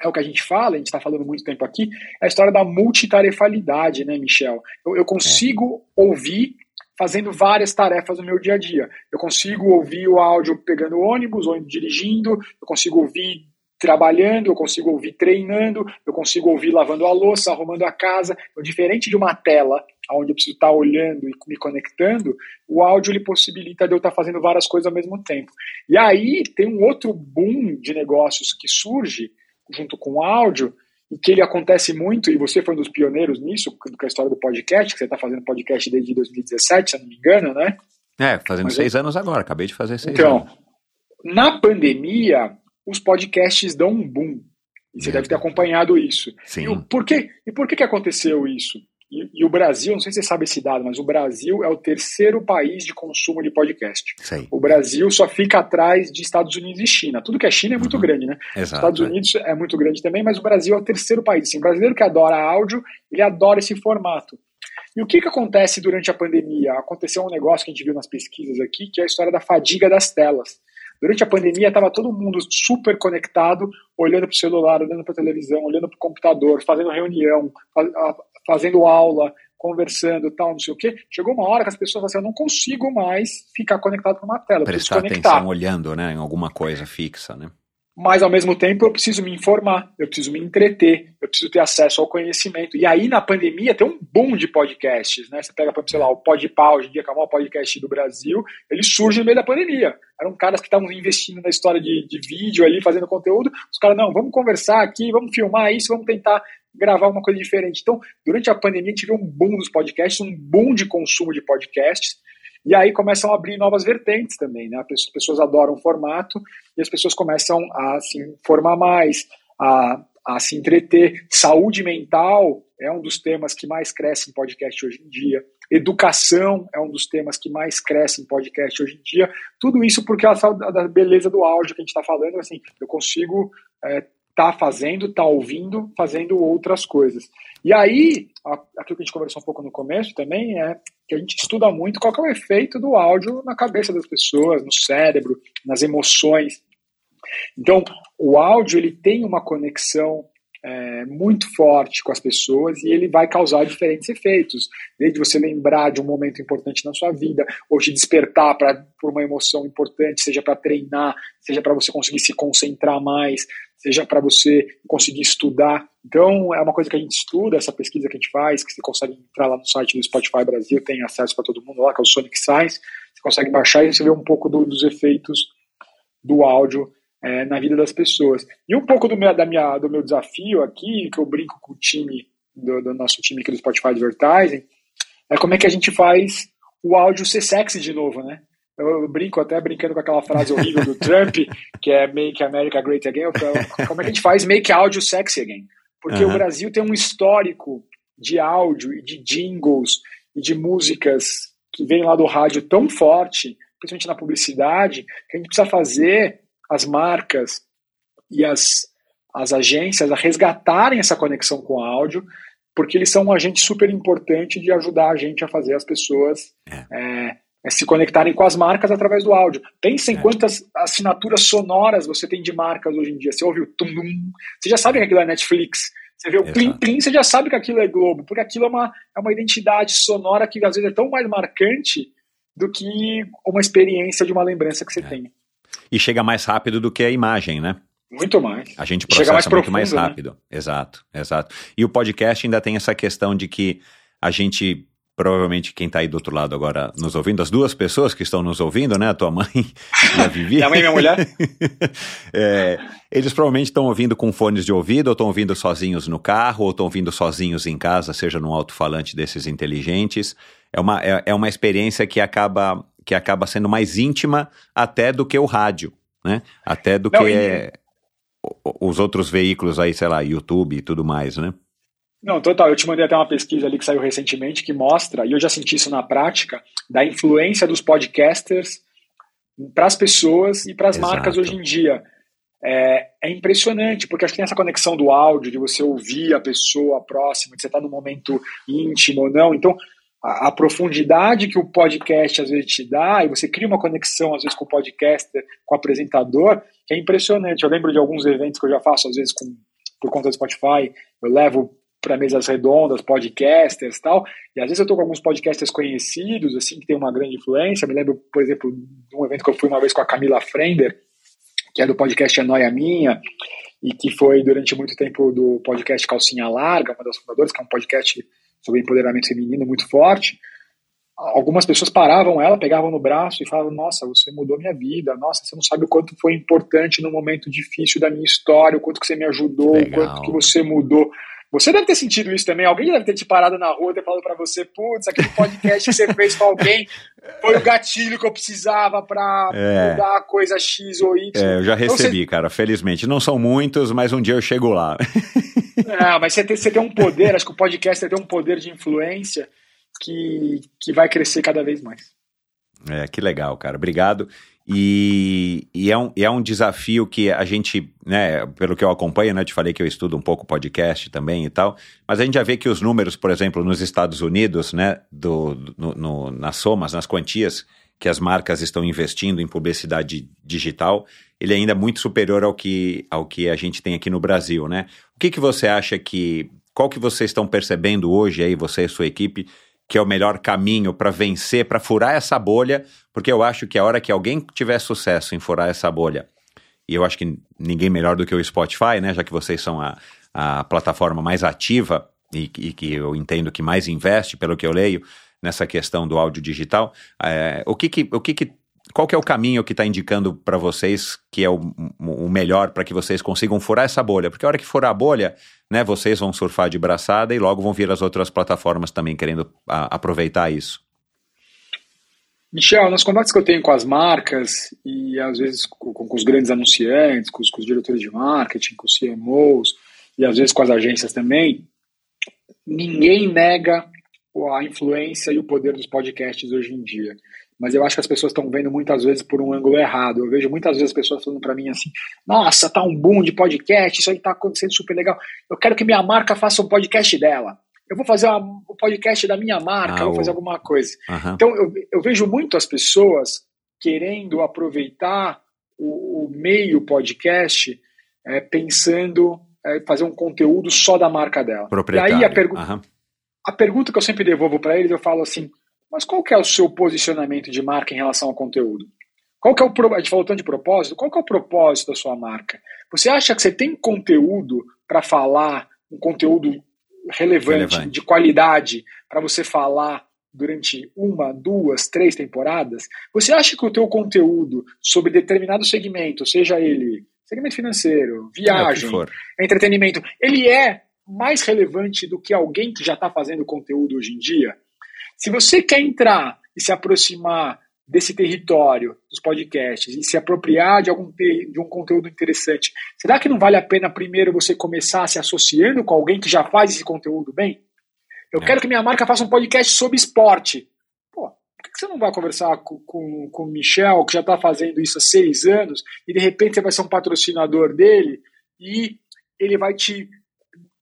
é o que a gente fala, a gente está falando muito tempo aqui, é a história da multitarefalidade, né, Michel? Eu, eu consigo ouvir fazendo várias tarefas no meu dia a dia. Eu consigo ouvir o áudio pegando ônibus ou dirigindo, eu consigo ouvir trabalhando, eu consigo ouvir treinando, eu consigo ouvir lavando a louça, arrumando a casa. Então, diferente de uma tela, onde eu preciso estar olhando e me conectando, o áudio ele possibilita de eu estar fazendo várias coisas ao mesmo tempo. E aí tem um outro boom de negócios que surge junto com o áudio, e que ele acontece muito, e você foi um dos pioneiros nisso, com a história do podcast, que você está fazendo podcast desde 2017, se não me engano, né? É, fazendo Mas seis eu... anos agora, acabei de fazer seis então, anos. Então, na pandemia, os podcasts dão um boom. E você é. deve ter acompanhado isso. Sim. E por, quê? E por que, que aconteceu isso? E, e, o Brasil, não sei se você sabe esse dado, mas o Brasil é o terceiro país de consumo de podcast. Sei. O Brasil só fica atrás de Estados Unidos e China. Tudo que é China é muito uhum. grande, né? Exato, Estados é. Unidos é muito grande também, mas o Brasil é o terceiro país. Assim, o brasileiro que adora áudio, ele adora esse formato. E o que, que acontece durante a pandemia? Aconteceu um negócio que a gente viu nas pesquisas aqui, que é a história da fadiga das telas. Durante a pandemia, estava todo mundo super conectado, olhando para o celular, olhando para a televisão, olhando para o computador, fazendo reunião, fazendo aula, conversando, tal, não sei o quê. Chegou uma hora que as pessoas falaram assim, eu não consigo mais ficar conectado com uma tela. Prestar atenção olhando, né, em alguma coisa fixa, né? Mas ao mesmo tempo eu preciso me informar, eu preciso me entreter, eu preciso ter acesso ao conhecimento. E aí na pandemia tem um boom de podcasts, né? Você pega, sei lá, o Podpah, hoje em dia, que é o maior podcast do Brasil, ele surge no meio da pandemia. Eram caras que estavam investindo na história de, de vídeo ali, fazendo conteúdo. Os caras, não, vamos conversar aqui, vamos filmar isso, vamos tentar gravar uma coisa diferente. Então, durante a pandemia, viu um boom dos podcasts, um boom de consumo de podcasts. E aí começam a abrir novas vertentes também, né? As pessoas adoram o formato e as pessoas começam a se informar mais, a, a se entreter. Saúde mental é um dos temas que mais cresce em podcast hoje em dia. Educação é um dos temas que mais cresce em podcast hoje em dia. Tudo isso porque a beleza do áudio que a gente está falando, assim, eu consigo é, tá fazendo, tá ouvindo, fazendo outras coisas. E aí, aquilo que a gente conversou um pouco no começo também é que a gente estuda muito qual é o efeito do áudio na cabeça das pessoas, no cérebro, nas emoções. Então, o áudio ele tem uma conexão é, muito forte com as pessoas e ele vai causar diferentes efeitos, desde você lembrar de um momento importante na sua vida, ou te despertar para por uma emoção importante, seja para treinar, seja para você conseguir se concentrar mais, seja para você conseguir estudar. Então, é uma coisa que a gente estuda, essa pesquisa que a gente faz, que você consegue entrar lá no site do Spotify Brasil, tem acesso para todo mundo lá, que é o Sonic Science, você consegue baixar e você vê um pouco do, dos efeitos do áudio é, na vida das pessoas. E um pouco do meu, da minha, do meu desafio aqui, que eu brinco com o time, do, do nosso time aqui do Spotify Advertising, é como é que a gente faz o áudio ser sexy de novo, né? Eu brinco até brincando com aquela frase horrível do Trump, que é Make America Great Again. Como é que a gente faz Make Áudio Sexy Again? Porque uhum. o Brasil tem um histórico de áudio e de jingles e de músicas que vem lá do rádio tão forte, principalmente na publicidade, que a gente precisa fazer as marcas e as, as agências a resgatarem essa conexão com o áudio, porque eles são um agente super importante de ajudar a gente a fazer as pessoas é. É, é se conectarem com as marcas através do áudio. Pensa em é. quantas assinaturas sonoras você tem de marcas hoje em dia. Você ouve o tum, tum você já sabe que aquilo é Netflix. Você vê o plim plim, você já sabe que aquilo é Globo, porque aquilo é uma, é uma identidade sonora que às vezes é tão mais marcante do que uma experiência de uma lembrança que você é. tem. E chega mais rápido do que a imagem, né? Muito mais. A gente processa mais muito profundo, mais né? rápido. Né? Exato, exato. E o podcast ainda tem essa questão de que a gente provavelmente quem está aí do outro lado agora nos ouvindo, as duas pessoas que estão nos ouvindo, né? A tua mãe e a Vivi. minha mãe e minha mulher. é, eles provavelmente estão ouvindo com fones de ouvido, ou estão ouvindo sozinhos no carro, ou estão ouvindo sozinhos em casa, seja num alto-falante desses inteligentes. É uma, é, é uma experiência que acaba que acaba sendo mais íntima até do que o rádio, né? Até do Não, que e... os outros veículos aí, sei lá, YouTube e tudo mais, né? Não, total. Eu te mandei até uma pesquisa ali que saiu recentemente que mostra, e eu já senti isso na prática, da influência dos podcasters para as pessoas e para as marcas hoje em dia. É, é, impressionante, porque acho que tem essa conexão do áudio, de você ouvir a pessoa próxima, de você estar tá num momento íntimo ou não. Então, a, a, profundidade que o podcast às vezes te dá, e você cria uma conexão às vezes com o podcaster, com o apresentador, que é impressionante. Eu lembro de alguns eventos que eu já faço, às vezes com, por conta do Spotify, eu levo para mesas redondas, podcasters e tal, e às vezes eu estou com alguns podcasters conhecidos, assim, que tem uma grande influência. Me lembro, por exemplo, de um evento que eu fui uma vez com a Camila Frender, que é do podcast A Noia Minha, e que foi durante muito tempo do podcast Calcinha Larga, uma das fundadoras, que é um podcast sobre empoderamento feminino muito forte, algumas pessoas paravam ela, pegavam no braço e falavam: Nossa, você mudou minha vida. Nossa, você não sabe o quanto foi importante no momento difícil da minha história, o quanto que você me ajudou, Legal. o quanto que você mudou. Você deve ter sentido isso também. Alguém deve ter te parado na rua e ter falado para você: Putz, aquele podcast que você fez com alguém foi o gatilho que eu precisava para é. mudar a coisa X ou Y. É, eu já recebi, então, você... cara, felizmente. Não são muitos, mas um dia eu chego lá. É, mas você tem, você tem um poder, acho que o podcast tem um poder de influência que, que vai crescer cada vez mais. É, que legal, cara. Obrigado. E, e, é um, é um desafio que a gente, né, pelo que eu acompanho, né, te falei que eu estudo um pouco podcast também e tal, mas a gente já vê que os números, por exemplo, nos Estados Unidos, né, do, no, no, nas somas, nas quantias que as marcas estão investindo em publicidade digital, ele é ainda muito superior ao que, ao que a gente tem aqui no Brasil, né? O que, que você acha que, qual que vocês estão percebendo hoje aí, você e sua equipe, que é o melhor caminho para vencer, para furar essa bolha, porque eu acho que a hora que alguém tiver sucesso em furar essa bolha, e eu acho que ninguém melhor do que o Spotify, né, já que vocês são a, a plataforma mais ativa e, e que eu entendo que mais investe, pelo que eu leio, nessa questão do áudio digital, é, o que que, o que que qual que é o caminho que está indicando para vocês que é o, o melhor para que vocês consigam furar essa bolha? Porque a hora que furar a bolha, né, vocês vão surfar de braçada e logo vão vir as outras plataformas também querendo a, aproveitar isso. Michel, nas conversas que eu tenho com as marcas e às vezes com, com os grandes anunciantes, com os, com os, diretores de marketing, com os CMOs e às vezes com as agências também, ninguém nega a influência e o poder dos podcasts hoje em dia mas eu acho que as pessoas estão vendo muitas vezes por um ângulo errado. Eu vejo muitas vezes as pessoas falando para mim assim: nossa, tá um boom de podcast, isso aí tá acontecendo super legal. Eu quero que minha marca faça um podcast dela. Eu vou fazer um podcast da minha marca, ah, vou fazer alguma coisa. Uhum. Então eu, eu, vejo muito as pessoas querendo aproveitar o, o meio podcast é, pensando é, fazer um conteúdo só da marca dela. E aí a, pergu uhum. a pergunta que eu sempre devolvo para eles, eu falo assim: mas qual que é o seu posicionamento de marca em relação ao conteúdo? Qual que é o a gente falou tanto de propósito, qual que é o propósito da sua marca? Você acha que você tem conteúdo para falar, um conteúdo relevante, relevante. de qualidade, para você falar durante uma, duas, três temporadas? Você acha que o teu conteúdo sobre determinado segmento, seja ele segmento financeiro, viagem, é entretenimento, ele é mais relevante do que alguém que já está fazendo conteúdo hoje em dia? Se você quer entrar e se aproximar desse território dos podcasts e se apropriar de algum de um conteúdo interessante, será que não vale a pena primeiro você começar se associando com alguém que já faz esse conteúdo bem? Eu é. quero que minha marca faça um podcast sobre esporte. Pô, por que você não vai conversar com, com, com o Michel, que já está fazendo isso há seis anos, e de repente você vai ser um patrocinador dele e ele vai te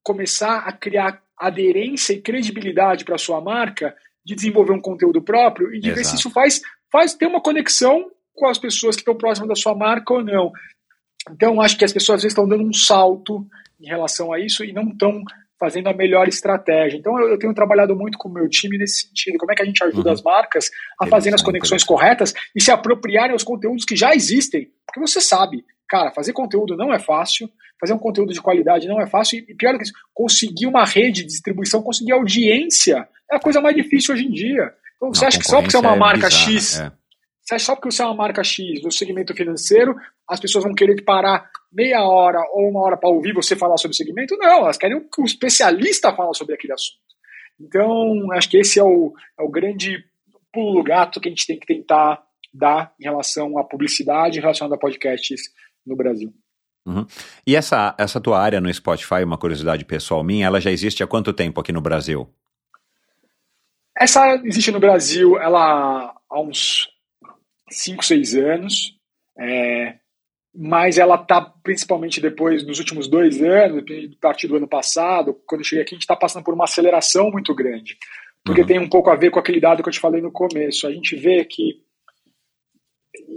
começar a criar aderência e credibilidade para sua marca de desenvolver um conteúdo próprio e de Exato. ver se isso faz, faz ter uma conexão com as pessoas que estão próximas da sua marca ou não. Então, acho que as pessoas às vezes estão dando um salto em relação a isso e não estão fazendo a melhor estratégia. Então, eu, eu, tenho trabalhado muito com o meu time nesse sentido. Como é que a gente ajuda uhum. as marcas a fazer as conexões corretas e se apropriarem aos conteúdos que já existem? Porque você sabe, cara, fazer conteúdo não é fácil, fazer um conteúdo de qualidade não é fácil e, pior do que isso, conseguir uma rede de distribuição, conseguir audiência é a coisa mais difícil hoje em dia. Então, você acha que só porque você é uma marca é bizarra, X, é. você acha só porque você é uma marca X no segmento financeiro, as pessoas vão querer parar meia hora ou uma hora para ouvir você falar sobre o segmento? Não, elas querem que o especialista fale sobre aquele assunto. Então, acho que esse é o, é o grande pulo gato que a gente tem que tentar dar em relação à publicidade, em relação a podcasts no Brasil. Uhum. E essa, essa tua área no Spotify, uma curiosidade pessoal minha, ela já existe há quanto tempo aqui no Brasil? Essa existe no Brasil ela há uns 5, 6 anos, é, mas ela está principalmente depois, nos últimos dois anos, a partir do ano passado, quando eu cheguei aqui, a gente está passando por uma aceleração muito grande. Porque uhum. tem um pouco a ver com aquele dado que eu te falei no começo. A gente vê que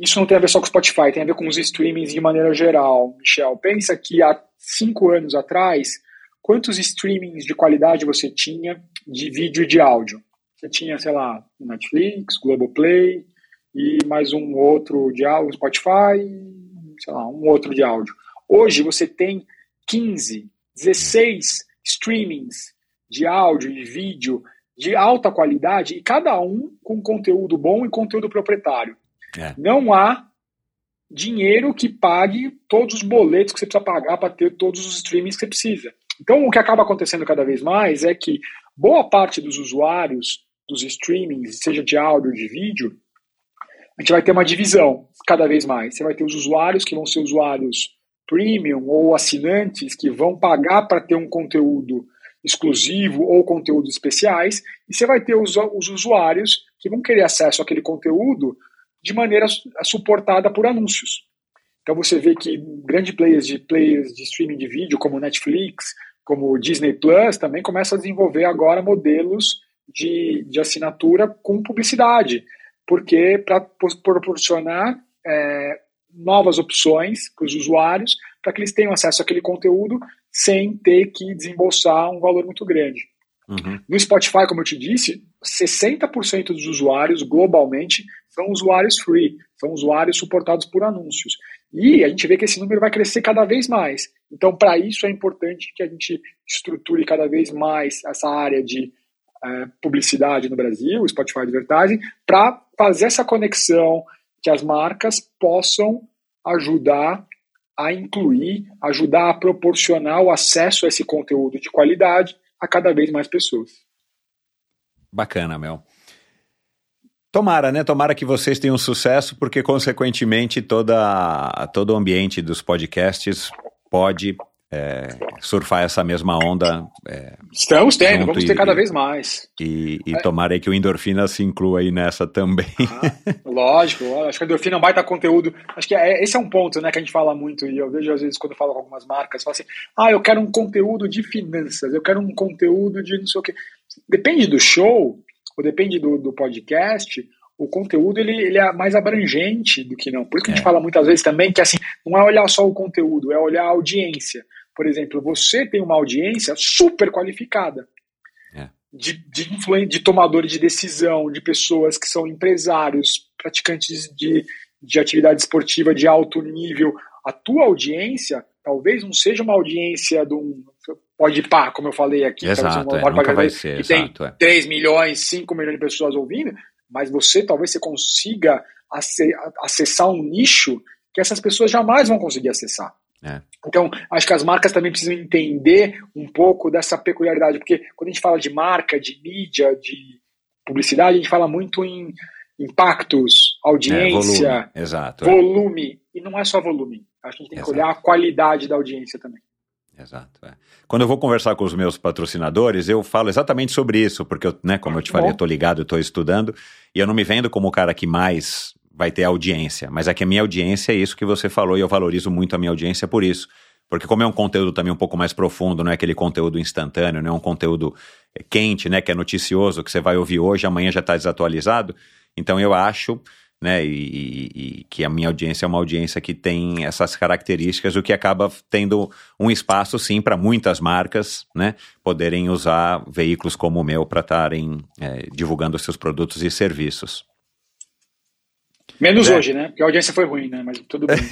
isso não tem a ver só com o Spotify, tem a ver com os streamings de maneira geral. Michel, pensa que há cinco anos atrás, quantos streamings de qualidade você tinha de vídeo e de áudio? Você tinha, sei lá, Netflix, Globoplay e mais um outro de áudio, Spotify, sei lá, um outro de áudio. Hoje você tem 15, 16 streamings de áudio e vídeo de alta qualidade e cada um com conteúdo bom e conteúdo proprietário. É. Não há dinheiro que pague todos os boletos que você precisa pagar para ter todos os streamings que você precisa. Então, o que acaba acontecendo cada vez mais é que boa parte dos usuários dos streamings, seja de áudio ou de vídeo, a gente vai ter uma divisão cada vez mais. Você vai ter os usuários que vão ser usuários premium ou assinantes que vão pagar para ter um conteúdo exclusivo ou conteúdos especiais, e você vai ter os, os usuários que vão querer acesso àquele conteúdo de maneira suportada por anúncios. Então você vê que grandes players de players de streaming de vídeo, como Netflix, como Disney Plus, também começam a desenvolver agora modelos de, de assinatura com publicidade, porque para proporcionar é, novas opções para os usuários, para que eles tenham acesso àquele conteúdo sem ter que desembolsar um valor muito grande. Uhum. No Spotify, como eu te disse, 60% dos usuários globalmente são usuários free, são usuários suportados por anúncios. E a gente vê que esse número vai crescer cada vez mais. Então, para isso é importante que a gente estruture cada vez mais essa área de é, publicidade no Brasil, Spotify Advertising, para fazer essa conexão que as marcas possam ajudar a incluir, ajudar a proporcionar o acesso a esse conteúdo de qualidade a cada vez mais pessoas. Bacana, Mel. Tomara, né? Tomara que vocês tenham sucesso, porque, consequentemente, toda, todo o ambiente dos podcasts pode é, surfar essa mesma onda. É, Estamos tendo, vamos ter cada vez mais. E, e é. tomara que o Endorfina se inclua aí nessa também. Ah, lógico, acho que a Endorfina é um baita conteúdo. Acho que é, esse é um ponto né, que a gente fala muito, e eu vejo às vezes quando eu falo com algumas marcas, falo assim, ah, eu quero um conteúdo de finanças, eu quero um conteúdo de não sei o quê. Depende do show, ou depende do, do podcast, o conteúdo ele, ele é mais abrangente do que não. Por isso que a gente é. fala muitas vezes também que assim, não é olhar só o conteúdo, é olhar a audiência. Por exemplo, você tem uma audiência super qualificada. É. De, de, de tomadores de decisão, de pessoas que são empresários, praticantes de, de atividade esportiva de alto nível. A tua audiência talvez não seja uma audiência de um pode pá, como eu falei aqui, exato, é, nunca vai ser, que exato, tem é. 3 milhões, 5 milhões de pessoas ouvindo, mas você talvez você consiga acessar um nicho que essas pessoas jamais vão conseguir acessar. É. Então, acho que as marcas também precisam entender um pouco dessa peculiaridade, porque quando a gente fala de marca, de mídia, de publicidade, a gente fala muito em impactos, audiência, é, volume, é. volume, e não é só volume. Acho que a gente tem exato. que olhar a qualidade da audiência também. Exato. É. Quando eu vou conversar com os meus patrocinadores, eu falo exatamente sobre isso, porque, eu, né, como eu te falei, eu estou ligado, eu estou estudando, e eu não me vendo como o cara que mais vai ter audiência, mas é que a minha audiência é isso que você falou, e eu valorizo muito a minha audiência por isso. Porque como é um conteúdo também um pouco mais profundo, não é aquele conteúdo instantâneo, não é um conteúdo é, quente, né, que é noticioso, que você vai ouvir hoje, amanhã já está desatualizado. Então eu acho né? E, e, que a minha audiência é uma audiência que tem essas características, o que acaba tendo um espaço, sim, para muitas marcas, né? Poderem usar veículos como o meu para estarem é, divulgando seus produtos e serviços. Menos é. hoje, né? Porque a audiência foi ruim, né? Mas tudo bem.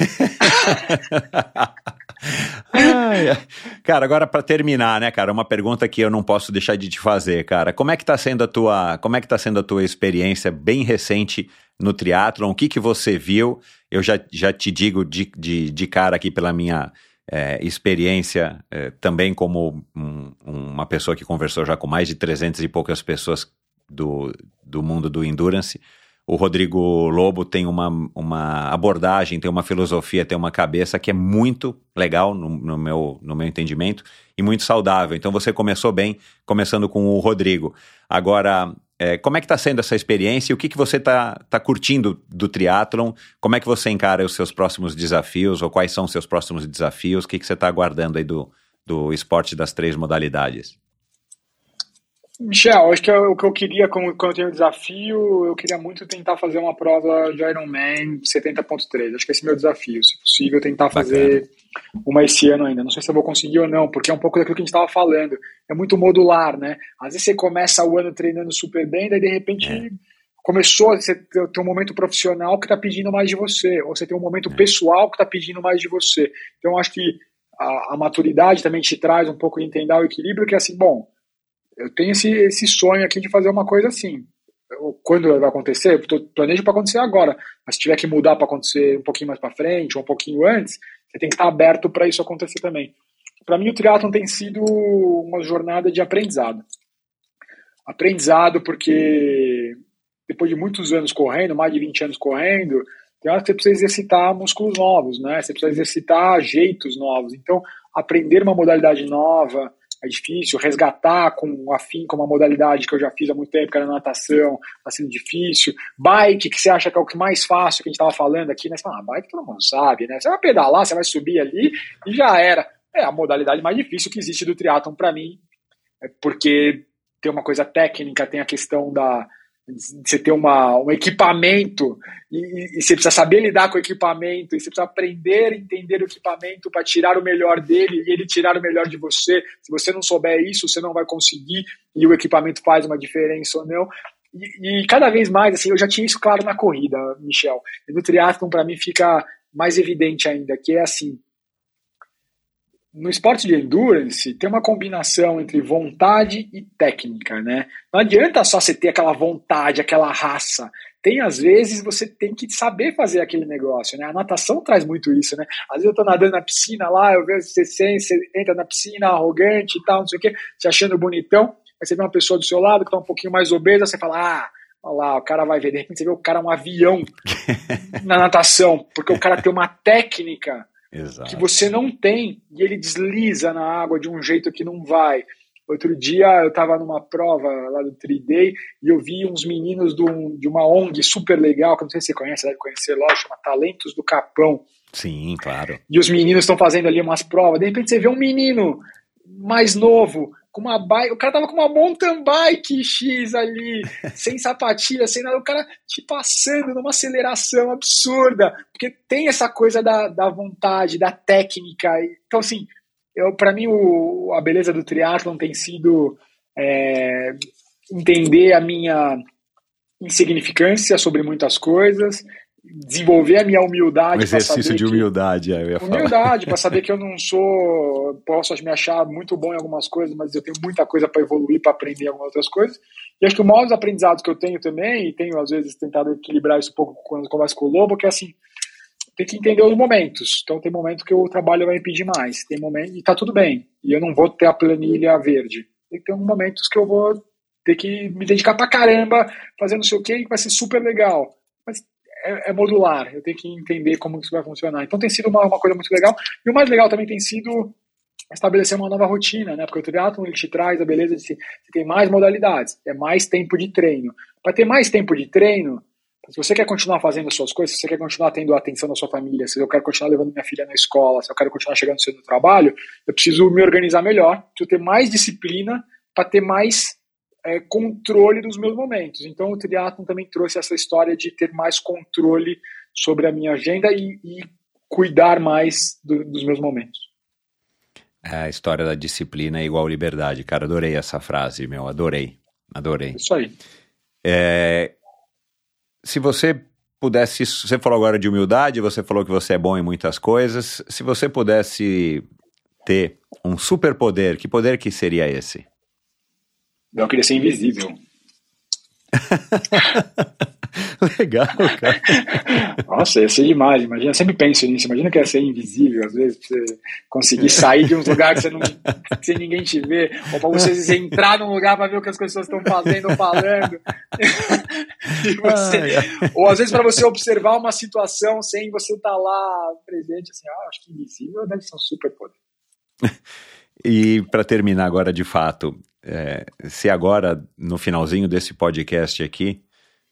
Ai, cara, agora para terminar, né, cara, uma pergunta que eu não posso deixar de te fazer, cara. Como é que tá sendo a tua, como é que tá sendo a tua experiência bem recente no triatlon? O que que você viu? Eu já, já te digo de, de, de cara aqui pela minha é, experiência, é, também como um, uma pessoa que conversou já com mais de 300 e poucas pessoas do, do mundo do endurance. O Rodrigo Lobo tem uma, uma abordagem, tem uma filosofia, tem uma cabeça que é muito legal no, no, meu, no meu entendimento e muito saudável. Então você começou bem, começando com o Rodrigo. Agora, é, como é que está sendo essa experiência e o que, que você está tá curtindo do triatlon? Como é que você encara os seus próximos desafios ou quais são os seus próximos desafios? O que, que você está aguardando aí do, do esporte das três modalidades? Michel, acho que é o que eu queria, quando eu tenho um desafio, eu queria muito tentar fazer uma prova de Ironman 70.3. Acho que esse é o meu desafio. Se possível, tentar fazer Bacana. Uma esse ano ainda. Não sei se eu vou conseguir ou não, porque é um pouco daquilo que a gente estava falando. É muito modular, né? Às vezes você começa o ano treinando super bem, daí de repente é. começou, você tem um momento profissional que está pedindo mais de você, ou você tem um momento é. pessoal que está pedindo mais de você. Então, acho que a, a maturidade também te traz um pouco de entender o equilíbrio, que é assim, bom eu tenho esse, esse sonho aqui de fazer uma coisa assim. quando vai acontecer? Eu planejo para acontecer agora, mas se tiver que mudar para acontecer um pouquinho mais para frente, ou um pouquinho antes, você tem que estar aberto para isso acontecer também. Para mim, o triatlon tem sido uma jornada de aprendizado. Aprendizado porque depois de muitos anos correndo, mais de 20 anos correndo, tem hora que você precisa exercitar músculos novos, né? Você precisa exercitar jeitos novos. Então, aprender uma modalidade nova, é difícil, resgatar com afim com uma modalidade que eu já fiz há muito tempo, que era natação, está sendo difícil. Bike, que você acha que é o que mais fácil que a gente estava falando aqui, né? Você fala, ah, bike todo mundo sabe, né? Você vai pedalar, você vai subir ali e já era. É a modalidade mais difícil que existe do triatlon para mim, é porque tem uma coisa técnica, tem a questão da você ter uma, um equipamento e, e, você precisa saber lidar com o equipamento e você precisa aprender a entender o equipamento para tirar o melhor dele e ele tirar o melhor de você. Se você não souber isso, você não vai conseguir e o equipamento faz uma diferença ou não. E, e cada vez mais, assim, eu já tinha isso claro na corrida, Michel. E no triatlon, para mim, fica mais evidente ainda, que é assim, no esporte de endurance tem uma combinação entre vontade e técnica, né? Não adianta só você ter aquela vontade, aquela raça. Tem às vezes você tem que saber fazer aquele negócio, né? A natação traz muito isso, né? Às vezes eu tô nadando na piscina lá, eu vejo você, você entra na piscina arrogante e tal, não sei o quê, se achando bonitão, aí você vê uma pessoa do seu lado que tá um pouquinho mais obesa, você fala, ah, olha lá, o cara vai ver, de repente você vê o cara um avião na natação, porque o cara tem uma técnica Exato. que você não tem e ele desliza na água de um jeito que não vai. Outro dia eu estava numa prova lá do 3Day e eu vi uns meninos do, de uma ONG super legal, que eu não sei se você conhece, deve conhecer, lógico, chama Talentos do Capão. Sim, claro. E os meninos estão fazendo ali umas provas. De repente você vê um menino mais novo com uma bike, o cara tava com uma mountain bike X ali, sem sapatilha, sem nada, o cara te passando numa aceleração absurda, porque tem essa coisa da, da vontade, da técnica. Então, assim, para mim o, a beleza do triatlon tem sido é, entender a minha insignificância sobre muitas coisas desenvolver a minha humildade. Um exercício de humildade, é, eu ia falar. Humildade, para saber que eu não sou. Posso me achar muito bom em algumas coisas, mas eu tenho muita coisa para evoluir, para aprender algumas outras coisas. E acho que o maior aprendizado que eu tenho também, e tenho às vezes tentado equilibrar isso um pouco quando converso com o Lobo, que é assim. Tem que entender os momentos. Então, tem momentos que o trabalho vai me pedir mais. Tem momentos. E tá tudo bem. E eu não vou ter a planilha verde. Tem momentos que eu vou ter que me dedicar pra caramba, fazendo não sei o que, que vai ser super legal. É, é, modular, eu tenho que entender como isso vai funcionar. Então tem sido uma, uma coisa muito legal. E o mais legal também tem sido estabelecer uma nova rotina, né? Porque o triatlon ele te traz a beleza de se tem mais modalidades, é mais tempo de treino. Para ter mais tempo de treino, se você quer continuar fazendo as suas coisas, se você quer continuar tendo a atenção da sua família, se eu quero continuar levando minha filha na escola, se eu quero continuar chegando cedo no trabalho, eu preciso me organizar melhor, preciso ter mais disciplina para ter mais é, controle dos meus momentos. Então o triatlon também trouxe essa história de ter mais controle sobre a minha agenda e, e cuidar mais do, dos meus momentos. É a história da disciplina é igual liberdade, cara. Adorei essa frase, meu. Adorei. Adorei. Isso aí. É, se você pudesse. Você falou agora de humildade, você falou que você é bom em muitas coisas. Se você pudesse ter um superpoder, que poder que seria esse? Eu queria ser invisível. Legal, cara. Nossa, ia ser demais. Imagina, eu sempre penso nisso. Imagina que ia ser invisível, às vezes, pra você conseguir sair de um lugar que você não, sem ninguém te ver, ou para você entrar num lugar para ver o que as pessoas estão fazendo ou falando. você, ou às vezes para você observar uma situação sem você estar tá lá presente, assim, ah, acho que invisível deve ser um super poder. E para terminar agora de fato, é, se agora, no finalzinho desse podcast aqui,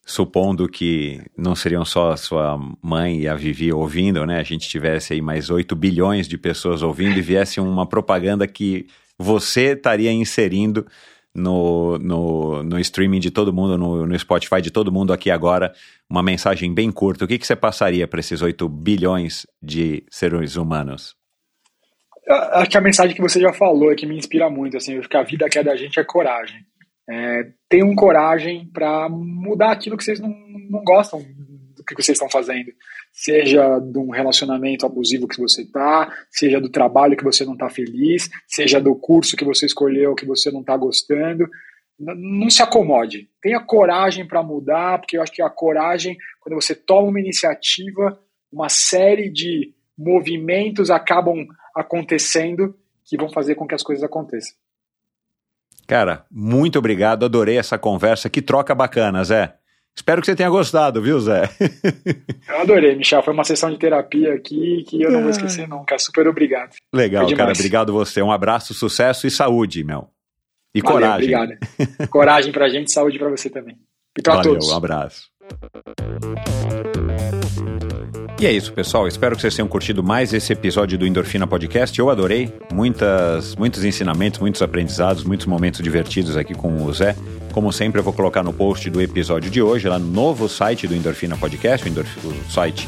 supondo que não seriam só a sua mãe e a Vivi ouvindo, né? A gente tivesse aí mais 8 bilhões de pessoas ouvindo e viesse uma propaganda que você estaria inserindo no, no, no streaming de todo mundo, no, no Spotify de todo mundo aqui agora, uma mensagem bem curta. O que, que você passaria para esses 8 bilhões de seres humanos? Acho que a mensagem que você já falou é que me inspira muito, assim, acho que a vida que é da gente é coragem. É, tenham coragem para mudar aquilo que vocês não, não gostam do que vocês estão fazendo. Seja de um relacionamento abusivo que você está, seja do trabalho que você não está feliz, seja do curso que você escolheu que você não está gostando. Não se acomode. Tenha coragem para mudar, porque eu acho que a coragem, quando você toma uma iniciativa, uma série de movimentos acabam acontecendo que vão fazer com que as coisas aconteçam. Cara, muito obrigado, adorei essa conversa. Que troca bacana, Zé. Espero que você tenha gostado, viu, Zé? eu adorei, Michel. Foi uma sessão de terapia aqui que eu não vou esquecer nunca. Super obrigado. Legal, cara. Obrigado você. Um abraço, sucesso e saúde, Mel. E Valeu, coragem. Obrigado. coragem pra gente, saúde pra você também. E pra Valeu, todos. Um abraço. E é isso, pessoal. Espero que vocês tenham curtido mais esse episódio do Endorfina Podcast. Eu adorei. Muitas, muitos ensinamentos, muitos aprendizados, muitos momentos divertidos aqui com o Zé. Como sempre, eu vou colocar no post do episódio de hoje, lá no novo site do Endorfina Podcast, o, Endorf... o site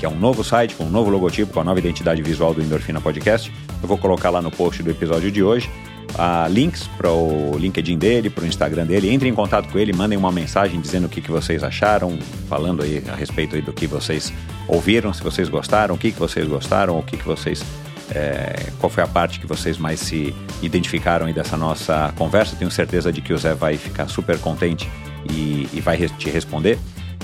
que é um novo site com um novo logotipo, com a nova identidade visual do Endorfina Podcast. Eu vou colocar lá no post do episódio de hoje uh, links para o LinkedIn dele, para o Instagram dele. Entrem em contato com ele, mandem uma mensagem dizendo o que, que vocês acharam, falando aí a respeito aí do que vocês ouviram, se vocês gostaram, o que, que vocês gostaram, o que, que vocês. É, qual foi a parte que vocês mais se identificaram aí dessa nossa conversa? Tenho certeza de que o Zé vai ficar super contente e, e vai te responder.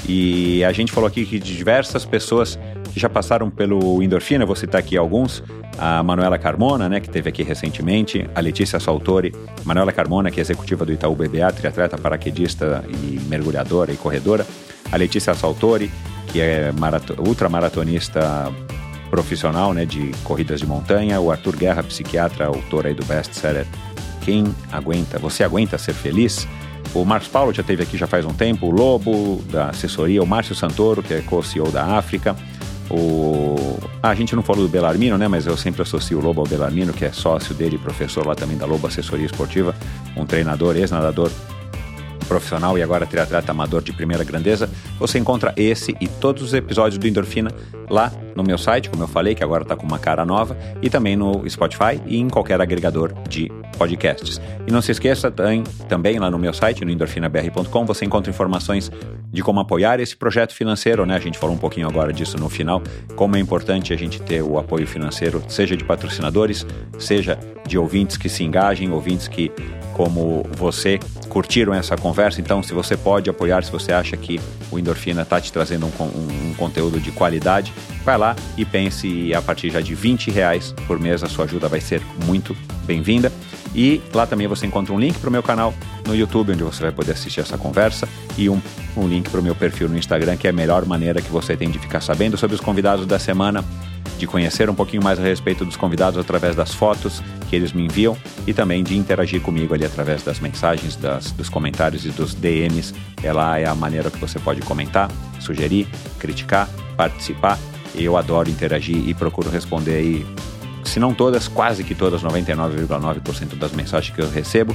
E a gente falou aqui que diversas pessoas já passaram pelo Endorfina, vou citar aqui alguns, a Manuela Carmona, né, que teve aqui recentemente, a Letícia Saltori, Manuela Carmona, que é executiva do Itaú BBA, triatleta, paraquedista e mergulhadora e corredora, a Letícia Saltori, que é ultramaratonista profissional, né, de corridas de montanha, o Arthur Guerra, psiquiatra, autor aí do best-seller Quem Aguenta, Você Aguenta Ser Feliz? O Marcos Paulo já teve aqui já faz um tempo, o Lobo, da assessoria, o Márcio Santoro, que é co-CEO da África, o... Ah, a gente não falou do Belarmino, né? Mas eu sempre associo o Lobo ao Belarmino, que é sócio dele, professor lá também da Lobo Assessoria Esportiva, um treinador, ex-nadador profissional e agora triatleta amador de primeira grandeza. Você encontra esse e todos os episódios do Endorfina lá no meu site, como eu falei, que agora está com uma cara nova, e também no Spotify e em qualquer agregador de podcasts. E não se esqueça também, também lá no meu site, no endorfinabr.com, você encontra informações de como apoiar esse projeto financeiro, né? A gente falou um pouquinho agora disso no final, como é importante a gente ter o apoio financeiro, seja de patrocinadores, seja de ouvintes que se engajem, ouvintes que, como você, curtiram essa conversa. Então, se você pode apoiar, se você acha que o Endorfina está te trazendo um, um, um conteúdo de qualidade, vai lá e pense a partir já de 20 reais por mês, a sua ajuda vai ser muito bem-vinda. E lá também você encontra um link para o meu canal no YouTube, onde você vai poder assistir essa conversa, e um, um link para o meu perfil no Instagram, que é a melhor maneira que você tem de ficar sabendo sobre os convidados da semana, de conhecer um pouquinho mais a respeito dos convidados através das fotos que eles me enviam e também de interagir comigo ali através das mensagens, das, dos comentários e dos DMs. Ela é a maneira que você pode comentar, sugerir, criticar, participar. Eu adoro interagir e procuro responder aí se não todas, quase que todas, 99,9% das mensagens que eu recebo,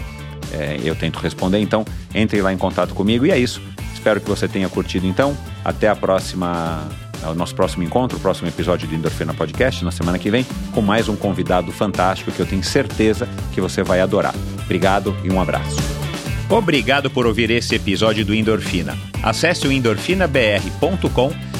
é, eu tento responder. Então, entre lá em contato comigo e é isso. Espero que você tenha curtido então. Até a próxima, o nosso próximo encontro, o próximo episódio do Endorfina Podcast, na semana que vem, com mais um convidado fantástico que eu tenho certeza que você vai adorar. Obrigado e um abraço. Obrigado por ouvir esse episódio do Endorfina. Acesse o endorfinabr.com